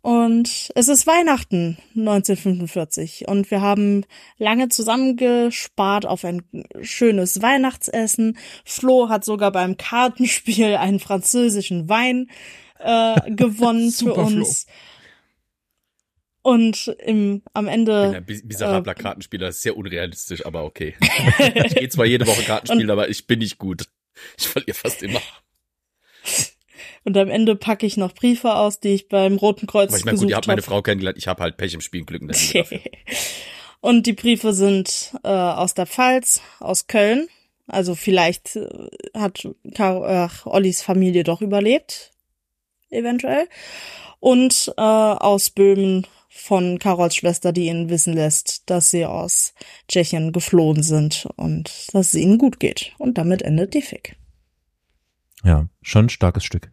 Und es ist Weihnachten 1945 und wir haben lange zusammengespart auf ein schönes Weihnachtsessen. Flo hat sogar beim Kartenspiel einen französischen Wein äh, gewonnen für Super, Flo. Und im, am Ende ein miserabler Kartenspieler, das ist sehr unrealistisch, aber okay. ich gehe zwar jede Woche Karten spielen, aber ich bin nicht gut. Ich verliere fast immer. Und am Ende packe ich noch Briefe aus, die ich beim Roten Kreuz Aber ich meine, gut, ihr habt meine. Frau kennengelernt, ich habe halt Pech im Spielen, Glück in der. Und die Briefe sind äh, aus der Pfalz, aus Köln. Also vielleicht äh, hat Kar äh, Ollis Familie doch überlebt, eventuell. Und äh, aus Böhmen von Carols Schwester, die ihnen wissen lässt, dass sie aus Tschechien geflohen sind und dass es ihnen gut geht. Und damit endet die Fic. Ja, schon ein starkes Stück.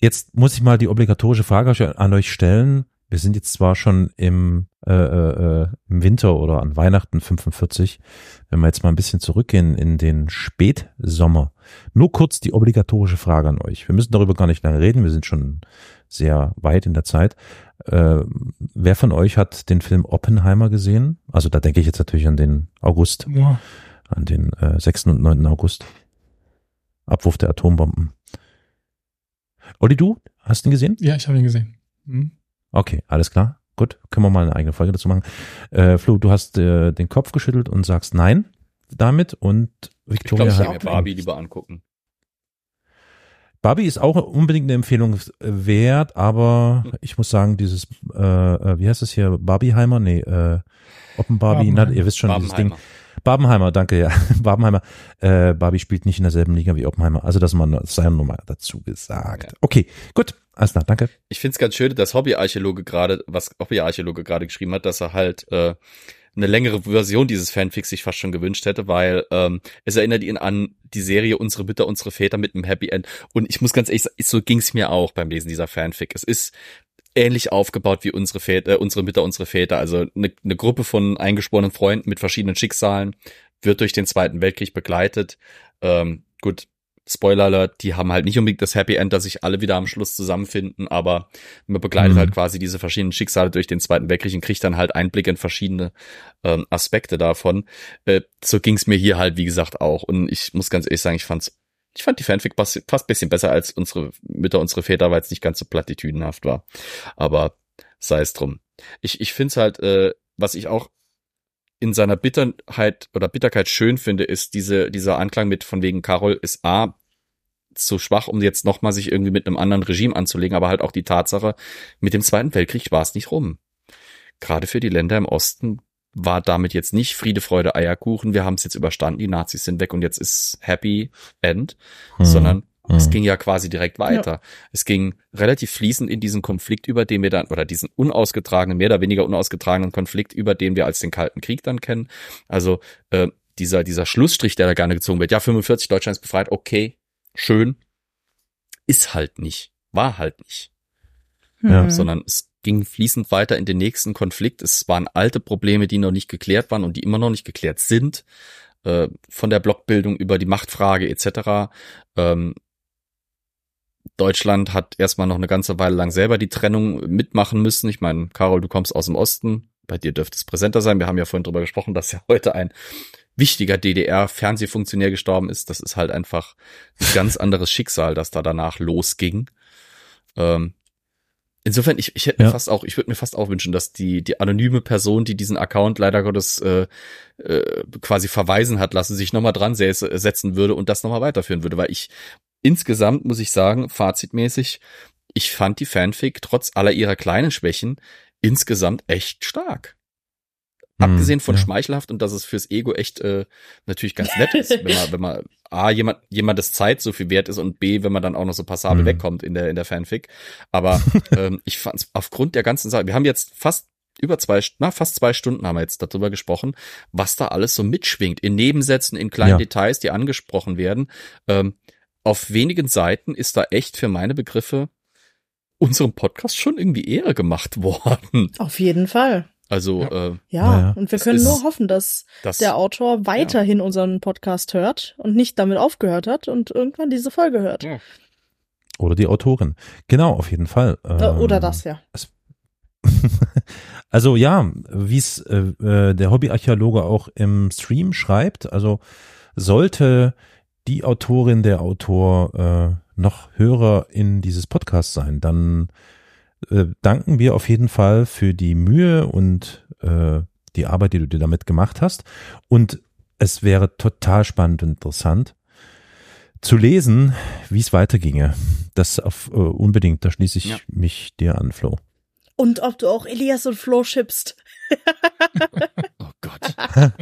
Jetzt muss ich mal die obligatorische Frage an euch stellen. Wir sind jetzt zwar schon im, äh, äh, im Winter oder an Weihnachten 45. Wenn wir jetzt mal ein bisschen zurückgehen in den Spätsommer. Nur kurz die obligatorische Frage an euch. Wir müssen darüber gar nicht lange reden. Wir sind schon sehr weit in der Zeit. Äh, wer von euch hat den Film Oppenheimer gesehen? Also da denke ich jetzt natürlich an den August, Boah. an den äh, 6. und 9. August. Abwurf der Atombomben. Olli, du hast ihn gesehen? Ja, ich habe ihn gesehen. Hm? Okay, alles klar. Gut, können wir mal eine eigene Folge dazu machen. Äh, Flo, du hast äh, den Kopf geschüttelt und sagst nein. damit und Ich Victoria glaube, ich hat mir Barbie lieber angucken. Barbie ist auch unbedingt eine Empfehlung wert, aber ich muss sagen, dieses, äh, äh, wie heißt es hier, Barbieheimer? Nee, äh, Oppenbarbie, na, ihr wisst schon, dieses Ding. Barbenheimer. Danke, ja. Barbenheimer. Äh, Barbie spielt nicht in derselben Liga wie Oppenheimer. Also das, man, das sei nur mal dazu gesagt. Ja. Okay, gut. Alles klar, danke. Ich find's ganz schön, dass Hobbyarchäologe gerade, was Hobbyarchäologe gerade geschrieben hat, dass er halt äh, eine längere Version dieses Fanfics sich fast schon gewünscht hätte, weil ähm, es erinnert ihn an die Serie Unsere Mütter, unsere Väter mit einem Happy End. Und ich muss ganz ehrlich sagen, so ging's mir auch beim Lesen dieser Fanfic. Es ist ähnlich aufgebaut wie unsere Väter, äh, unsere Mütter, unsere Väter. Also eine, eine Gruppe von eingesporenen Freunden mit verschiedenen Schicksalen wird durch den Zweiten Weltkrieg begleitet. Ähm, gut, Spoiler Alert, die haben halt nicht unbedingt das Happy End, dass sich alle wieder am Schluss zusammenfinden, aber man begleitet Mhm. halt quasi diese verschiedenen Schicksale durch den Zweiten Weltkrieg und kriegt dann halt Einblick in verschiedene ähm, Aspekte davon. Äh, so ging's mir hier halt, wie gesagt, auch. Und ich muss ganz ehrlich sagen, ich fand's, ich fand die Fanfic fast fast bisschen besser als unsere Mütter, unsere Väter, weil es nicht ganz so plattitüdenhaft war. Aber sei es drum. Ich, ich find's halt, äh, was ich auch in seiner Bitterheit oder Bitterkeit schön finde, ist diese, dieser Anklang mit von wegen Carol ist A zu schwach, um jetzt nochmal sich irgendwie mit einem anderen Regime anzulegen, aber halt auch die Tatsache, mit dem Zweiten Weltkrieg war es nicht rum. Gerade für die Länder im Osten war damit jetzt nicht Friede, Freude, Eierkuchen, wir haben es jetzt überstanden, die Nazis sind weg und jetzt ist Happy End, Hm. sondern Hm. es ging ja quasi direkt weiter. Es ging relativ fließend in diesen Konflikt, über den wir dann, oder diesen unausgetragenen, mehr oder weniger unausgetragenen Konflikt, über den wir als den Kalten Krieg dann kennen. Also äh, dieser, dieser Schlussstrich, der da gerne gezogen wird, ja, 45, Deutschland ist befreit, okay, schön, ist halt nicht, war halt nicht Ja. Mhm. sondern es ging fließend weiter in den nächsten Konflikt. Es waren alte Probleme, die noch nicht geklärt waren und die immer noch nicht geklärt sind, äh, von der Blockbildung über die Machtfrage etc. Ähm, Deutschland hat erstmal noch eine ganze Weile lang selber die Trennung mitmachen müssen. Ich meine, Carol, du kommst aus dem Osten, bei dir dürfte es präsenter sein. Wir haben ja vorhin drüber gesprochen, dass ja heute ein wichtiger DDR-Fernsehfunktionär gestorben ist. Das ist halt einfach ein ganz anderes Schicksal, das da danach losging. Ähm, insofern, ich, ich hätte mir Ja. fast auch, ich würde mir fast auch wünschen, dass die, die anonyme Person, die diesen Account leider Gottes äh, äh, quasi verweisen hat lassen, sich nochmal dran säße- setzen würde und das nochmal weiterführen würde, weil ich insgesamt muss ich sagen, fazitmäßig, ich fand die Fanfic trotz aller ihrer kleinen Schwächen insgesamt echt stark. Hm, Abgesehen von ja. schmeichelhaft und dass es fürs Ego echt äh, natürlich ganz nett ist, wenn man, wenn man A, jemand, jemandes Zeit so viel wert ist und B, wenn man dann auch noch so passabel Hm. wegkommt in der, in der Fanfic. Aber ähm, ich fand es aufgrund der ganzen Sache, wir haben jetzt fast über zwei, na, fast zwei Stunden haben wir jetzt darüber gesprochen, was da alles so mitschwingt. In Nebensätzen, in kleinen Ja. Details, die angesprochen werden. Ähm, auf wenigen Seiten ist da echt für meine Begriffe unserem Podcast schon irgendwie Ehre gemacht worden. Auf jeden Fall. Also, Ja. äh, Ja, Naja, und wir können ist- nur hoffen, dass das der Autor weiterhin unseren Podcast hört und nicht damit aufgehört hat und irgendwann diese Folge hört. Ja. Oder die Autorin. Genau, auf jeden Fall. Äh, Oder Ähm, das, ja. Also ja, wie es äh, äh, der Hobbyarchäologe auch im Stream schreibt, also sollte die Autorin, der Autor äh, noch Hörer in dieses Podcast sein, dann äh, danken wir auf jeden Fall für die Mühe und äh, die Arbeit, die du dir damit gemacht hast. Und es wäre total spannend und interessant zu lesen, wie es weiterginge. Das auf, äh, unbedingt, da schließe ich Ja. mich dir an, Flo. Und ob du auch Elias und Flo schippst. Oh Gott.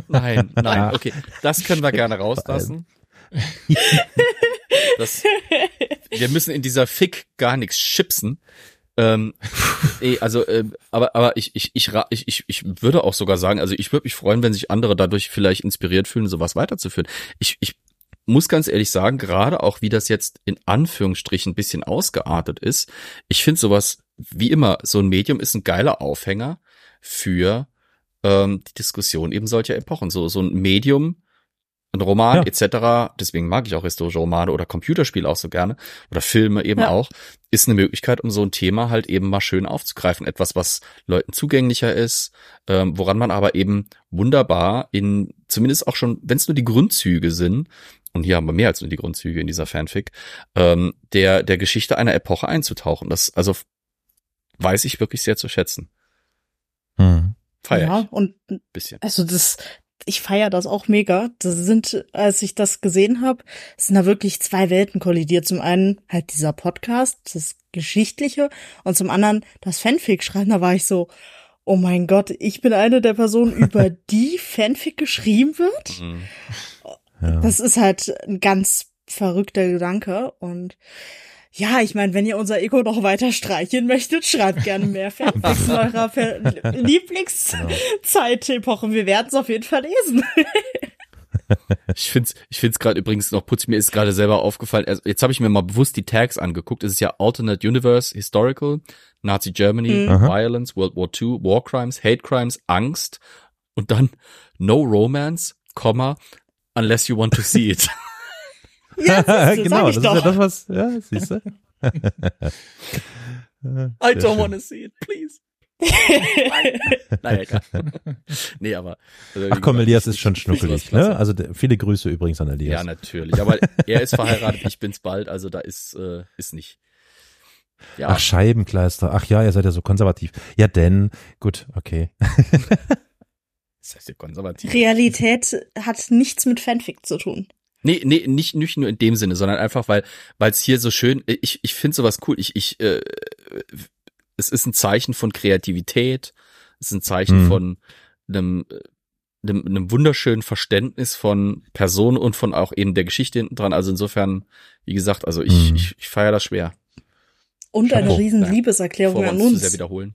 Nein, nein, okay. Das können wir gerne rauslassen. Das, wir müssen in dieser Fick gar nichts chipsen. Ähm, eh, also, ähm, aber, aber ich, ich, ich, ich, ich würde auch sogar sagen, also ich würde mich freuen, wenn sich andere dadurch vielleicht inspiriert fühlen, sowas weiterzuführen. Ich, ich muss ganz ehrlich sagen, gerade auch wie das jetzt in Anführungsstrichen ein bisschen ausgeartet ist, ich finde sowas, wie immer, so ein Medium ist ein geiler Aufhänger für ähm, die Diskussion eben solcher Epochen. So, so ein Medium, ein Roman Ja. etc., deswegen mag ich auch historische Romane oder Computerspiele auch so gerne oder Filme eben Ja. auch, ist eine Möglichkeit, um so ein Thema halt eben mal schön aufzugreifen. Etwas, was Leuten zugänglicher ist, ähm, woran man aber eben wunderbar in, zumindest auch schon, wenn es nur die Grundzüge sind, und hier haben wir mehr als nur die Grundzüge in dieser Fanfic, ähm, der, der Geschichte einer Epoche einzutauchen. Das, also, weiß ich wirklich sehr zu schätzen. Hm. Feier ja, ich und ein bisschen. also das, ich feiere das auch mega. Das sind, als ich das gesehen habe, sind da wirklich zwei Welten kollidiert. Zum einen halt dieser Podcast, das Geschichtliche, und zum anderen das Fanfic schreiben. Da war ich so, oh mein Gott, ich bin eine der Personen, über die Fanfic geschrieben wird. Mhm. Ja. Das ist halt ein ganz verrückter Gedanke und ja, ich meine, wenn ihr unser Ego noch weiter streicheln möchtet, schreibt gerne mehr Fanfics in eurer Ver- Lieblingszeitepoche. Wir werden es auf jeden Fall lesen. Ich find's, ich find's gerade übrigens noch putz, mir ist gerade selber aufgefallen, also jetzt habe ich mir mal bewusst die Tags angeguckt. Es ist ja Alternate Universe, Historical, Nazi Germany, Mhm. Violence, World War II, War Crimes, Hate Crimes, Angst und dann No Romance, Komma, unless you want to see it. Ja, du, genau, sag das ich ist ja das, was, ja, siehst du? I don't wanna see it, please. Naja, egal. nee, aber. also, Ach komm, Elias ich- ist schon schnuckelig, ne? Also viele Grüße übrigens an Elias. Ja, natürlich. Aber er ist verheiratet, ich bin's bald, also da ist, äh, ist nicht. Ja, Ach, Scheibenkleister. Ach ja, ihr seid ja so konservativ. Ja, denn, gut, okay. das heißt ja konservativ. Realität hat nichts mit Fanfic zu tun. Nee, nee, nicht, nicht nur in dem Sinne, sondern einfach, weil weil es hier so schön, ich, ich finde sowas cool. Ich, ich, äh, es ist ein Zeichen von Kreativität, es ist ein Zeichen Mhm. von einem, äh, einem, einem wunderschönen Verständnis von Personen und von auch eben der Geschichte hinten dran. Also insofern, wie gesagt, also ich, Mhm. ich, ich feiere das schwer. Und eine riesen Ja. Liebeserklärung an uns zu sehr wiederholen.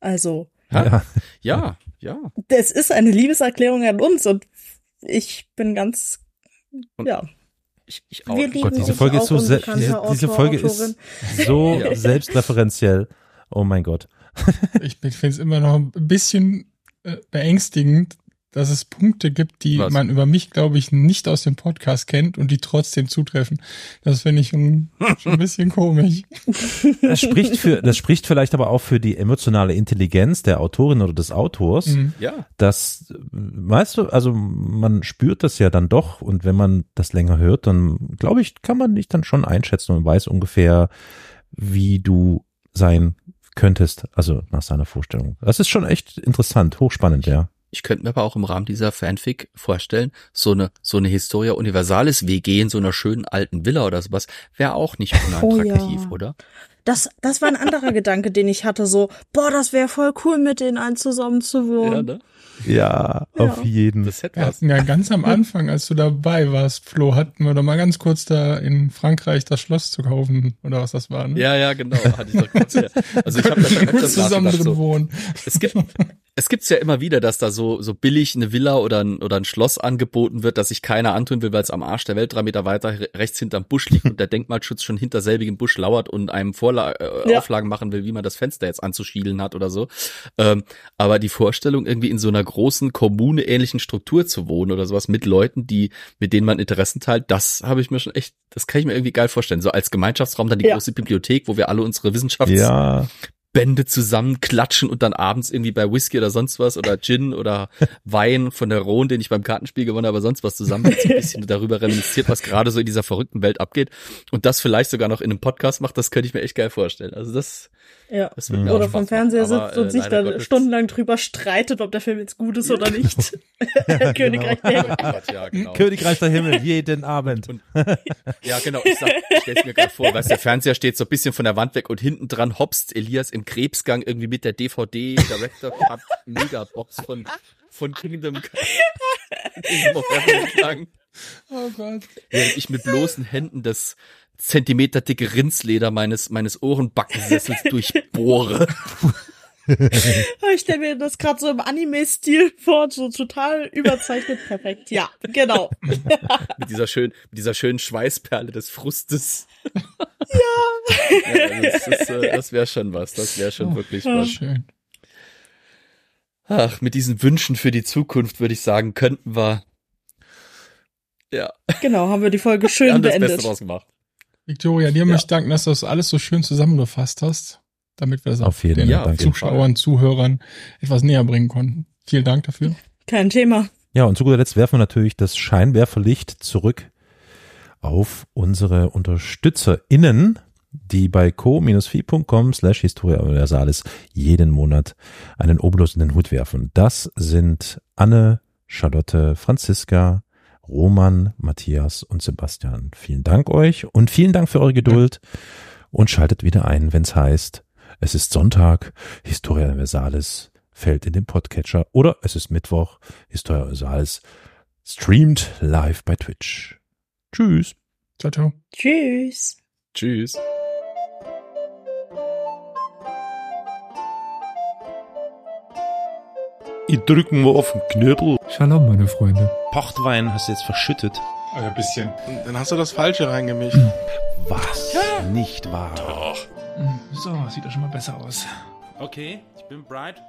Also, Ja, ja, ja. es ist eine Liebeserklärung an uns und ich bin ganz, Und ja. Ich, ich auch. Wir lieben Gott, diese Folge auch ist so, se diese, diese Autor, Folge Autorin. ist so Ja. selbstreferenziell. Oh mein Gott. Ich finde es immer noch ein bisschen äh, beängstigend, dass es Punkte gibt, die Was? man über mich, glaube ich, nicht aus dem Podcast kennt und die trotzdem zutreffen. Das finde ich schon, schon ein bisschen komisch. Das spricht für, das spricht vielleicht aber auch für die emotionale Intelligenz der Autorin oder des Autors. Mhm. Ja, Das, weißt du, also man spürt das ja dann doch und wenn man das länger hört, dann glaube ich, kann man dich dann schon einschätzen und weiß ungefähr, wie du sein könntest, also nach seiner Vorstellung. Das ist schon echt interessant, hochspannend, ja. Ich könnte mir aber auch im Rahmen dieser Fanfic vorstellen, so eine, so eine Historia Universalis WG in so einer schönen alten Villa oder sowas, wäre auch nicht unattraktiv, Oh ja. oder? Das, das war ein anderer Gedanke, den ich hatte, so, boah, das wäre voll cool, mit denen allen zusammen zu wohnen. ne? Ja, auf jeden. Das hätte Wir hatten ja ganz am Anfang, als du dabei warst, Flo, hatten wir doch mal ganz kurz da in Frankreich das Schloss zu kaufen oder was das war. Ne? Ja, ja, genau. Hatte ich doch kurz, ja. Also ich habe da schon gut zusammen drin so, wohnen. es gibt es gibt's ja immer wieder, dass da so so billig eine Villa oder ein, oder ein Schloss angeboten wird, dass sich keiner antun will, weil es am Arsch der Welt drei Meter weiter re- rechts hinterm Busch liegt und der Denkmalschutz schon hinter selbigem Busch lauert und einem Vorla äh, Ja. Auflagen machen will, wie man das Fenster jetzt anzuschielen hat oder so. Ähm, aber die Vorstellung, irgendwie in so einer großen Kommune ähnlichen Struktur zu wohnen oder sowas mit Leuten, die mit denen man Interessen teilt, das habe ich mir schon echt, das kann ich mir irgendwie geil vorstellen. So als Gemeinschaftsraum dann die Ja. große Bibliothek, wo wir alle unsere Wissenschafts Ja, Bände zusammen klatschen und dann abends irgendwie bei Whisky oder sonst was oder Gin oder Wein von der Rhone, den ich beim Kartenspiel gewonnen habe, sonst was zusammen so ein bisschen darüber reminisziert, was gerade so in dieser verrückten Welt abgeht und das vielleicht sogar noch in einem Podcast macht, das könnte ich mir echt geil vorstellen. Also das, Ja. Oder vom Fernseher machen. Aber, sitzt und äh, sich leider da Gottes- stundenlang drüber streitet, ob der Film jetzt gut ist oder nicht. Königreich der Himmel. Gott, ja, genau. Königreich der Himmel, jeden Abend. Und, ja, genau. Ich, sag, ich stell's mir gerade vor, weißt, der Fernseher steht so ein bisschen von der Wand weg und hinten dran hopst Elias im Krebsgang irgendwie mit der DVD Director Cut Megabox von von Kingdom Kingdom of Heaven entlang, Oh Gott. während ich mit bloßen Händen das zentimeterdicke Rindsleder meines meines Ohrenbackensessels durchbohre. Ich stelle mir das gerade so im Anime-Stil vor, so total überzeichnet perfekt. Ja, genau. mit dieser schönen mit dieser schönen Schweißperle des Frustes. Ja. ja das ist, äh, das wäre schon was. Das wäre schon Oh, wirklich was. Schön. Ach, mit diesen Wünschen für die Zukunft würde ich sagen, könnten wir ja, Genau, haben wir die Folge wir schön haben das beendet. Beste draus gemacht. Victoria, dir möchte ich danken, dass du das alles so schön zusammengefasst hast, damit wir das Auf auch jeden den Ja, Zuschauern, Zuhörern etwas näher bringen konnten. Vielen Dank dafür. Kein Thema. Ja, und zu guter Letzt werfen wir natürlich das Scheinwerferlicht zurück auf unsere UnterstützerInnen, die bei co-fi.com slash Historia Universalis jeden Monat einen Obolus in den Hut werfen. Das sind Anne, Charlotte, Franziska, Roman, Matthias und Sebastian. Vielen Dank euch und vielen Dank für eure Geduld und schaltet wieder ein, wenn es heißt, es ist Sonntag, Historia Universalis fällt in den Podcatcher oder es ist Mittwoch, Historia Universalis streamt live bei Twitch. Tschüss. Ciao, ciao. Tschüss. Tschüss. Ich drück mal auf den Knöbel. Shalom, meine Freunde. Pochtwein hast du jetzt verschüttet. Also ein bisschen. Dann hast du das Falsche reingemischt. Was? Nicht wahr? Doch. So, sieht doch schon mal besser aus. Okay, ich bin Bright.